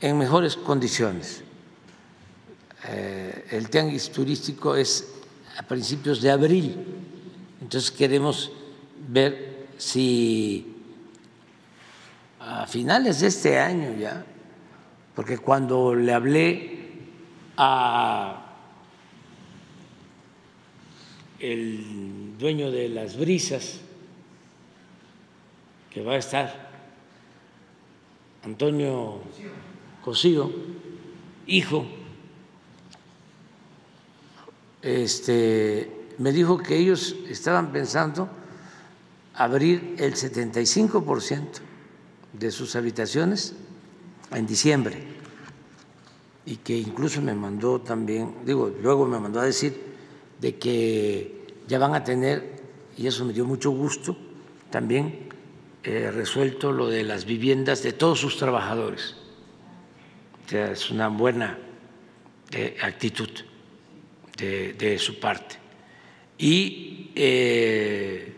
en mejores condiciones. el tianguis turístico es a principios de abril. Entonces queremos ver si a finales de este año ya, porque cuando le hablé a el dueño de las brisas, que va a estar Antonio Cosío, hijo este, me dijo que ellos estaban pensando abrir el 75% de sus habitaciones en diciembre y que incluso me mandó también, digo, luego me mandó a decir de que ya van a tener, y eso me dio mucho gusto también, eh, resuelto lo de las viviendas de todos sus trabajadores. O sea, es una buena eh, actitud de, su parte. Y eh,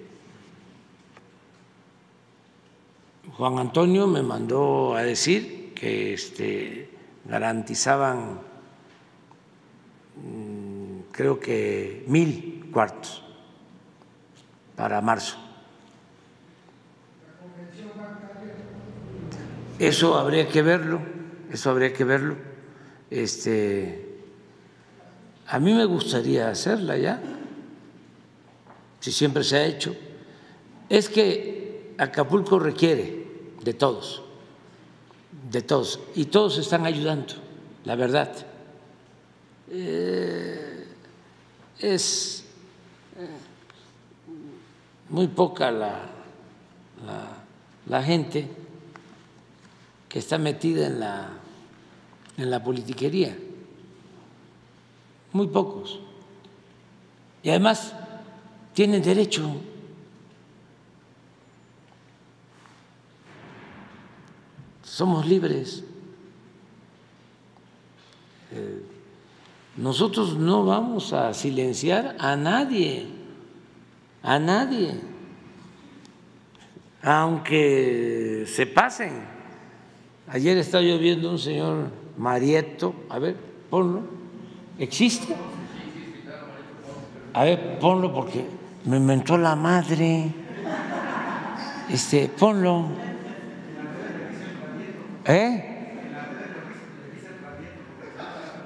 Juan Antonio me mandó a decir que este, garantizaban, mm, creo que mil cuartos para marzo. Eso habría que verlo, eso habría que verlo. Este, a mí me gustaría hacerla ya, si siempre se ha hecho. Es que Acapulco requiere de todos, de todos, y todos están ayudando, la verdad. Eh, es eh, muy poca la, la, la gente que está metida en la, en la politiquería. Muy pocos. Y además tienen derecho. Somos libres. Eh, nosotros no vamos a silenciar a nadie, a nadie, aunque se pasen. Ayer estaba yo viendo un señor Marieto, a ver, ponlo. ¿Existe? A ver, ponlo porque me inventó la madre. Este, ponlo. ¿Eh?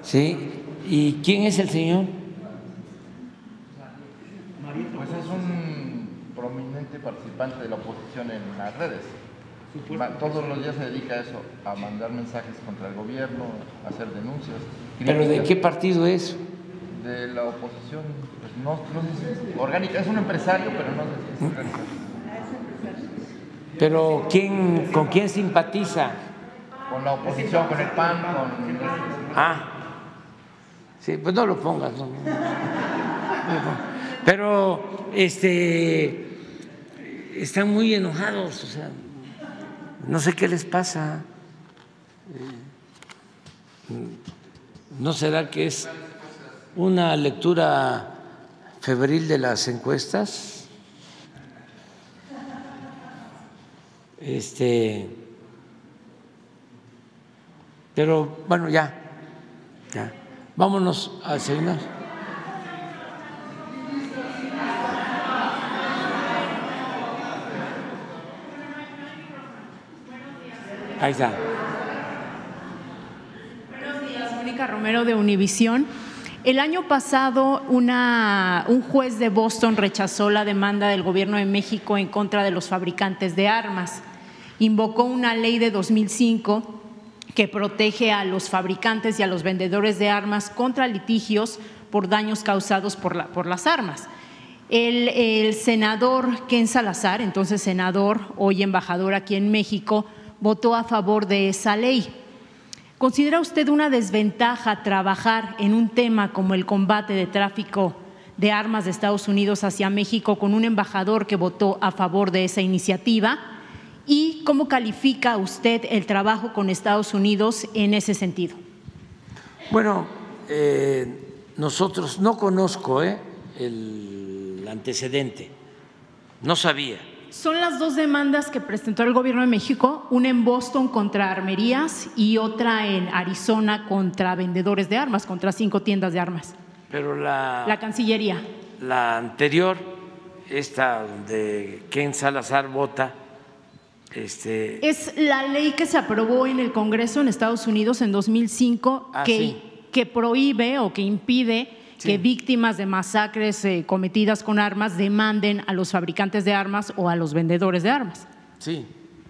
Sí. ¿Y quién es el señor? Pues es un prominente participante de la oposición en las redes. Todos los días se dedica a eso, a mandar mensajes contra el gobierno, a hacer denuncias. ¿Pero de qué partido es? De la oposición, pues no, no sé si es orgánica, es un empresario, pero no sé si es orgánica. ¿Pero quién, con quién simpatiza? Con la oposición, con el PAN, con... Ah, sí, pues no lo pongas. No. Pero, este, están muy enojados, o sea no sé qué les pasa. ¿No será que es una lectura febril de las encuestas? Este, pero bueno, ya, ya. Vámonos al señor. Ahí está. Buenos días, Mónica Romero de Univisión. El año pasado, un juez de Boston rechazó la demanda del gobierno de México en contra de los fabricantes de armas. Invocó una ley de 2005 que protege a los fabricantes y a los vendedores de armas contra litigios por daños causados por, la, por las armas. El senador Ken Salazar, entonces senador, hoy embajador aquí en México, votó a favor de esa ley. ¿Considera usted una desventaja trabajar en un tema como el combate de tráfico de armas de Estados Unidos hacia México con un embajador que votó a favor de esa iniciativa? ¿Y cómo califica usted el trabajo con Estados Unidos en ese sentido? Bueno, eh, nosotros no conozco eh, el antecedente, no sabía son las dos demandas que presentó el gobierno de México, una en Boston contra armerías y otra en Arizona contra vendedores de armas, contra cinco tiendas de armas. Pero la... La Cancillería. La anterior, esta donde Ken Salazar vota, este... Es la ley que se aprobó en el Congreso en Estados Unidos en 2005 ah, que, sí. que prohíbe o que impide que víctimas de masacres eh, cometidas con armas demanden a los fabricantes de armas o a los vendedores de armas. Sí,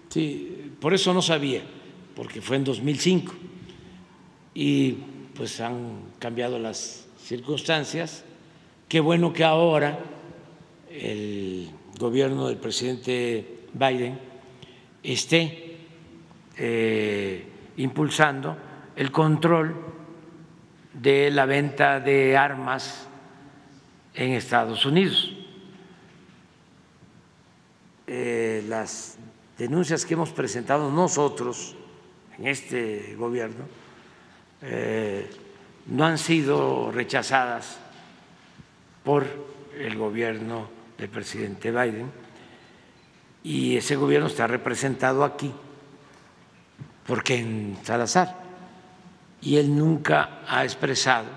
sí, por eso no sabía, porque fue en 2005 y pues han cambiado las circunstancias. Qué bueno que ahora el gobierno del presidente Biden esté eh, impulsando el control de la venta de armas en Estados Unidos. Eh, las denuncias que hemos presentado nosotros en este gobierno eh, no han sido rechazadas por el gobierno del presidente Biden y ese gobierno está representado aquí, porque en Salazar, y él nunca ha expresado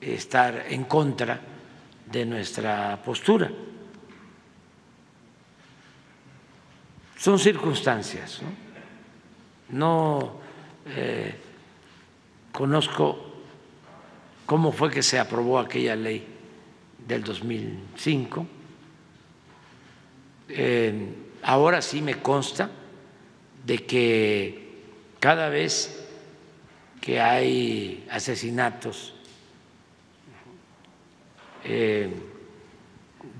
estar en contra de nuestra postura. Son circunstancias, no, no eh, conozco cómo fue que se aprobó aquella ley del 2005. Eh, ahora sí me consta de que cada vez que hay asesinatos eh,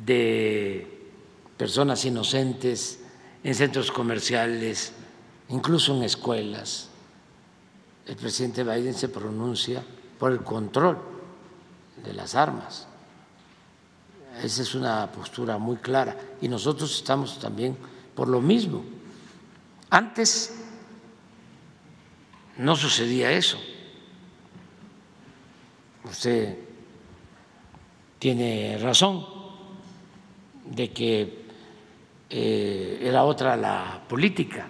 de personas inocentes en centros comerciales, incluso en escuelas, el presidente Biden se pronuncia por el control de las armas. Esa es una postura muy clara y nosotros estamos también por lo mismo. Antes no sucedía eso. Usted tiene razón de que eh, era otra la política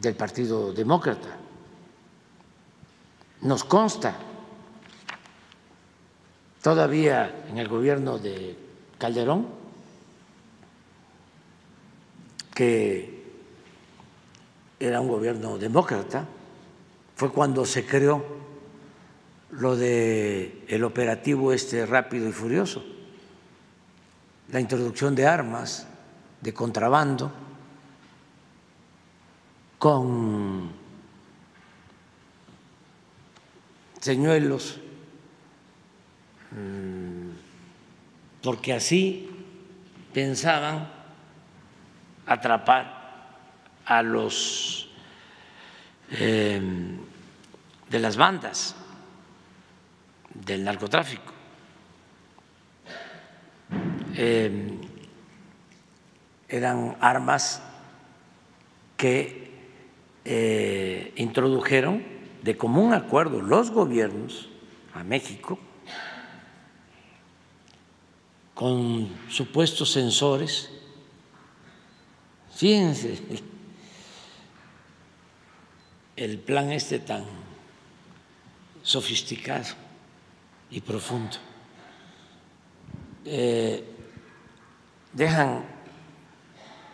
del Partido Demócrata. Nos consta todavía en el gobierno de Calderón que era un gobierno demócrata, fue cuando se creó lo de el operativo este rápido y furioso, la introducción de armas de contrabando con señuelos, mm, porque así pensaban atrapar a los em, de las bandas del narcotráfico. Em, eran armas que eh, introdujeron de común acuerdo los gobiernos a México con supuestos sensores. El plan este tan sofisticado y profundo. Eh, dejan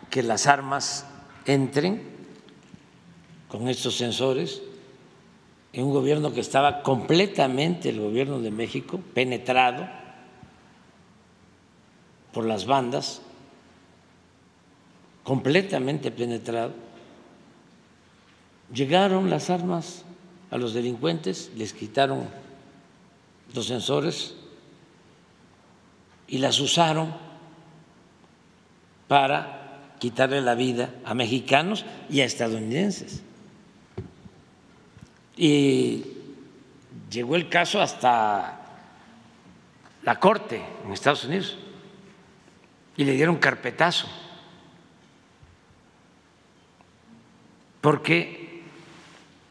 que las armas entren con estos sensores en un gobierno que estaba completamente, el gobierno de México, penetrado por las bandas, completamente penetrado. Llegaron las armas a los delincuentes, les quitaron los sensores y las usaron para quitarle la vida a mexicanos y a estadounidenses. Y llegó el caso hasta la Corte en Estados Unidos y le dieron carpetazo porque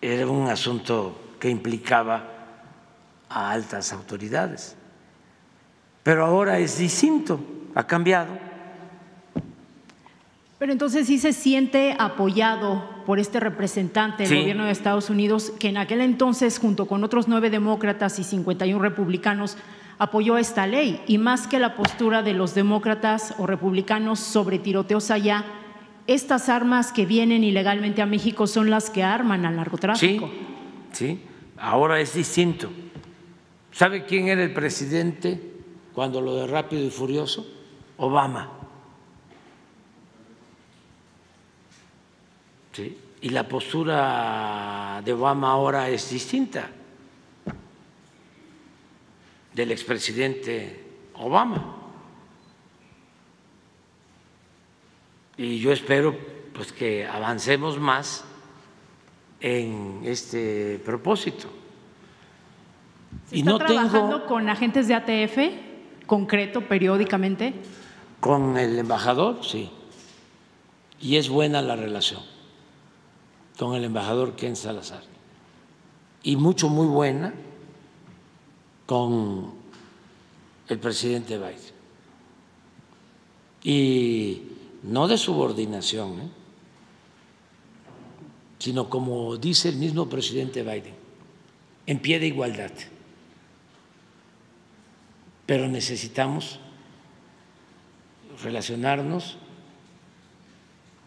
era un asunto que implicaba a altas autoridades. Pero ahora es distinto, ha cambiado. Pero entonces sí se siente apoyado por este representante del gobierno de Estados Unidos, que en aquel entonces, junto con otros nueve demócratas y 51 republicanos, apoyó esta ley. Y más que la postura de los demócratas o republicanos sobre tiroteos allá, estas armas que vienen ilegalmente a México son las que arman al narcotráfico. Sí, sí, ahora es distinto. ¿Sabe quién era el presidente cuando lo de Rápido y Furioso? Obama. Y la postura de Obama ahora es distinta del expresidente Obama. Y yo espero pues que avancemos más en este propósito. y está no trabajando con agentes de ATF concreto periódicamente? Con el embajador, sí y es buena la relación con el embajador Ken Salazar y mucho, muy buena con el presidente Biden. Y no de subordinación, ¿eh? sino como dice el mismo presidente Biden, en pie de igualdad. Pero necesitamos relacionarnos,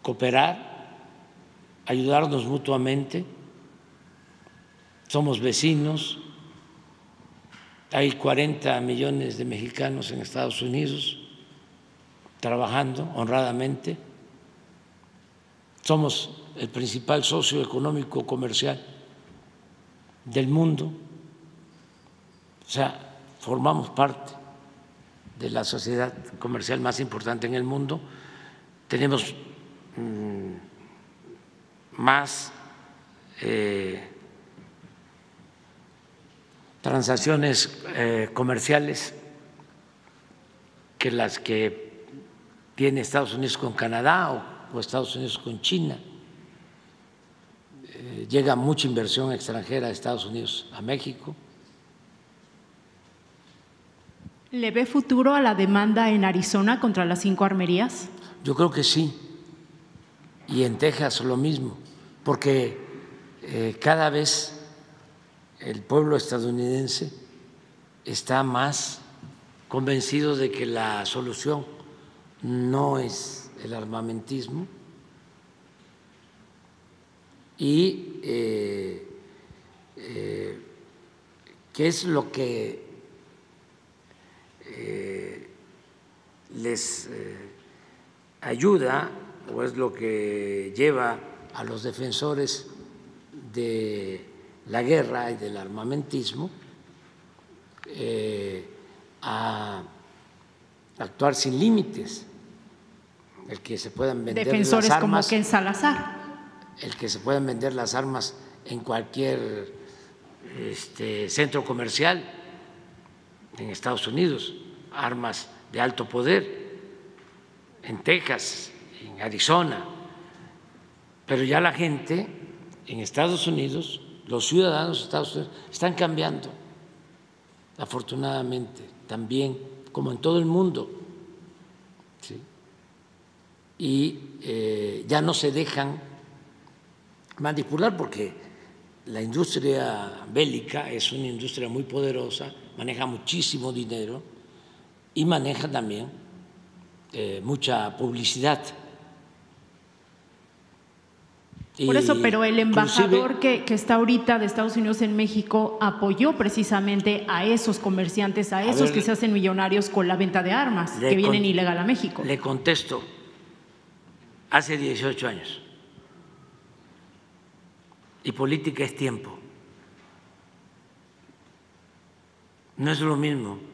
cooperar, ayudarnos mutuamente. Somos vecinos, hay 40 millones de mexicanos en Estados Unidos trabajando honradamente. Somos el principal socio económico comercial del mundo. O sea, formamos parte de la sociedad comercial más importante en el mundo. Tenemos mm, más eh, transacciones eh, comerciales que las que tiene Estados Unidos con Canadá o, Estados Unidos con China. Eh, llega mucha inversión extranjera de Estados Unidos a México. ¿Le ve futuro a la demanda en Arizona contra las cinco armerías? Yo creo que sí. Y en Texas lo mismo, porque eh, cada vez el pueblo estadounidense está más convencido de que la solución no es el armamentismo y eh, eh, qué es lo que eh, les ayuda o es lo que lleva a los defensores de la guerra y del armamentismo a actuar sin límites, el que se puedan vender defensores las armas, como Ken Salazar, el que se puedan vender las armas en cualquier este, centro comercial en Estados Unidos, armas de alto poder, en Texas, en Arizona, pero ya la gente en Estados Unidos los ciudadanos de Estados Unidos están cambiando, afortunadamente, también, como en todo el mundo. Y eh, ya no se dejan manipular porque la industria bélica es una industria muy poderosa, maneja muchísimo dinero y maneja también eh, mucha publicidad por eso, pero el embajador que, está ahorita de Estados Unidos en México apoyó precisamente a esos comerciantes, a esos que se hacen millonarios con la venta de armas, que vienen ilegal a México. Le contesto, hace 18 años. Y política es tiempo. No es lo mismo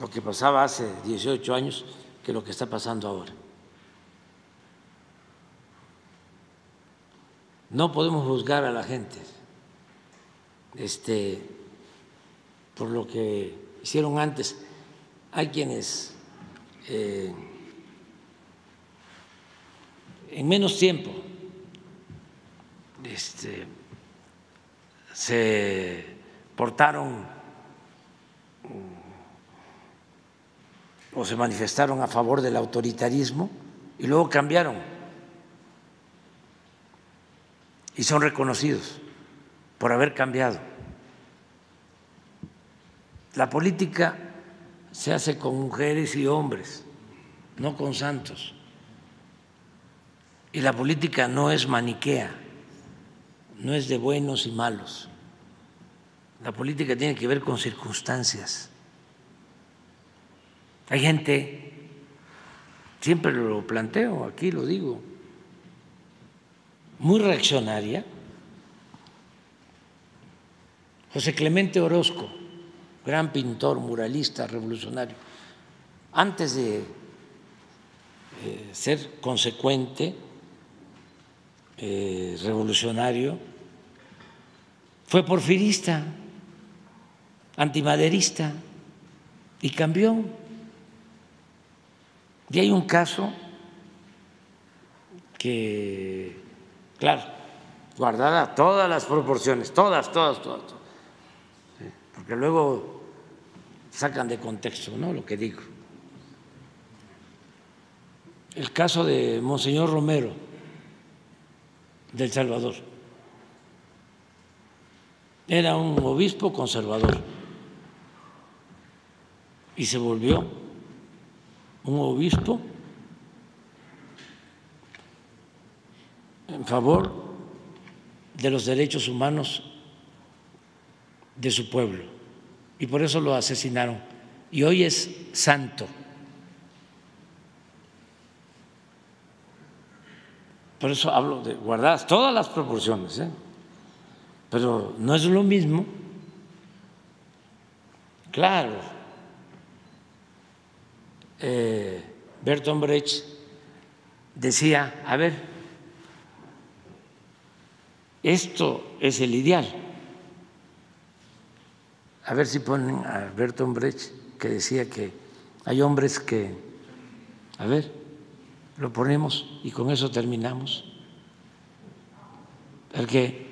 lo que pasaba hace 18 años que lo que está pasando ahora. No podemos juzgar a la gente este, por lo que hicieron antes. Hay quienes eh, en menos tiempo este, se portaron o se manifestaron a favor del autoritarismo y luego cambiaron y son reconocidos por haber cambiado. La política se hace con mujeres y hombres, no con santos. Y la política no es maniquea, no es de buenos y malos. La política tiene que ver con circunstancias. Hay gente, siempre lo planteo, aquí lo digo, muy reaccionaria, José Clemente Orozco, gran pintor, muralista, revolucionario, antes de eh, ser consecuente, eh, revolucionario, fue porfirista, antimaderista y cambió. Y hay un caso que, claro, guardada todas las proporciones, todas, todas, todas, porque luego sacan de contexto ¿no? lo que digo. El caso de Monseñor Romero del Salvador. Era un obispo conservador y se volvió un obispo en favor de los derechos humanos de su pueblo y por eso lo asesinaron. Y hoy es santo. Por eso hablo de guardadas todas las proporciones, ¿eh? pero no es lo mismo. Claro, eh, Bertolt Brecht decía, a ver, esto es el ideal. A ver si ponen a Bertolt Brecht que decía que hay hombres que, a ver, lo ponemos y con eso terminamos. Porque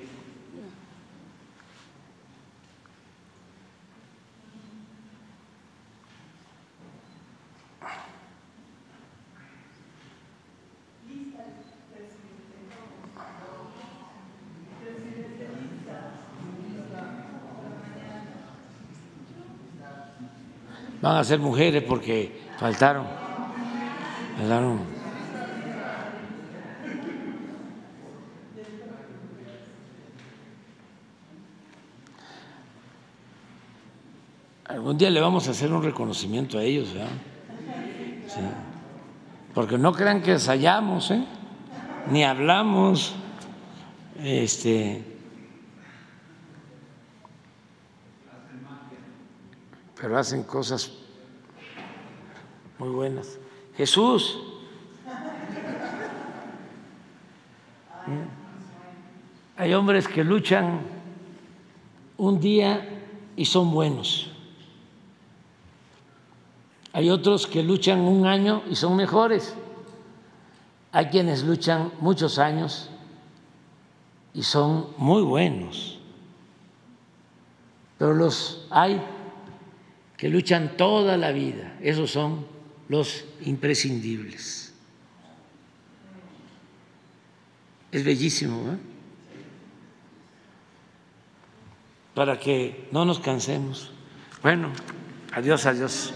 van a ser mujeres porque faltaron, faltaron Algún día le vamos a hacer un reconocimiento a ellos, Porque no crean que ensayamos, ¿eh? ni hablamos, este, pero hacen cosas muy buenas. Jesús. Hay hombres que luchan un día y son buenos. Hay otros que luchan un año y son mejores. Hay quienes luchan muchos años y son muy buenos. Pero los hay que luchan toda la vida. Esos son los imprescindibles. Es bellísimo, ¿eh? Para que no nos cansemos. Bueno, adiós, adiós.